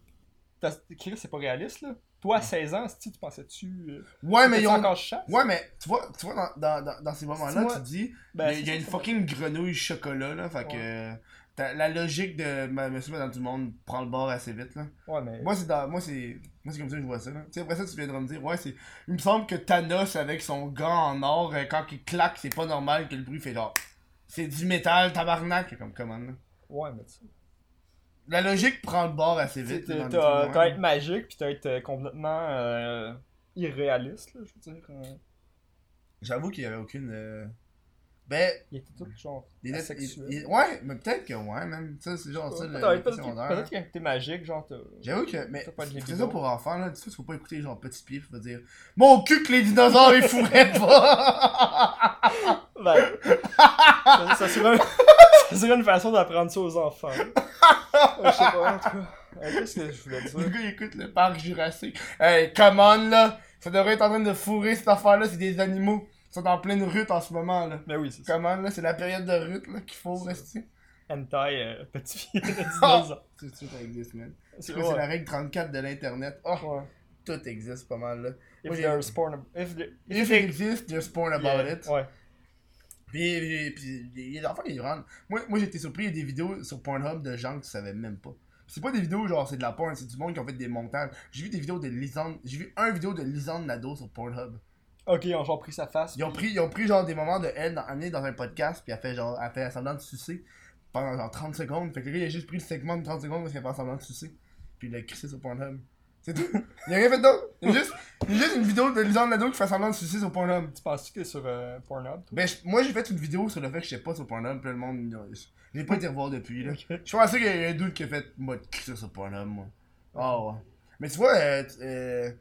t'as- Chris, c'est pas réaliste, là. Toi, à 16 ans, si tu pensais-tu. euh, Ouais, mais ils ont... encore chasse? Ouais, mais tu vois, tu vois dans, dans, dans, dans ces moments-là, tu dis, Ben, il y a, une fucking grenouille chocolat, là, fait que... La logique de Monsieur dans tout le monde prend le bord assez vite, là. Ouais, mais. Moi, c'est dans... Moi, c'est... Moi, c'est comme ça que je vois ça, là. Tu sais, après ça, tu viendras me dire, ouais, c'est... Il me semble que Thanos, avec son gant en or, euh, quand il claque, c'est pas normal que le bruit fait genre... C'est du métal, tabarnak, comme comment, là. Ouais, mais tu sais. La logique prend le bord assez vite. T'as être magique, puis t'as être euh, complètement euh, irréaliste, là, je veux dire. euh, J'avoue qu'il y avait aucune... euh, Ben, il était tout genre. il- il- Ouais, mais peut-être que ouais, même. Ça, c'est genre ça, le... Peut-être peut-être secondaire, que t'es magique, genre. J'avoue que, mais c'est ça pour enfants, là. Tu sais, faut pas écouter genre Petit Pied, faut dire Mon cul que les dinosaures ils fourraient pas! *laughs* Ben, ça, ça *laughs* ça serait une façon d'apprendre ça aux enfants. *laughs* Je sais pas, en tout cas. Euh, Qu'est-ce que je voulais Le dire? gars il écoute le parc Jurassique. Hey, come on là! Ça devrait être en train de fourrer cette affaire-là, c'est des animaux. Ils sont en pleine rute en ce moment là. Mais oui, c'est ça. Come on là, c'est la période de rute là qu'il faut rester. Hentai, euh, petit fille *laughs* de 19 ans. C'est sûr que ça existe, man. C'est C'est quoi, c'est la règle 34 de l'internet. Oh, Ouais. tout existe pas mal là. Moi, If j'ai- there's porn. If, the, If it exists, just porn about Yeah, it. Ouais. Puis, puis, il y a des enfants qui rendent. Moi, moi j'ai été surpris, il y a des vidéos sur Pornhub de gens que tu savais même pas. C'est pas des vidéos genre c'est de la porn, c'est du monde qui ont fait des montages. J'ai vu des vidéos de Lisande, j'ai vu un vidéo de Lisande Nadeau sur Pornhub. Ok, ils ont genre pris sa face. Ils ont pris, ils ont pris genre des moments de elle dans, dans un podcast, puis elle fait genre, elle fait semblant de sucer pendant genre 30 secondes. Fait que le gars, il a juste pris le segment de 30 secondes parce qu'elle fait semblant de sucer. Puis il l'a crissé sur Pornhub. C'est tout. *laughs* Il a rien fait d'autre. Il y a juste, il y a juste une vidéo de Lisande Nadeau qui fait semblant de sucer sur Pornhub. Tu penses que sur euh, Pornhub? Ben, je- moi j'ai fait une vidéo sur le fait que j'étais pas sur Pornhub, puis le monde. J'ai pas été revoir depuis là. Je pense qu'il y a un doute qui a fait moi de crisser sur Pornhub, moi. Ah ouais. Mais tu vois, euh, t- euh,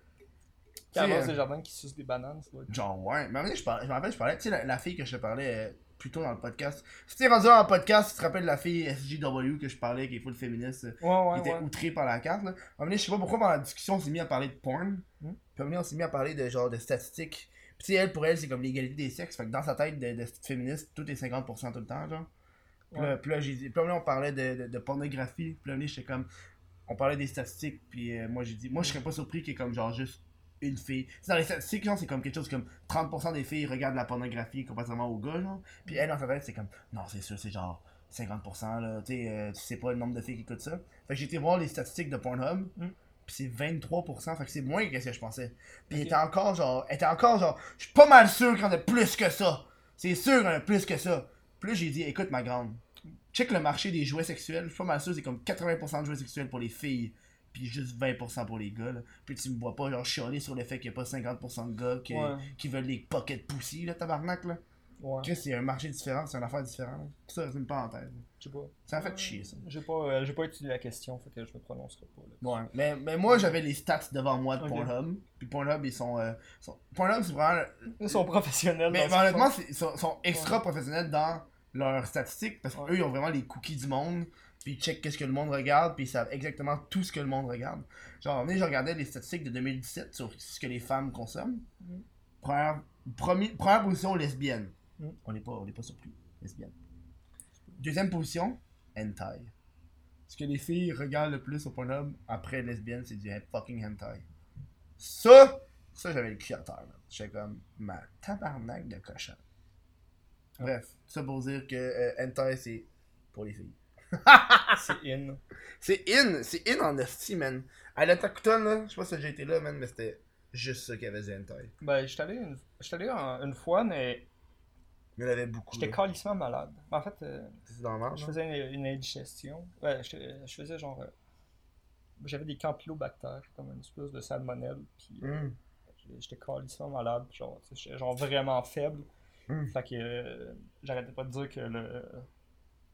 Carlos euh, Desjardins qui suce des bananes, ça doit être- Genre, ouais. Mais un moment donné, je, parlais- je me rappelle, je parlais, tu sais, la, la fille que je te parlais euh, plus tôt dans le podcast. Si t'es rendu dans le podcast, tu te rappelles de la fille SJW que je parlais, qui est full féministe, Ouais, ouais, qui était ouais. outrée par la carte, là. À un moment je sais pas pourquoi, pendant la discussion, on s'est mis à parler de porn. Hmm? Puis à un moment donné, on s'est mis à parler de genre de statistiques. Puis elle, pour elle, c'est comme l'égalité des sexes. Fait que dans sa tête de, de féministe, tout est 50% tout le temps, genre. Puis là, puis là, j'ai dit- puis là, un on parlait de, de, de pornographie. Puis là, un j'étais comme. On parlait des statistiques. Puis euh, moi, j'ai dit. Moi, je serais pas surpris qu'il y ait comme genre juste une fille. Sais, dans les statistiques, genre, c'est comme quelque chose comme 30% des filles regardent la pornographie comparativement aux gars, genre. Puis elle, dans sa tête, c'est comme. Non, c'est sûr, c'est genre 50%, là. Tu sais, euh, tu sais pas le nombre de filles qui écoutent ça. Fait que j'ai été voir les statistiques de Pornhub. Mm. Puis c'est 23%, fait que c'est moins que ce que je pensais. Puis il Ok. était encore genre. Elle était encore genre. Je suis pas mal sûr qu'il y en a plus que ça. C'est sûr qu'il y en a plus que ça. Puis là, j'ai dit, écoute, ma grande, check le marché des jouets sexuels. Je suis pas mal sûr, c'est comme 80% de jouets sexuels pour les filles. Puis juste 20% pour les gars. Là. Puis tu me vois pas genre chialer sur le fait qu'il y a pas 50% de gars qui, Ouais. qui veulent les pocket pussy, là, tabarnak, là. Ouais. C'est un marché différent, c'est une affaire différente. Ça, c'est une parenthèse. Je sais pas. Ça a fait chier, ça. J'ai pas, euh, j'ai pas étudié la question, fait que je me prononcerai pas. Là. Ouais, mais, mais moi j'avais les stats devant moi de Ok. Pornhub. Puis Pornhub, ils sont. euh, sont- Pornhub, c'est vraiment. Ils sont professionnels. Mais, dans mais honnêtement, ils sont, sont extra professionnels dans leurs statistiques parce qu'eux, ils ont vraiment les cookies du monde. Puis ils checkent qu'est-ce que le monde regarde. Puis ils savent exactement tout ce que le monde regarde. Genre, je regardais les statistiques de 2017 sur ce que les femmes consomment. Mhm. Première, premi- première position, lesbienne. Mhm. On n'est pas, on pas surpris. Lesbienne. Deuxième position, hentai. Ce que les filles regardent le plus au Pornhub après lesbienne, c'est du fucking hentai. Ça, ça j'avais le cul à terre. J'étais comme ma tabarnak de cochon. Bref, ça pour dire que euh, hentai c'est pour les filles. *laughs* C'est in. C'est in, c'est in en esti, man. À l'Attakuton, là, je sais pas si j'ai été là, man, mais c'était juste ça qu'il y avait du hentai. Ben, j'étais allé, une... allé en- une fois, mais Il y en avait beaucoup. j'étais calissement malade. En fait, euh, je là. faisais une, une indigestion. Ouais, je faisais genre. euh, J'avais des campylobactères, comme une espèce de salmonelle. Puis euh, Hum. j'étais calissement malade. Puis genre, genre vraiment faible. Hmm. Fait que euh, j'arrêtais pas de dire que le,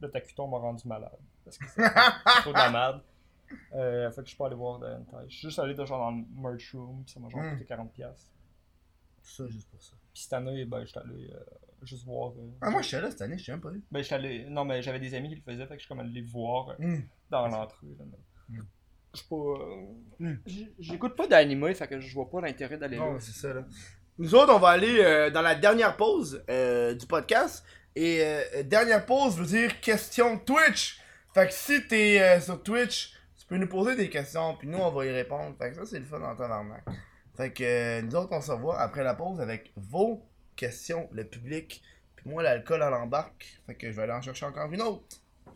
le tacuton m'a rendu malade. Parce que c'est trop de la merde. Euh, fait que je suis pas allé voir de hentai. Je suis juste allé de genre dans le merch room, puis ça m'a genre Hmm. coûté 40$. Ça, juste pour ça. Puis cette année, ben, j'étais allé euh, juste voir. euh, Ah, moi, j'étais là cette année, je sais même pas eu. Ben, j'étais allé. Non, mais j'avais des amis qui le faisaient, fait que je suis comme allé les voir Hum. dans l'entrée. Hmm. Je suis pas. Hmm. J'écoute pas d'anime, fait que je vois pas l'intérêt d'aller là. Non, c'est ça, là. Nous autres, on va aller dans la dernière pause du podcast. Et euh, dernière pause veut dire question Twitch. Fait que si t'es euh, sur Twitch, tu peux nous poser des questions, puis nous, on va y répondre. Fait que ça, c'est le fun en tabarnak. Fait que euh, nous autres, on se revoit après la pause avec vos questions, le public. Puis moi, l'alcool, elle embarque. Fait que je vais aller en chercher encore une autre.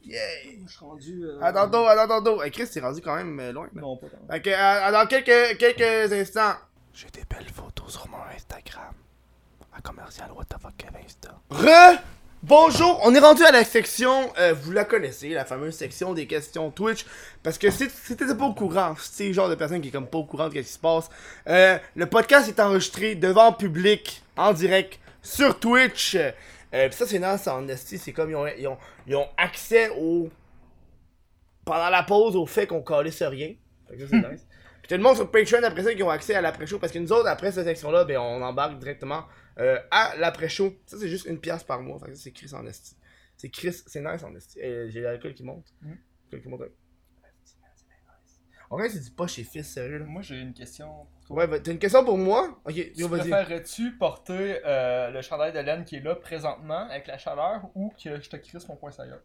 Yeah! Je suis rendu. euh, À tantôt, à tantôt. Hey, Chris, t'es rendu quand même euh, loin, là. Non, pas tant. Fait que, à- à- dans quelques, quelques instants. J'ai des belles photos sur mon Instagram. À commercial What the fuck Insta. Re! Bonjour! On est rendu à la section, euh, vous la connaissez, la fameuse section des questions Twitch. Parce que si t'étais pas au courant, si t'es le genre de personne qui est comme pas au courant de ce qui se passe, euh, le podcast est enregistré devant public, en direct, sur Twitch. Euh, pis ça, c'est nice en esti, c'est comme ils ont, ils, ont, ils ont accès au. pendant la pause au fait qu'on calisse rien. Fait que ça, c'est nice. Puis t'as le monde sur Patreon après ça qui ont accès à l'après-show parce que nous autres, après cette section-là, ben on embarque directement euh, à l'après-show. Ça, c'est juste une pièce par mois. Fait que c'est Chris en esti. C'est Chris, c'est nice en esti. Euh, J'ai l'alcool qui monte. Mm. L'alcool qui monte. En vrai, c'est du pas chez fils, sérieux. Là. Moi, j'ai une question. pour toi. Ouais, bah, t'as une question pour moi? Ok, Tu yo, vas-y. préférerais-tu porter euh, le chandail de laine qui est là présentement avec la chaleur ou que je te crisse mon poing ailleurs?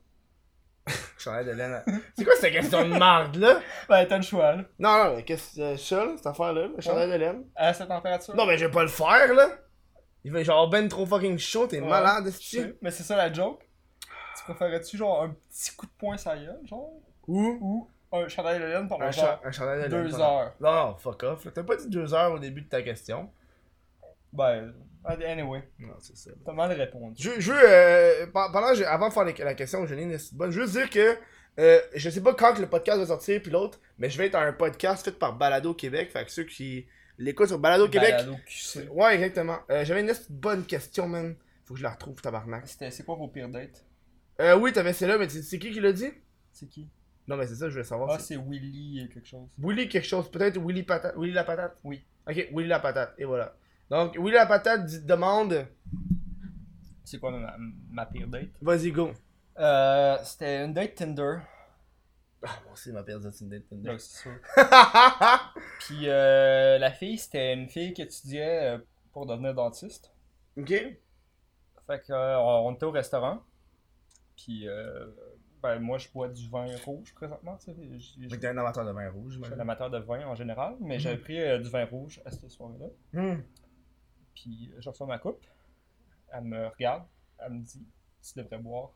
*laughs* Chandail de laine. C'est quoi cette question de marde là? *laughs* Ben, t'as le choix, là. Non, non, mais qu'est-ce que euh, ça, là, cette affaire-là? Le chandail de laine? À cette température? Non, mais je vais pas le faire, là! Il fait genre ben trop fucking chaud, t'es Ouais, malade, je Mais c'est ça la joke. Tu préférais-tu genre un petit coup de poing sur la gueule, genre? Ou? Ou un chandail de laine pendant Un, genre un chandail de deux heures. Non, non, fuck off. T'as pas dit deux heures au début de ta question. Ben, anyway, Non, c'est ça. t'as mal répondu. Je, je veux, euh, pe- pendant, avant de faire les- la question, j'ai une bonne. Je veux dire que euh, je sais pas quand le podcast va sortir puis l'autre, mais je vais être à un podcast fait par Balado Québec. Fait que ceux qui l'écoutent sur Balado Québec. Balado QC. Ouais, exactement. Euh, J'avais une bonne question, man. Faut que je la retrouve, tabarnak. C'était, c'est quoi vos pires dates? Euh, oui, t'avais celle-là, mais c'est qui qui l'a dit? C'est qui? Non, mais c'est ça, je voulais savoir. Ah, c'est- Willy et quelque chose. Willy quelque chose, peut-être Willy Patate. Willy la patate? Oui. Ok, Willy la patate, et voilà. Donc, Willy la patate dit- demande. C'est quoi ma, ma pire date? Vas-y, go. Euh, c'était une date Tinder. Ah, moi aussi, ma pire date, c'est une date Tinder. Donc, c'est sûr. *laughs* Puis euh, la fille, c'était une fille qui étudiait euh, pour devenir dentiste. ok. Fait que euh, était au restaurant. Puis euh, ben moi je bois du vin rouge présentement, tu sais. T'es un amateur de vin rouge, Je suis un amateur de vin en général, mais Mhm. j'avais pris euh, du vin rouge à cette soirée-là. Hmm. Puis je reçois ma coupe. Elle me regarde. Elle me dit Tu devrais boire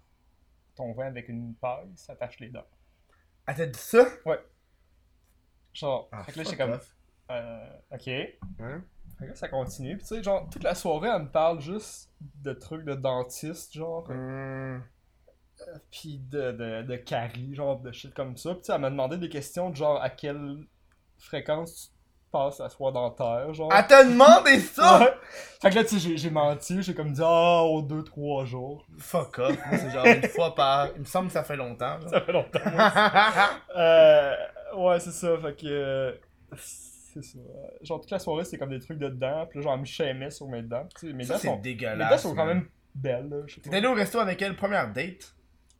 ton vin avec une paille, ça tâche les dents. Elle t'a dit ça? Genre, Ah, fait que là j'étais comme euh, Ok. Hein? Fait que là, ça continue. Puis tu sais, genre, toute la soirée, elle me parle juste de trucs de dentiste, genre. Hmm. Puis de, de, de caries, genre, de shit comme ça. Puis tu sais, elle m'a demandé des questions de genre à quelle fréquence tu passes la soie dentaire, genre. Elle t'a demandé ça? Ouais. Fait que là, tu sais, j'ai- menti, j'ai comme dit, ah, aux 2-3 jours. Fuck off. Moi, c'est genre une fois par. Il me semble que ça fait longtemps. genre. Ça fait longtemps. *laughs* euh, ouais, c'est ça, fait que. euh, c'est ça. Genre, toute la soirée, c'était comme des trucs de dents, puis là, genre, elle me chaimait sur mes dents. Tu sais, mes ça, dents c'est sont. Mes dégueulasse. dents sont quand même belles, là. T'es allé au resto avec elle, première date?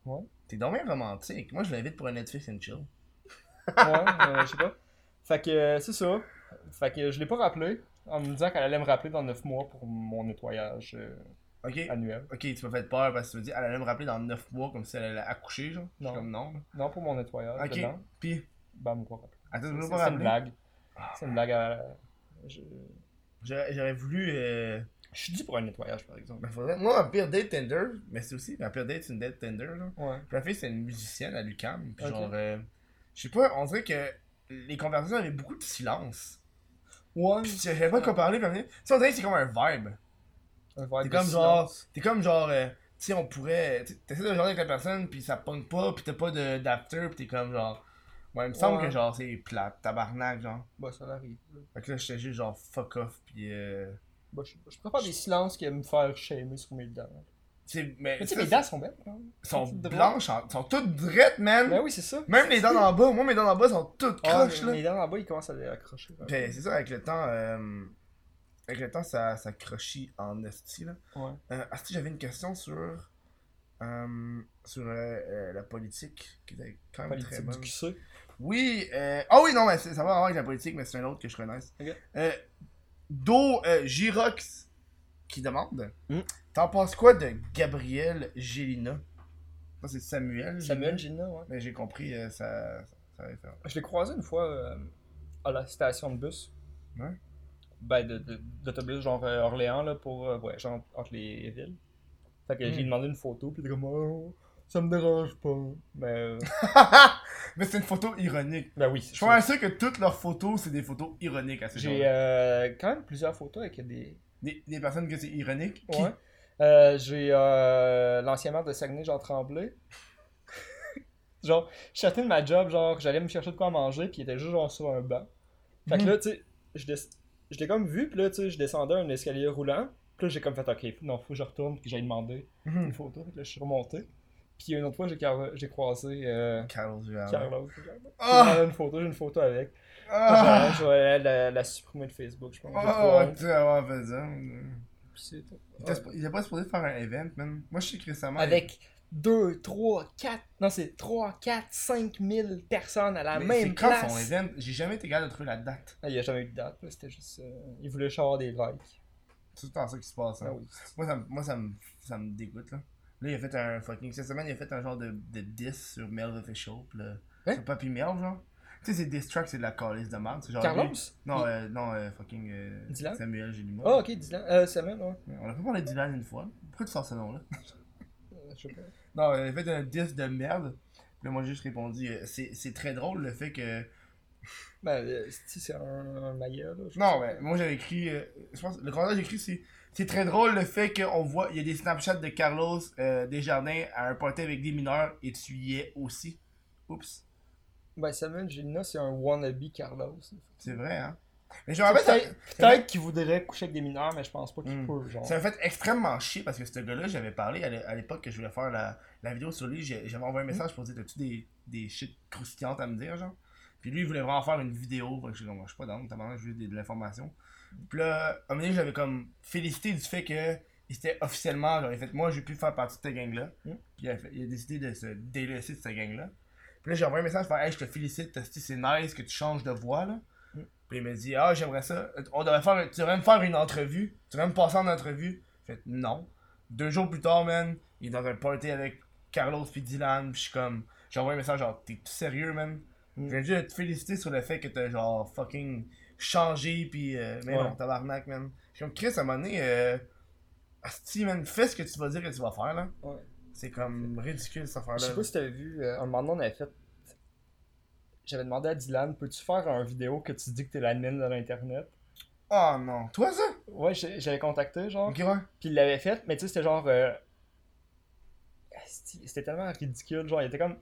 Ouais. T'es donc bien romantique. Moi, je l'invite pour un Netflix and chill. Ouais, euh, je sais pas. Fait que euh, c'est ça. Fait que je l'ai pas rappelé en me disant qu'elle allait me rappeler dans 9 mois pour mon nettoyage euh, annuel. Ok, tu m'as fait peur parce que tu me dis, elle allait me rappeler dans 9 mois comme si elle allait accoucher, genre. Je suis Non. comme non. Non, pour mon nettoyage Ok. Puis, Attends, tu C'est une blague. C'est une blague à. Je, J'aurais j'aurais voulu. Euh... je suis dû pour un nettoyage par exemple. Ben, faudrait... Moi, ma pire date Tinder, mais c'est aussi, ma pire date, c'est une date Tinder, genre. Ouais. Puis la fille, c'est une musicienne à l'UQAM. Puis genre, euh, je sais pas, on dirait que les conversations avaient beaucoup de silence. Ouais. Puis je savais pas de quoi parler, puis on dirait que c'est comme un vibe. Un T'es comme genre, t'es comme genre, euh, tu sais, on pourrait, tu- t'essaies de jaser avec la personne, puis ça pogne pas, puis t'as pas de- d'after, puis t'es comme genre, ouais, il me semble Ouais. que genre, c'est plate, tabarnak, genre. Bah, ça arrive. Fait que là, j'étais juste genre, fuck off, puis euh. Bah, je, je préfère des silences que me faire shamer sur mes dents. tu sais, mais. Mais tu sais, mes dents sont belles. quand même. c'est- sont blanches, en- sont toutes drettes, man! Ben oui, c'est ça. Même les dents d'en bas, moi, mes dents d'en bas sont toutes Ah, croches, mes- là. mes dents en bas, ils commencent à les accrocher. Puis c'est ça, avec le temps, euh, avec le temps, ça, ça crochit en esti, là. Ouais. Euh, asti, j'avais une question sur, euh, sur euh, euh, la politique, qui était quand même très bonne. du QC. Oui, euh... ah oui, non, mais ça va avoir avec la politique, mais c'est un autre que je connaisse. Euh, Do euh, Girox qui demande Hmm. T'en penses quoi de Gabriel Gélina? Ça, c'est Samuel. Samuel Gélina. Ouais. Mais j'ai compris euh, sa, sa référence. Je l'ai croisé une fois euh, à la station de bus. Ouais. Ben, de- de- d'autobus, genre Orléans, là, pour. ouais, genre entre les villes. Fait que j'ai Hmm. demandé une photo, puis il était comme, oh, ça me dérange pas. Mais. *laughs* *laughs* mais c'est une photo ironique. ben oui, Je suis sûr. que toutes leurs photos, c'est des photos ironiques à gens J'ai euh, quand même plusieurs photos avec des. des, des personnes que c'est ironique. Qui... Ouais. Euh, j'ai euh, l'ancien maire de Saguenay, Jean Tremblay. *laughs* genre, je sortais de ma job, genre, j'allais me chercher de quoi manger, puis il était juste genre sur un banc. Fait que Mhm. là, tu sais, je, je l'ai comme vu, puis là, tu sais, je descendais un escalier roulant. Puis là, j'ai comme fait, ok, non, faut que je retourne, puis que j'aille demander Mhm. une photo. Que là, je suis remonté. Puis une autre fois, j'ai car- j'ai croisé euh, Carlos. Carlos. J'ai Ah! demandé une photo, j'ai une photo avec. Ah! Je vais la, la supprimer de Facebook, je pense. J'ai Oh, tu vas fait ça. C'est. Il était pas supposé faire un event, man. Moi, je sais que récemment. Avec 2, 3, 4, non c'est 3, 4, 5 000 personnes à la Mais même c'est quand son event? J'ai jamais été capable de trouver la date. Ah, il n'y a jamais eu de date, là, c'était juste... euh, il voulait juste avoir des likes. C'est tout le temps ça qui se passe. Hein. Ah oui. Moi, ça, moi ça, me, ça me dégoûte, là. Là, il a fait un fucking. Cette semaine, il a fait un genre de, de diss sur Mel Official. Pis là, Hein? Sur Papy Mel, genre. Tu sais, c'est diss track, c'est de la calice de merde. c'est genre Carlos? lui- Non, Il- euh, non, euh, fucking. Euh, Dylan? Samuel Gélimo. Ah, ok, Dylan. Euh, Samuel, ouais. On a pas parlé de Dylan une fois. Pourquoi tu sors ce nom-là? Euh, Je sais pas. Non, il a fait un diss de merde. là, moi, j'ai juste répondu, euh, c'est très drôle le fait que. Ben, c'est un, un maillot, là. Non, mais moi, j'avais écrit. euh, je pense, le commentaire que j'ai écrit, c'est. C'est très drôle le fait qu'on voit. Il y a des Snapchats de Carlos euh, Desjardins à un party avec des mineurs et tu y es aussi. Oups. Ben, Samuel Gélina, c'est un wannabe Carlos. C'est vrai, hein? Mais je me rappelle, Peut-être qu'il voudrait coucher avec des mineurs, mais je pense pas qu'il Mm. peut, genre. ça m'a fait extrêmement chier parce que ce gars-là, j'avais parlé à l'é- à l'époque que je voulais faire la, la vidéo sur lui. J'avais envoyé un message pour dire T'as-tu des, des shit croustillantes à me dire, genre? Puis lui, il voulait vraiment faire une vidéo. Fait que je suis comme, je suis pas dans, t'as je veux de, de l'information. Puis là, à un moment donné, j'avais comme félicité du fait que il s'était officiellement, genre, il fait, moi, j'ai pu faire partie de cette gang-là. Mm. Puis il a, fait- il a décidé de se délaisser de cette gang-là. Puis là, j'ai envoyé un message pour faire, hey, je te félicite, c'est nice que tu changes de voix, là. Mm. Puis il m'a dit, ah, j'aimerais ça. On devrait faire, tu devrais me faire une entrevue. Tu devrais me passer en entrevue. J'ai fait, non. Deux jours plus tard, man, il est dans un party avec Carlos puis Dylan. Puis je suis comme, j'ai envoyé un message genre, t'es sérieux, man? Mm. Je viens juste de te féliciter sur le fait que t'as genre fucking changé. Puis, euh, mais Ouais. non, tabarnak, man. Je suis comme, Chris, à un moment donné, euh, asti, man, fais ce que tu vas dire que tu vas faire, là. Ouais. C'est comme ridicule cette Je affaire-là. sais pas si t'avais vu, euh, un moment donné, on avait fait. J'avais demandé à Dylan, peux-tu faire un vidéo que tu dis que t'es l'admin de l'internet? Oh non. Toi, ça? Ouais, j'avais contacté, genre. Ok, ouais. Puis il l'avait fait, mais tu sais, c'était genre. euh, asti, C'était tellement ridicule. Genre, il était comme.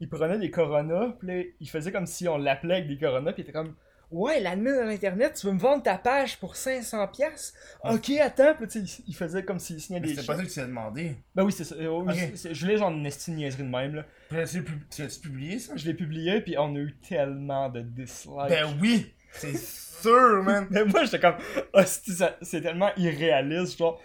Il prenait des coronas, puis là, il faisait comme si on l'appelait avec des coronas, puis il était comme. Ouais, l'admin de l'internet, tu veux me vendre ta page pour 500$? piastres? Ok, attends, puis tu sais, il- faisait comme s'il signait Mais des c'était pas ça que tu as demandé. Ben oui, c'est ça. euh, c'est- c'est- je l'ai genre une niaiserie de même, là. Puis là, tu l'as pub- tu l'as-tu publié, ça? Je l'ai publié, puis on a eu tellement de dislikes. Ben oui! C'est sûr, man! *laughs* Mais moi, j'étais comme, c'est tellement irréaliste, genre.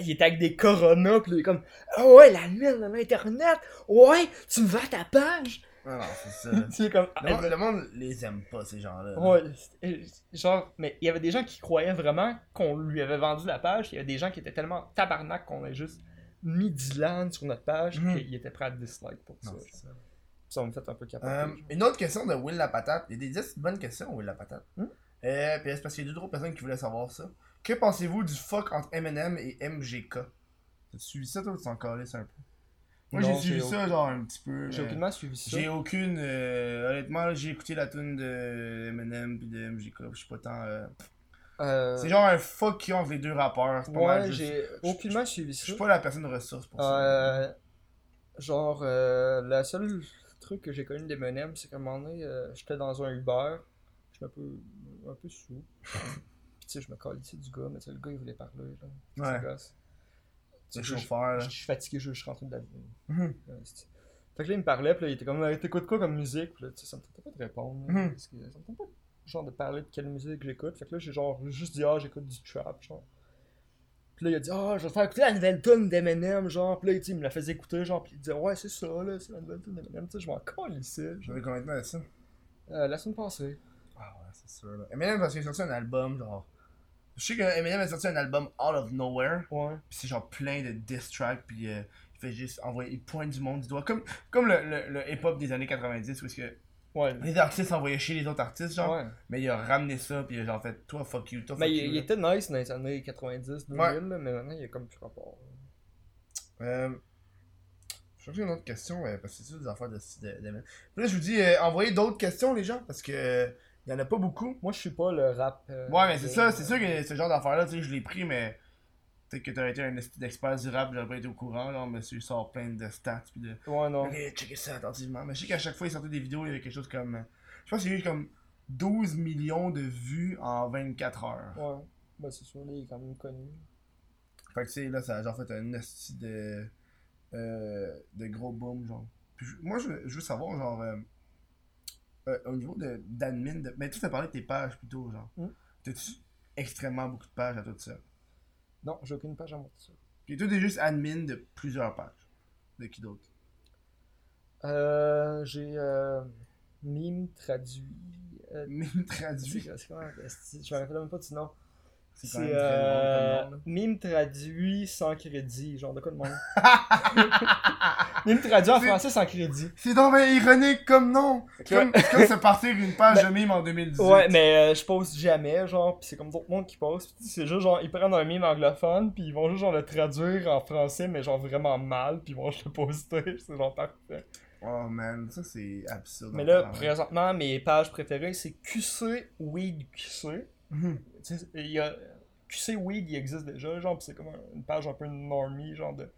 Il était avec des coronas, pis il est comme, ah ouais, la mine de l'internet, ouais, tu me vends ta page. Non, non, c'est ça. *laughs* C'est comme, Le monde, le monde les aime pas, ces gens-là. ouais, genre, mais il y avait des gens qui croyaient vraiment qu'on lui avait vendu la page, il y avait des gens qui étaient tellement tabarnak qu'on ait juste mis Dylan sur notre page, Mhm. qu'ils étaient prêts à dislike pour ça. Non, ça. Ça m'a fait un peu capoter. Euh, une autre question de Will la patate. Il y a des bonnes questions, Will la patate. Euh, puis c'est parce qu'il y a deux autres personnes qui voulaient savoir ça. Que pensez-vous du fuck entre Eminem et MGK T'as suivi ça, toi, ou tu t'en calisses un peu? Moi, j'ai suivi ça, aucun- genre, un petit peu. J'ai euh, aucunement suivi ça. J'ai aucune. euh, honnêtement, j'ai écouté la tune de Eminem puis de MGK. Je suis pas tant. euh, Euh, C'est genre un fuck qui entre les deux rappeurs. Ouais, j'ai je- aucunement suivi Je ça. suis pas la personne ressource pour ça. Euh, genre, euh, la seule truc que j'ai connu d'Eminem, c'est qu'à un moment donné, j'étais dans un Uber, j'étais un peu, un peu sous. Sais, je me calissais du gars, mais tu sais, le gars il voulait parler. Là. Ouais. C'est gosse. Le chauffeur, Je là. je suis fatigué, je, je suis rentré de l'avion. Mhm. Ouais, c'est- Fait que là, il me parlait, puis là, il était comme, t'écoutes quoi comme musique? Puis là, tu sais, ça me tentait pas de répondre. Mhm. parce que ça me tentait pas, genre, de parler de quelle musique j'écoute. Fait que là, j'ai genre juste dit, ah, j'écoute du trap, genre. Puis là, il a dit, ah, je vais te faire écouter la nouvelle tune d'Eminem, genre. Puis là, il me la faisait écouter, genre. Puis il disait, ouais, c'est ça, là, c'est la nouvelle tune d'Eminem. Tu sais, je m'en calissais. J'avais combien de temps ça Euh, la semaine passée. Ah ouais, c'est sûr. Là. Eminem, parce qu'il a sorti un album, genre. Je sais que Eminem a sorti un album Out of Nowhere. Ouais. Puis c'est genre plein de diss tracks. Puis euh, il fait juste envoyer. Il pointe du monde du doigt. Comme, comme le, le, le hip-hop des années 90 où est-ce que Ouais. les artistes envoyaient chier les autres artistes, genre. Ouais. Mais il a ramené ça. Puis il a genre fait Toi, fuck you. Toi, fuck Mais il, you. il était nice dans les années 90, 2000, Ouais. mais maintenant, il est comme plus rapport. Euh, je cherche une autre question, euh, parce que c'est ça des affaires de, de, de- Puis là, je vous dis, euh, envoyez d'autres questions, les gens, parce que euh, il y en a pas beaucoup. Moi, je suis pas le rap. euh, Ouais, mais c'est ça, c'est sûr que ce genre d'affaires-là, tu sais, je l'ai pris, mais peut-être que t'aurais été un esti d'expert du rap, j'aurais pas été au courant, genre, monsieur, il sort plein de stats, pis de. Ouais, non. Ok, checker ça attentivement. Mais je sais qu'à chaque fois, il sortait des vidéos, il y avait quelque chose comme. euh, Je pense qu'il y a eu comme 12 millions de vues en 24 heures. Ouais. Bah, c'est sûr, là, il est quand même connu. Fait que tu sais, là, ça a genre fait un esti de. euh, de gros boom, genre. Puis moi, je, veux- je veux savoir, genre. euh, euh, au niveau de d'admin, de... mais tu t'as parlé de tes pages plutôt, genre. Hmm. T'as-tu extrêmement beaucoup de pages à tout ça? Non, j'ai aucune page à moi ça. Puis toi, t'es juste admin de plusieurs pages. De qui d'autre? Euh, j'ai euh, mime traduit. euh, c'est traduit. c'est Je me rappelle même pas du nom. C'est C'est euh, mime traduit sans crédit, genre de quoi de monde. *laughs* mime traduit en C'est- français sans crédit. C'est donc bien ironique comme nom! que- Comme, c'est comme se partir une page Ben, de mime en 2018. Ouais, mais euh, je poste jamais, genre, pis c'est comme d'autres mondes qui postent. C'est juste genre, ils prennent un mime anglophone, puis ils vont juste genre le traduire en français, mais genre vraiment mal, puis ils vont juste le poster. *laughs* C'est genre parfait. Oh man, ça c'est absurde. Mais là, ouais. présentement, mes pages préférées, c'est QC Weed QC. Il y a QC Weed, il existe déjà, genre, c'est comme un- une page un peu normie, genre de,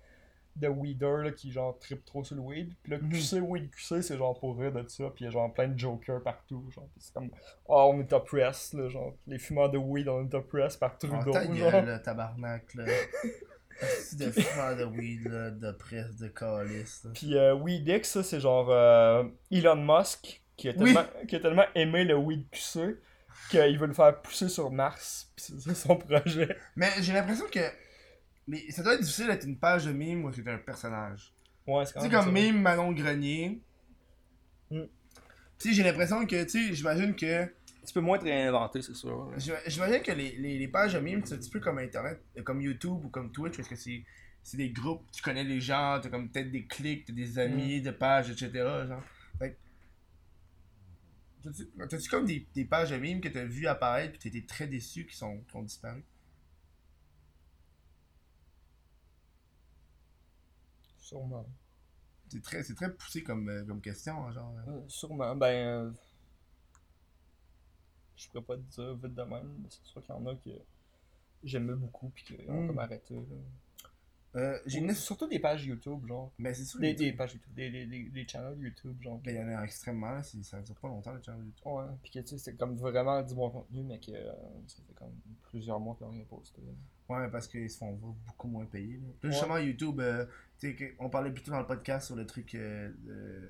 de weeder, là, qui genre trip trop sur le weed. Puis là, Mhm. QC Weed QC, c'est genre pour rire de ça, pis il y a genre plein de jokers partout, genre, c'est comme, oh, on est oppressed, là, genre, les fumeurs de weed, on est oppressed par Oh, Trudeau, ta genre. là, tabarnak, là. *laughs* De faire de weed, là, de presse, de calice. Puis euh, WeedX, ça, c'est genre euh, Elon Musk qui a, Oui. tellement, qui a tellement aimé le Weed QC qu'il veut le faire pousser sur Mars. Puis c'est ça son projet. Mais j'ai l'impression que. Mais ça doit être difficile d'être une page de mime où c'est un personnage. Ouais, c'est quand Tu sais, même comme ça. mime Manon Grenier. Mm. Tu sais, j'ai l'impression que, tu sais, j'imagine que. Tu peux moins te réinventer, c'est sûr. j'ima- J'imagine que les, les, les pages de mime, c'est un petit peu comme Internet, comme YouTube ou comme Twitch, parce que c'est. C'est des groupes, tu connais les gens, t'as comme peut-être des clics, t'as des amis de pages, etc. Genre. T'as-tu comme des, des pages de mime que t'as vu apparaître pis t'étais très déçu qui sont qui ont disparu? Sûrement. C'est très, c'est très poussé comme, euh, comme question, hein, genre. euh. Euh, sûrement. Ben. euh, Je pourrais pas te dire vite de même, mais c'est sûr qu'il y en a que j'aimais beaucoup puis qui ont Mm. comme arrêté. là. Euh, j'ai une. Surtout des pages YouTube, genre. Ben, c'est sûr. Des, pages YouTube, des, des, des, des channels YouTube, genre. Ben, il y en a extrêmement, ça dure pas longtemps le channel YouTube. Ouais, pis que tu sais, c'est comme vraiment du bon contenu, mais que euh, ça fait comme plusieurs mois qu'ils ont rien posté. Ouais, parce qu'ils se font beaucoup moins payer. Là. Puis Ouais. justement, YouTube, euh, tu sais, que- on parlait plutôt dans le podcast sur le truc euh,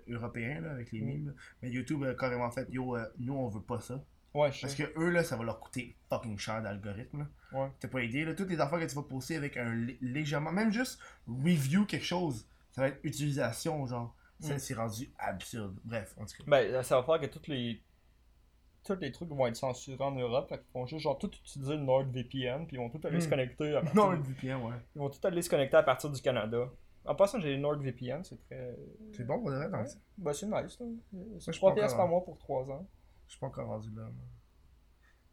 européen, là, avec les Mm. mimes. Mais YouTube a carrément fait, yo, euh, nous, on veut pas ça. Ouais, Parce que eux, là, ça va leur coûter fucking cher d'algorithme. Ouais. T'as pas idée, là. Toutes les affaires que tu vas poster avec un lé- légèrement, même juste review quelque chose, ça va être utilisation, genre. Ça, Mm. c'est rendu absurde. Bref, en tout cas. Ben, ça va faire que tous les. Tous les trucs vont être censurés en Europe, fait qu'ils vont juste genre tout utiliser le NordVPN, puis ils vont tout aller Mm. se connecter à partir ouais. Ils vont tout aller se connecter à partir du Canada. En passant, j'ai NordVPN, c'est très. C'est bon, on devrait dans Ouais. ça. Ben, c'est nice, là. je C'est suis 3 pas pièces encore- par mois pour 3 ans. Je suis pas encore rendu là.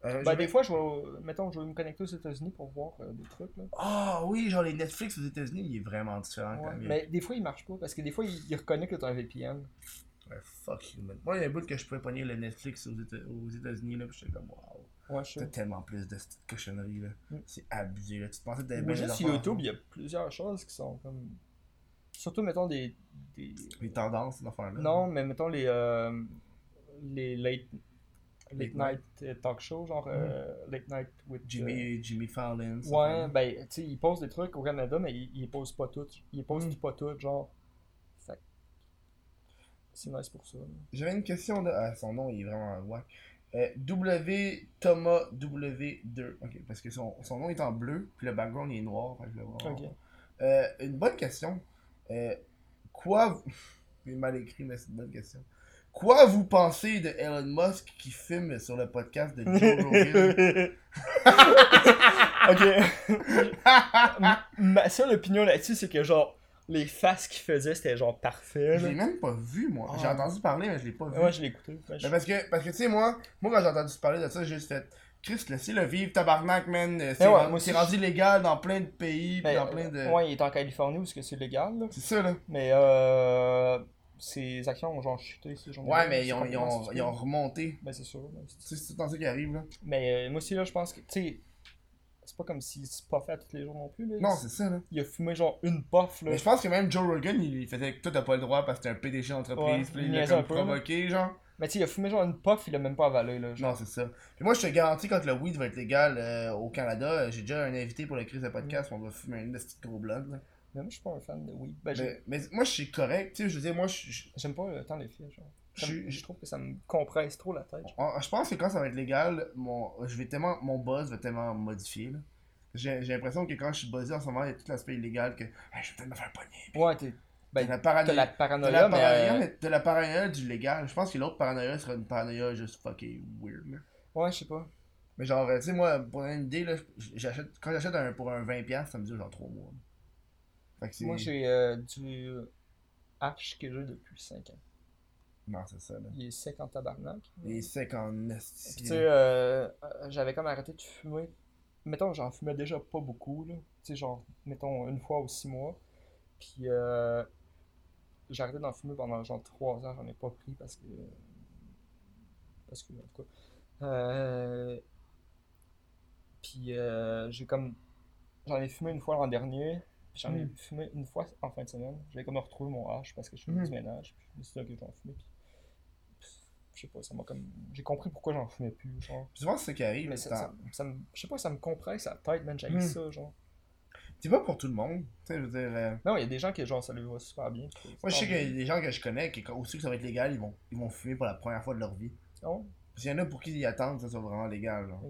Euh, Ben, des fois, je vais. Mettons, je vais me connecter aux États-Unis pour voir euh, des trucs, là. Ah oui, genre les Netflix aux États-Unis, il est vraiment différent quand Ouais, même. Mais des fois, il marche pas, parce que des fois, il, il reconnaît que t'as un VPN. Ouais, fuck you, man. Moi, il y a un bout que je pouvais pogner le Netflix aux, Éta- aux États-Unis, là, pis j'étais comme, waouh. Ouais, T'as tellement plus de petites cochonneries, là. Mm. C'est abusé, là. Tu te pensais que t'avais bien juste affaires, YouTube, hein? il y a plusieurs choses qui sont comme. Surtout, mettons, des. des... Les tendances, ces affaires-là. Non, mais mettons les. euh, les late. Late Late night euh, talk show, genre euh, Late Night with euh, Jimmy, Jimmy Fallon. Ouais, ben, tu sais, ils posent des trucs au Canada, mais ils, ils posent pas toutes. Ils posent Mm. pas toutes, genre. Fait C'est nice pour ça. J'avais une question de. Ah, son nom, il est vraiment wack. Euh, w Thomas W2. Ok, parce que son, son nom est en bleu, puis le background il est noir. Fait que je le vois. Ok. Euh, une bonne question. Euh, quoi. C'est *laughs* mal écrit, mais c'est une bonne question. Quoi vous pensez de Elon Musk qui filme sur le podcast de Joe Rogan? *laughs* Ok. Ma- seule opinion là-dessus, c'est que genre, les faces qu'il faisait, c'était genre parfait. Je l'ai même pas vu, moi. J'ai Ah. entendu parler, mais je l'ai pas vu. Ouais, je l'ai écouté. Ouais, je- Mais parce que, parce que tu sais, moi, moi, quand j'ai entendu parler de ça, j'ai juste fait. Chris, laissez-le vivre, tabarnak, man. C'est ouais, rendu, moi aussi, c'est rendu légal dans plein de pays, Ben, dans plein de. Ouais, il est en Californie où est-ce que c'est légal, là? C'est ça, là. Mais euh, ses actions ont genre chuté. ces journées-là. Ouais, mais ils ont, ils complètement ont, stupide. ils ont remonté. Ben, c'est sûr. sais, c'est tout le ça qui arrive, là. Mais euh, moi aussi, là, je pense que, tu sais, c'est pas comme s'il se puffait à tous les jours non plus. Là. Non, c'est ça, là. Il a fumé genre une puff, là. Mais je pense que même Joe Rogan, il faisait que toi, t'as pas le droit parce que t'es un PDG d'entreprise, Ouais, il l'a comme peu, là. provoqué, genre. Mais tu sais, il a fumé genre une puff, il l'a même pas avalé, là. genre. Non, c'est ça. Puis moi, je te garantis, quand le weed va être légal euh, au Canada, euh, j'ai déjà un invité pour le crise de podcast, on va fumer une de ces gros blondes, là. Mais moi, je suis pas un fan de weed. Ben, Mais, mais moi, je suis correct, tu sais, je veux dire, moi, je, j'aime pas le temps des filles, genre. Je- Je trouve que ça me compresse trop la tête. genre. en- je pense que quand ça va être légal, mon, je vais tellement, mon buzz va tellement modifier, là. J'ai j'ai l'impression que quand je suis buzzé en ce moment, il y a tout l'aspect illégal que hey, je vais peut-être me faire pogner. Ouais, t'es. Ben, la paranoïa. la paranoïa, la mais. euh, mais la paranoïa du légal. Je pense que l'autre paranoïa sera une paranoïa juste fucking weird. Là. Ouais, je sais pas. Mais genre, euh, tu sais, moi, pour donner une idée, là, j'achète, quand j'achète un, pour un 20$, ça me dure genre 3 mois. Moi, j'ai euh, du H que j'ai depuis 5 ans. Non, c'est ça, là. Il est sec en tabarnak. Les secs en Puis, esti. tu sais, euh, j'avais comme arrêté de fumer. Mettons, j'en fumais déjà pas beaucoup. Tu sais, genre, mettons, une fois ou six mois. Puis, euh, j'ai arrêté d'en fumer pendant genre 3 ans, j'en ai pas pris parce que. Parce que, en tout cas. Euh, Puis euh, j'ai comme. J'en ai fumé une fois l'an dernier, j'en ai Mm. fumé une fois en fin de semaine. J'avais comme retrouvé mon H parce que je faisais Mhm. du ménage, puis je me suis dit, ok, j'en fumais, puis. Je sais pas, ça m'a comme. J'ai compris pourquoi j'en fumais plus, genre. Souvent, c'est ça qui arrive. Mais ça, ça, dans- ça me. Je sais pas, ça me compresse la tête, man, j'ai Mm. ça, genre. C'est pas pour tout le monde. Tu sais, je veux dire. euh, Non, il y a des gens qui, genre, ça lui va super bien. Moi, je sais qu'il y a des gens que je connais qui, quand- aussi que ça va être légal, ils vont, ils vont fumer pour la première fois de leur vie. Ouais? Parce qu'il y en a pour qui ils attendent que ça soit vraiment légal. Genre.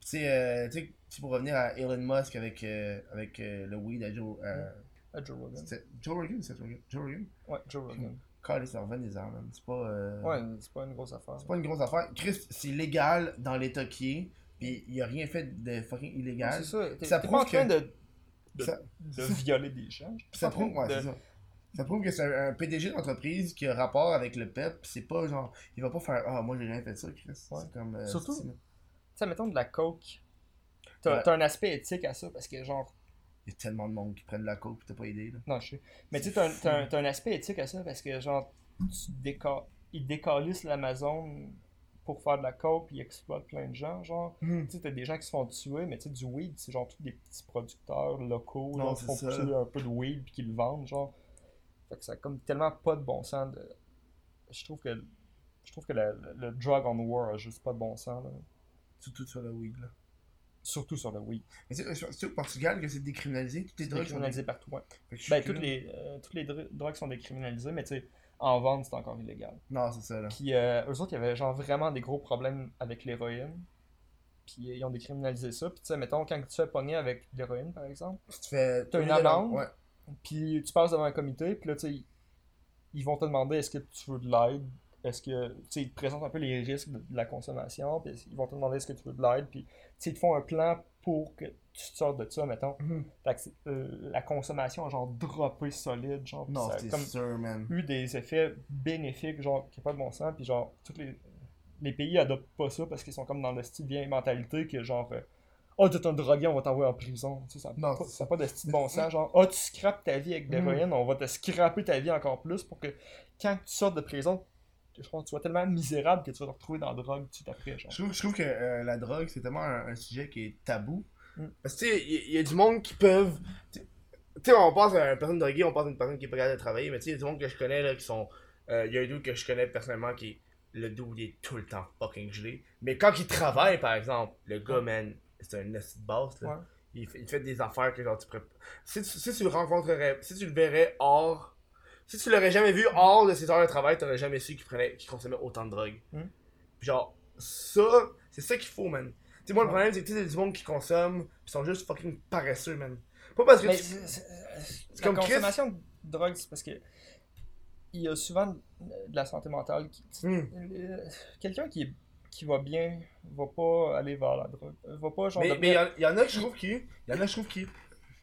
Puis, Tu sais, euh, tu sais, pour revenir à Elon Musk avec, euh, avec euh, le weed à Joe. Ah, Joe Rogan. Joe Rogan c'est Joe Rogan? Joe Rogan? Ouais, Joe Rogan. *laughs* Calé, ça revient des armes. C'est pas. euh, Ouais, c'est pas une grosse affaire. C'est pas une grosse affaire. Chris, c'est légal dans l'état qui est. Puis il a rien fait de fucking illégal. C'est ça. T'es Ça t'es prouve pas en train que- de, de, Ça- de violer des gens. Ça prouve, ouais, de- c'est ça. Ça prouve que c'est un, un PDG d'entreprise qui a rapport avec le PEP. C'est pas genre. Il va pas faire Ah, moi j'ai rien fait de ça, Chris. Ouais. C'est comme. euh, Surtout- c'est- sais, mettons de la coke. T'as Ouais. un aspect éthique à ça parce que, genre. Il y a tellement de monde qui prennent de la coke t'as pas idée, là. Non, je sais. Mais tu sais, t'as un, aspect éthique à ça parce que, genre, tu déca... ils décalissent l'Amazon pour faire de la coke ils exploitent plein de gens, genre. Hmm. Tu sais, t'as des gens qui se font tuer, mais tu sais, du weed, c'est genre tous des petits producteurs locaux, Non, qui font pousser un peu de weed puis qui le vendent, genre. Fait que ça a comme tellement pas de bon sens de... Je trouve que... Je trouve que le, le drug on war a juste pas de bon sens, là. Surtout sur le weed, là. Surtout sur le weed. Mais c'est au Portugal que c'est décriminalisé. Toutes les drogues sont décriminalisé partout, ouais. Ben, curieux. toutes les, euh, toutes les dr- drogues sont décriminalisées, mais tu sais, en vente, c'est encore illégal. Non, c'est ça, là. Puis euh, eux autres, il y avait genre vraiment des gros problèmes avec l'héroïne. Puis euh, ils ont décriminalisé ça. Puis tu sais, mettons, quand tu fais pogner avec l'héroïne, par exemple, Si tu fais. T'as une amende? Ouais. puis tu passes devant un comité, puis là, tu sais, ils- ils vont te demander est-ce que tu veux de l'aide, est-ce que, tu sais, ils te présentent un peu les risques de, de la consommation, puis ils vont te demander est-ce que tu veux de l'aide, puis ils te font un plan pour que tu te sortes de ça, mettons. Mhm. Fait que c'est- euh, la consommation a genre droppé solide, genre, Non, ça a c'est comme sûr, man. eu des effets bénéfiques, genre, qui n'ont pas de bon sens, puis genre, tous les, les pays adoptent pas ça parce qu'ils sont comme dans le style vieille mentalité que genre, euh, oh, t'es un drogué, on va t'envoyer en prison. Tu sais, ça n'a pas, ça pas de style bon sens, genre, oh, tu scrapes ta vie avec de Mm. l'héroïne, on va te scraper ta vie encore plus pour que quand tu sortes de prison, je pense que tu sois tellement misérable que tu vas te retrouver dans la drogue tout après, genre. Je trouve, je trouve que euh, la drogue, c'est tellement un, un sujet qui est tabou. Mm. Parce que, tu sais, il y, a du monde qui peuvent. Tu sais, on pense à une personne droguée, on pense à une personne qui est pas capable de travailler, mais tu sais, il y a du monde que je connais, là, qui sont. euh, Il y a un dude que je connais personnellement qui. Le dude, il est tout le temps fucking gelé. Mais quand il travaille, par exemple, le gars, man, c'est un de boss, là. Ouais. Il, fait, il fait des affaires que, genre, tu pourrais. Si tu, si tu le rencontrerais, si tu le verrais hors. Si tu l'aurais jamais vu hors de ses heures de travail, t'aurais jamais su qu'il prenait, qu'il consommait autant de drogue. Mm. Puis genre, ça, c'est ça qu'il faut, man. Tu sais, moi, le problème, c'est que tu du monde qui consomme, pis sont juste fucking paresseux, man. Pas parce que Mais tu- la Chris. consommation de drogue, c'est parce que il y a souvent de la santé mentale qui. Hmm. Euh, Quelqu'un qui, est- qui va bien va pas aller vers la drogue. Va pas genre. Mais il y, en- il y en a que je trouve qui. Il y en a que je trouve qui.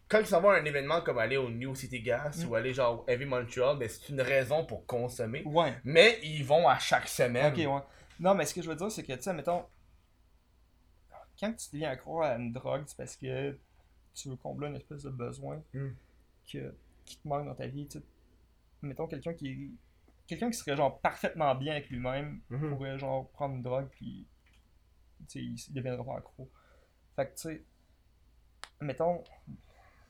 Quand ils s'en vont à un événement comme aller au New City Gas Mm. ou aller genre Heavy Montreal, ben c'est une raison pour consommer. Ouais. Mais ils vont à chaque semaine. Ok, ouais. Non, mais ce que je veux dire, c'est que, tu sais, mettons. Quand tu deviens accro à une drogue, c'est parce que tu veux combler une espèce de besoin Mm. que, qui te manque dans ta vie. tu sais. Mettons quelqu'un qui Quelqu'un qui serait genre parfaitement bien avec lui-même Mhm. pourrait genre prendre une drogue puis tu sais, il il deviendra pas accro. Fait que tu sais, mettons,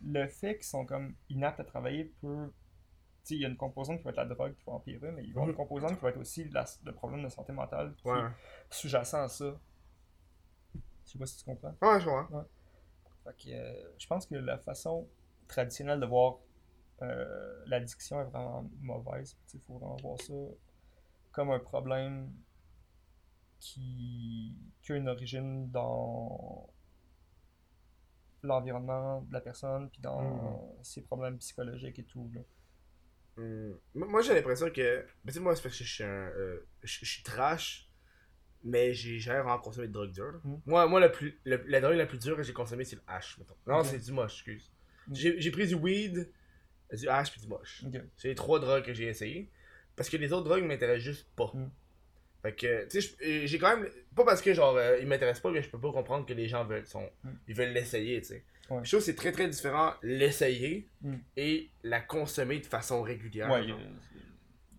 le fait qu'ils sont comme inaptes à travailler peut. Tu sais, il y a une composante qui va être la drogue qui va empirer, mais il va y avoir une Mhm. composante qui va être aussi la- le problème de santé mentale qui Ouais. est sous-jacent à ça. Je sais pas si tu comprends. Ouais, je vois. Fait que euh, je pense que la façon traditionnelle de voir euh, l'addiction est vraiment mauvaise. Il faut vraiment voir ça comme un problème qui, qui a une origine dans l'environnement de la personne, puis dans ses problèmes psychologiques et tout. Là. Hmm. Moi, j'ai l'impression que. Mais tu sais, moi, c'est parce que je suis un. euh, je, je suis trash, mais j'ai jamais vraiment consommé de drogue dure. Hmm. Moi, moi le plus, le- la drogue la plus dure que j'ai consommée, c'est le hash, mettons. Non, c'est du moche, excuse. Hmm. J'ai pris du weed, du hash puis du moche. C'est les trois drogues que j'ai essayé. Parce que les autres drogues m'intéressent juste pas. Fait que, tu sais, euh, j'ai quand même. Pas parce que, genre, euh, ils m'intéressent pas que je peux pas comprendre que les gens veulent, Mm. ils veulent l'essayer, tu sais. Ouais. Je trouve que c'est très très différent l'essayer Mm. et la consommer de façon régulière. Ouais, il y a, il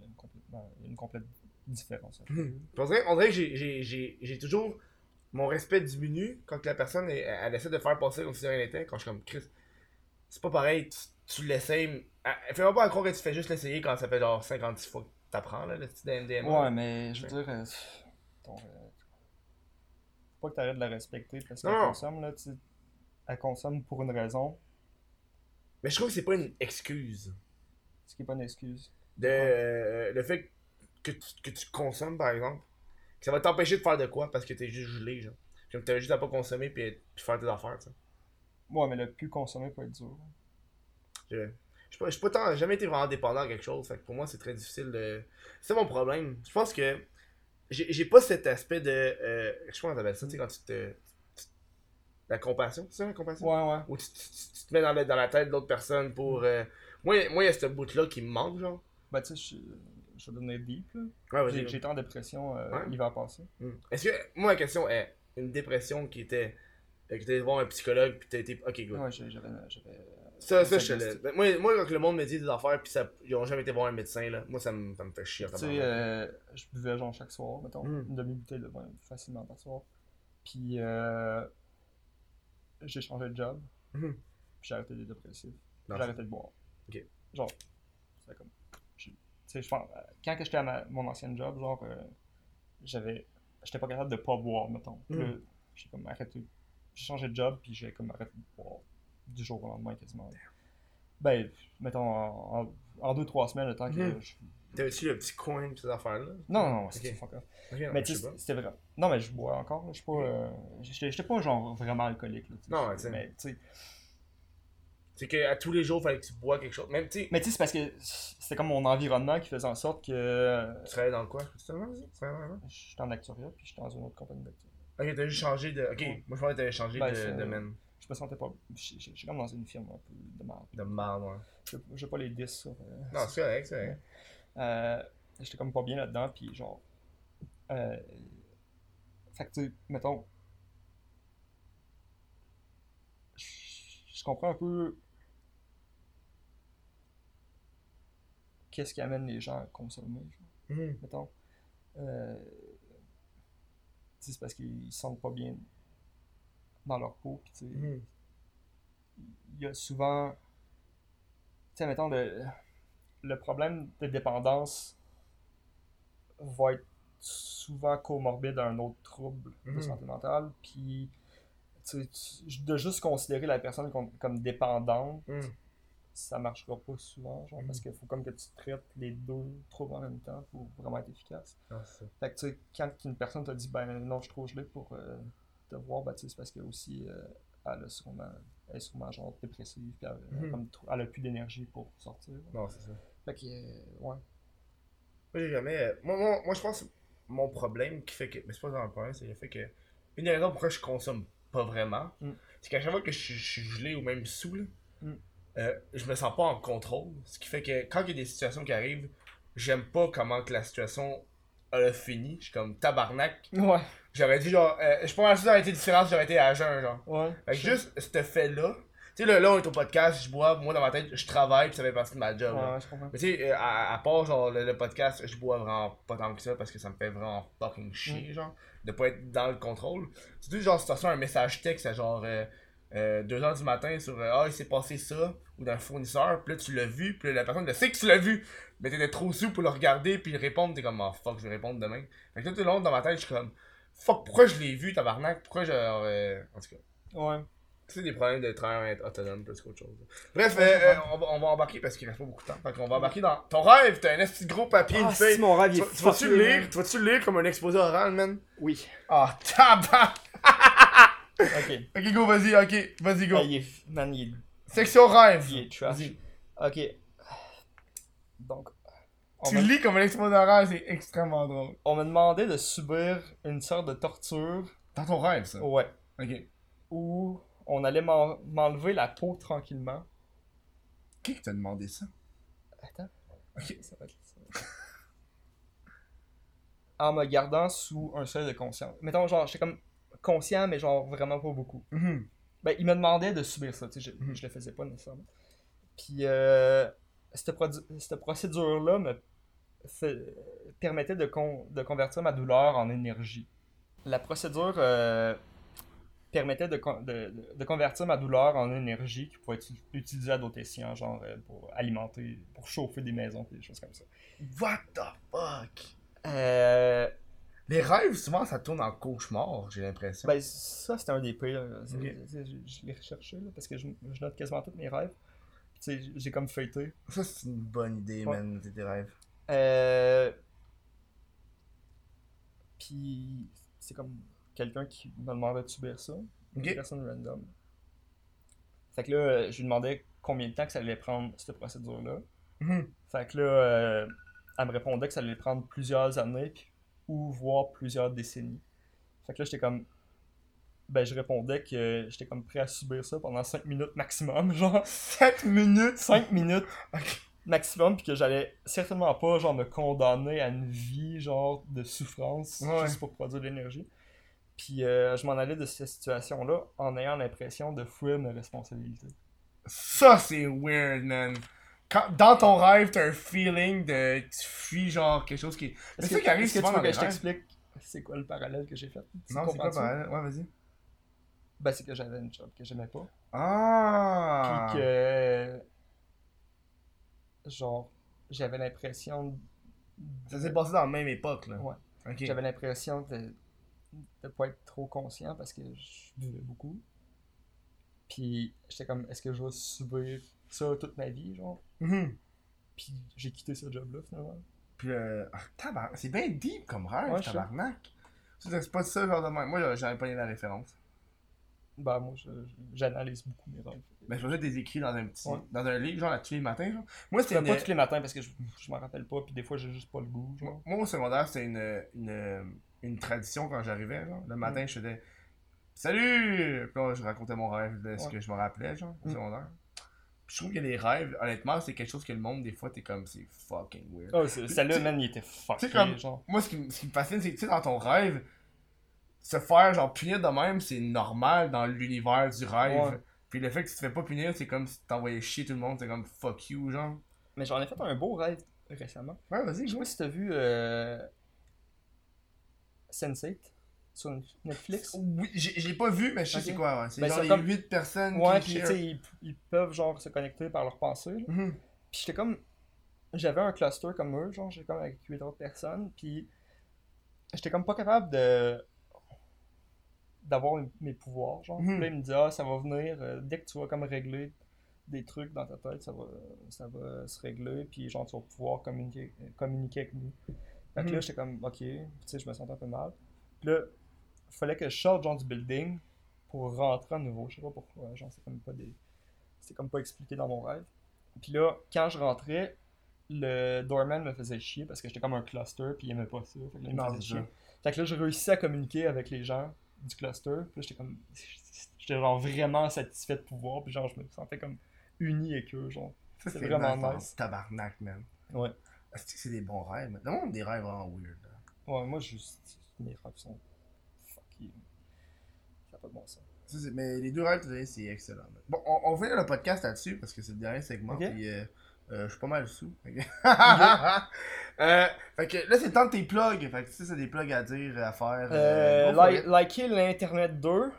y a une il complète différence. Puis On dirait, on dirait que j'ai- toujours. Mon respect diminue quand la personne elle, elle essaie de faire passer comme si rien n'était. Quand je suis comme Chris, c'est pas pareil, tu, tu l'essayes. elle- Fais-moi pas croire que tu fais juste l'essayer quand ça fait genre 56 fois t'apprends là, le petit MDMA. Ouais, mais je veux dire, euh, ton, euh, faut pas que t'arrêtes de la respecter parce qu'elle consomme, là, tu sais, elle consomme pour une raison, Mais je trouve que c'est pas une excuse. ce qui est pas une excuse. De, euh, le fait que tu, que tu consommes par exemple, que ça va t'empêcher de faire de quoi parce que t'es juste gelé, genre. Comme t'as juste à pas consommer puis, puis faire tes affaires, tu sais. Ouais, mais le plus consommé peut être dur. Je suis pas, pas jamais été vraiment dépendant à quelque chose. Fait que pour moi, c'est très difficile de. C'est mon problème. Je pense que j'ai pas cet aspect de. Euh, je sais pas comment t'appelles ça, tu sais, quand tu te. La compassion, c'est ça la compassion? Ouais, ouais. Où tu, tu- te mets dans la, dans la tête d'autres personnes pour. euh, Moi, moi, il y a ce bout-là qui me manque, genre. Bah, tu sais, je, je vais devenir deep, là. Ouais. J'étais en dépression euh, Ouais. l'hiver passé. Hmm. Est-ce que. Moi, la question est une dépression qui était. euh, Que t'es voir un psychologue puis t'as été. Ok, good. Ouais, j'avais. Ça, ça, ça je te. Moi, moi, quand le monde me dit des affaires puis ça, ils ont jamais été voir un médecin, là, moi, ça me, ça me fait chier. Tu sais, euh, je buvais genre chaque soir, mettons, Mm. une demi-bouteille de vin facilement par soir. Puis euh, j'ai changé de job. Mhm. Puis j'ai arrêté les dépressifs. J'ai arrêté de boire. Ok. Genre, c'est comme. Tu sais, je pense. Quand j'étais à ma- mon ancien job, genre, euh, j'avais. J'étais pas capable de pas boire, mettons. Mhm. j'ai comme arrêté. J'ai changé de job, puis j'ai comme arrêté de boire du jour au lendemain quasiment. Ben, mettons, en, en, en deux, trois semaines, le temps que Mhm. je T'avais-tu le petit coin pis ces affaires-là? non, non, non, c'est Ok. fuck off. Non, Mais tu c'était vrai. Non, mais je bois encore. Je suis pas. euh, J'étais pas genre vraiment alcoolique. Là. Non. Mais tu sais, C'est qu'à tous les jours, fallait que tu bois quelque chose. Même, mais tu sais, c'est parce que c'était comme mon environnement qui faisait en sorte que. euh, tu travaillais dans le quoi? Tu travaillais dans-? J'étais en Acturia, puis j'étais dans une autre compagnie d'Acturia. Ok, t'as juste changé de. Ok, Ouais. moi je pensais que t'avais changé Ben, de c'est- domaine. Je me sentais pas. J'étais j'étais comme dans une firme un peu de merde. De marde, ouais. Je je vais pas les 10 sur. euh, Non, c'est correct, c'est correct. Euh, j'étais comme pas bien là-dedans, puis genre. Euh, fait que tu sais, mettons. Je je comprends un peu. Qu'est-ce qui amène les gens à consommer, genre, Mhm. mettons. Euh, c'est parce qu'ils se sentent pas bien dans leur peau, Mhm. il y a souvent. Tu sais, mettons, le, le problème de dépendance va être souvent comorbide à un autre trouble de Mhm. santé mentale. Puis, de juste considérer la personne comme, comme dépendante, Mhm. ça marchera pas souvent, genre, parce qu'il faut comme que tu traites les deux troubles en même temps pour vraiment être efficace. Ça. Fait que, tu sais, quand une personne te dit, ben non, je suis trop gelé pour euh, te voir, c'est parce que aussi, euh, elle, a sûrement, elle est sûrement genre dépressive, puis elle, comme, elle a plus d'énergie pour sortir. Non, c'est ça. Fait que, euh, ouais. Moi, j'ai jamais. Moi, moi, moi, je pense que mon problème qui fait que. Mais c'est pas un problème, c'est le fait que. Une des raisons pourquoi je consomme pas vraiment, Mm. c'est qu'à chaque fois que je, suis- je suis gelé ou même sous, là, Mm. euh, je me sens pas en contrôle. Ce qui fait que quand il y a des situations qui arrivent, j'aime pas comment que la situation a fini. Je suis comme tabarnak. Ouais. J'aurais dit genre. euh, je suis pas mal sûr que ça aurait été différent si j'aurais été à jeun, genre. Ouais. Fait que juste ce fait-là. Tu sais, là, là, on est au podcast, je bois, moi dans ma tête, je travaille, puis ça fait partie de ma job. là. Ouais, je comprends. Mais tu sais, euh, à, à part genre le, le podcast, je bois vraiment pas tant que ça parce que ça me fait vraiment fucking chier, genre, de pas être dans le contrôle. C'est tout genre si tu reçois un message texte à genre 2h du matin sur euh, Ah, il s'est passé ça, ou d'un fournisseur, puis là tu l'as vu, puis là, la personne le sait que tu l'as vu, mais t'étais trop sous pour le regarder, puis répondre, t'es comme Oh fuck, je vais répondre demain. Fait que tout le long dans ma tête, je suis comme Fuck, pourquoi je l'ai vu, tabarnak, pourquoi je. euh, En tout cas. Ouais. C'est des problèmes de travail autonome plus qu'autre chose. Bref, euh, euh, on, va, on va embarquer parce qu'il reste pas beaucoup de temps. Fait qu'on va embarquer dans ton rêve. T'as un petit gros papier, une Ah, si, mon rêve, Tu, vas-tu le lire? Tu vas-tu le lire comme un exposé oral, man? Oui. Ah, tabac! Ok. *laughs* Ok, go, vas-y, ok. Vas-y, go. Ah, il est, man, il est, Section rêve. il est trash. Vas-y. Ok. Donc, on Tu m'a, le lis comme un exposé oral, c'est extrêmement drôle. on m'a demandé de subir une sorte de torture. Dans ton rêve, ça? Ouais. Ok. Où on allait m'en- m'enlever la peau tranquillement. Qui t'a demandé ça? Attends. Ok. Ça va être ça. *laughs* En me gardant sous un seuil de conscience. Mettons, genre, j'étais comme conscient, mais genre vraiment pas beaucoup. Mhm. Ben, il me demandait de subir ça, tu sais, je, je le faisais pas nécessairement. Puis, euh, cette, cette procédure-là me permettait de, con- de convertir ma douleur en énergie. La procédure euh, permettait de, con- de, de- convertir ma douleur en énergie qui pouvait être utilisée à d'autres escients, genre euh, pour alimenter, pour chauffer des maisons, des choses comme ça. What the fuck? Euh, Les rêves, souvent, ça tourne en cauchemar, j'ai l'impression. Ben, ça, c'était un des pires. Je, l'ai recherché là, parce que je, je note quasiment tous mes rêves. J'ai comme feuilleté. Ça, c'est une bonne idée, Ouais. man, tes rêves. Euh... Puis, c'est comme quelqu'un qui me demandait de subir ça. Une personne random. Fait que là, euh, je lui demandais combien de temps que ça allait prendre, cette procédure-là. Mhm. Fait que là, euh, elle me répondait que ça allait prendre plusieurs années, ou voire plusieurs décennies. Fait que là, j'étais comme. Ben, je répondais que j'étais comme prêt à subir ça pendant 5 minutes maximum, *laughs* genre 7 minutes! 5 minutes Ok. Maximum, puis que j'allais certainement pas, genre, me condamner à une vie, genre, de souffrance, Ouais. juste pour produire de l'énergie. Puis euh, je m'en allais de cette situation-là en ayant l'impression de fuir mes responsabilités. Ça, c'est weird, man. Quand, dans ton rêve, t'as un feeling de. Tu fuis, genre, quelque chose qui. C'est ça qui arrive est-ce que tu veux que je t'explique c'est quoi le parallèle que j'ai fait? Tu Non, c'est quoi, comprends-tu? pareil? Ouais, vas-y. Ben, c'est que j'avais une job que j'aimais pas. Ah! Puis que. Genre, j'avais l'impression. Ça s'est passé dans la même époque, là. Ouais. J'avais l'impression de de pas être trop conscient parce que je buvais beaucoup. Puis j'étais comme, est-ce que je vais subir ça toute ma vie, genre? Mhm. Puis j'ai quitté ce job-là, finalement. Puis, euh, ah, tabar- c'est bien deep comme rêve, Ouais, tabarnak. C'est pas ça, genre de. Moi, j'avais pas eu la référence. Ben, moi, j'analyse beaucoup mes rêves. Mais je faisais des écrits dans un petit. Ouais. Dans un livre, genre, là, tous les matins, genre. Moi, c'était une... pas tous les matins parce que je, je m'en rappelle pas, puis des fois, j'ai juste pas le goût, genre. Moi, au secondaire, c'était une, une, une tradition quand j'arrivais, genre. Le matin, je faisais Salut! Puis là, je racontais mon rêve de ce Ouais. que je me rappelais, genre, au Mm. secondaire. Puis je trouve que les rêves, honnêtement, c'est quelque chose que le monde, des fois, t'es comme, c'est fucking weird. Oh, c'est- celle-là, man, il était comme- genre. Moi, ce qui, ce qui me fascine, c'est que, tu sais, dans ton rêve, se faire, genre, punir de même, c'est normal dans l'univers du rêve. Ouais. Puis le fait que tu te fais pas punir, c'est comme si t'envoyais chier tout le monde, c'est comme fuck you, genre. Mais j'en ai fait un beau rêve récemment. Ouais, vas-y, Je sais pas si t'as vu euh... Sense8 sur Netflix. Oui, j'ai j'ai pas vu, mais je sais c'est quoi, ouais. C'est Ben, genre les comme- 8 personnes Ouais, qui puis tu share. sais, ils, ils peuvent genre se connecter par leurs pensées. là. Mhm. Puis j'étais comme. J'avais un cluster comme eux, genre, j'étais comme avec 8 autres personnes. Puis j'étais comme pas capable de. D'avoir mes pouvoirs, genre. Puis là, il me dit, ah, ça va venir, euh, dès que tu vas comme régler des trucs dans ta tête, ça va, ça va se régler. Puis genre, tu vas pouvoir communiquer, communiquer avec nous. Fait que Mhm. là, j'étais comme, ok, tu sais, je me sentais un peu mal. Puis là, il fallait que je sorte genre du building pour rentrer à nouveau. Je sais pas pourquoi, genre, c'est comme pas des. C'est comme pas expliqué dans mon rêve. Puis là, quand je rentrais, le doorman me faisait chier parce que j'étais comme un cluster puis il aimait pas ça. Fait que là, il me faisait c'est chier. ça. Fait que là, j'ai réussi à communiquer avec les gens du cluster. Puis là, j'étais comme. *laughs* J'étais genre vraiment satisfait de pouvoir. Puis genre, je me sentais comme uni avec eux, genre. C'est vraiment nice, nice. Tabarnak, man. Ouais. Est-ce que c'est des bons rêves? Le monde a des rêves vraiment weird. là. Ouais, moi, juste. Mes rêves sont. Fuck Ça n'a pas de bon sens. Mais les deux rêves que tu c'est excellent. man. Bon, on, on va finir le podcast là-dessus parce que c'est le dernier segment. Ok. Puis, euh, euh, je suis pas mal sous. *laughs* Euh, fait que là, c'est le temps de tes plugs. Fait que ça, c'est des plugs à dire, à faire. Euh, liker l'Internet 2.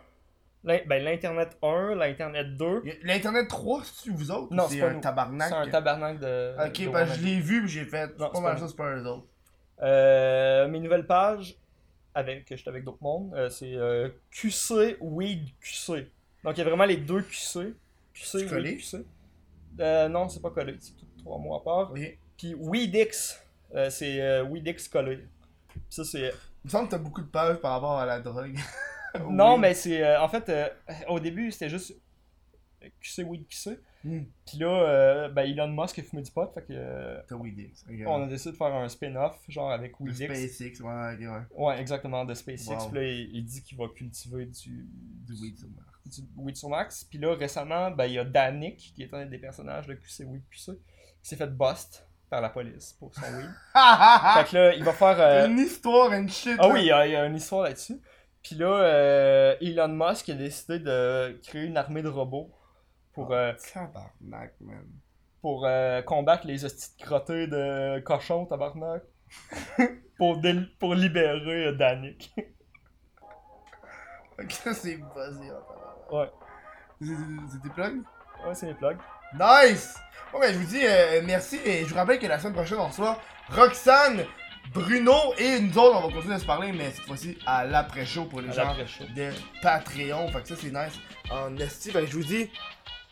L'in- Ben, l'Internet 1, l'Internet 2. Y a- L'Internet 3, c'est-tu vous autres? Non, c'est c'est pas un nous. tabarnak? C'est un tabarnak de. Ok, de ben je l'ai vu, puis j'ai fait. Non, C'est pas mal ça, c'est pas eux autres. Euh, mes nouvelles pages, avec, que je suis avec d'autres mondes, euh, c'est euh, QC, Weed, QC. Donc il y a vraiment les deux QC. QC? Weed, QC. Euh, non, c'est pas collé, c'est tout trois mots à part. Ok. Puis Weedix, euh, c'est euh, Weedix collé. Puis ça, c'est. Il me semble que t'as beaucoup de pages par rapport à la drogue. *laughs* Non, Oui. mais c'est. euh, en fait, euh, au début, c'était juste QC, Weed, QC. Hmm. Puis là, ben, Elon Musk a fumé du pot, fait que. T'as Weedix. ok. on a décidé de faire un spin-off, genre avec Weedix. SpaceX, ouais, ouais. Ouais, exactement, de SpaceX. Wow. Puis là, il, il dit qu'il va cultiver du, Du weed sur Du weed sur Max. Puis là, récemment, ben, il y a Danick, qui est un des personnages de QC Weed QC, qui s'est fait bust par la police pour son weed. *laughs* fait que là, il va faire. euh, Une histoire, une shit. Ah oui, il y, a, il y a une histoire là-dessus. Puis là, euh, Elon Musk a décidé de créer une armée de robots pour, euh, Tabarnak, man. pour euh, combattre les hosties de crottés de cochons, tabarnak. *laughs* pour, dél- pour libérer Danick. Ok, c'est buzzé, tabarnak. Ouais, C'est- tes plugs? ouais, c'est les plugs. Nice! Bon, ben, je vous dis euh, merci et je vous rappelle que la semaine prochaine, on reçoit Roxane, Bruno et nous autres, on va continuer à se parler, mais cette fois-ci à l'après-show pour les gens de Patreon. Fait que ça, c'est nice en esti. Fait que je vous dis,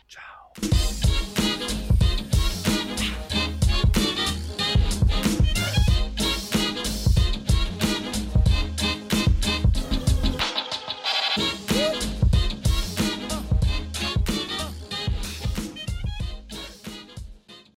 ciao!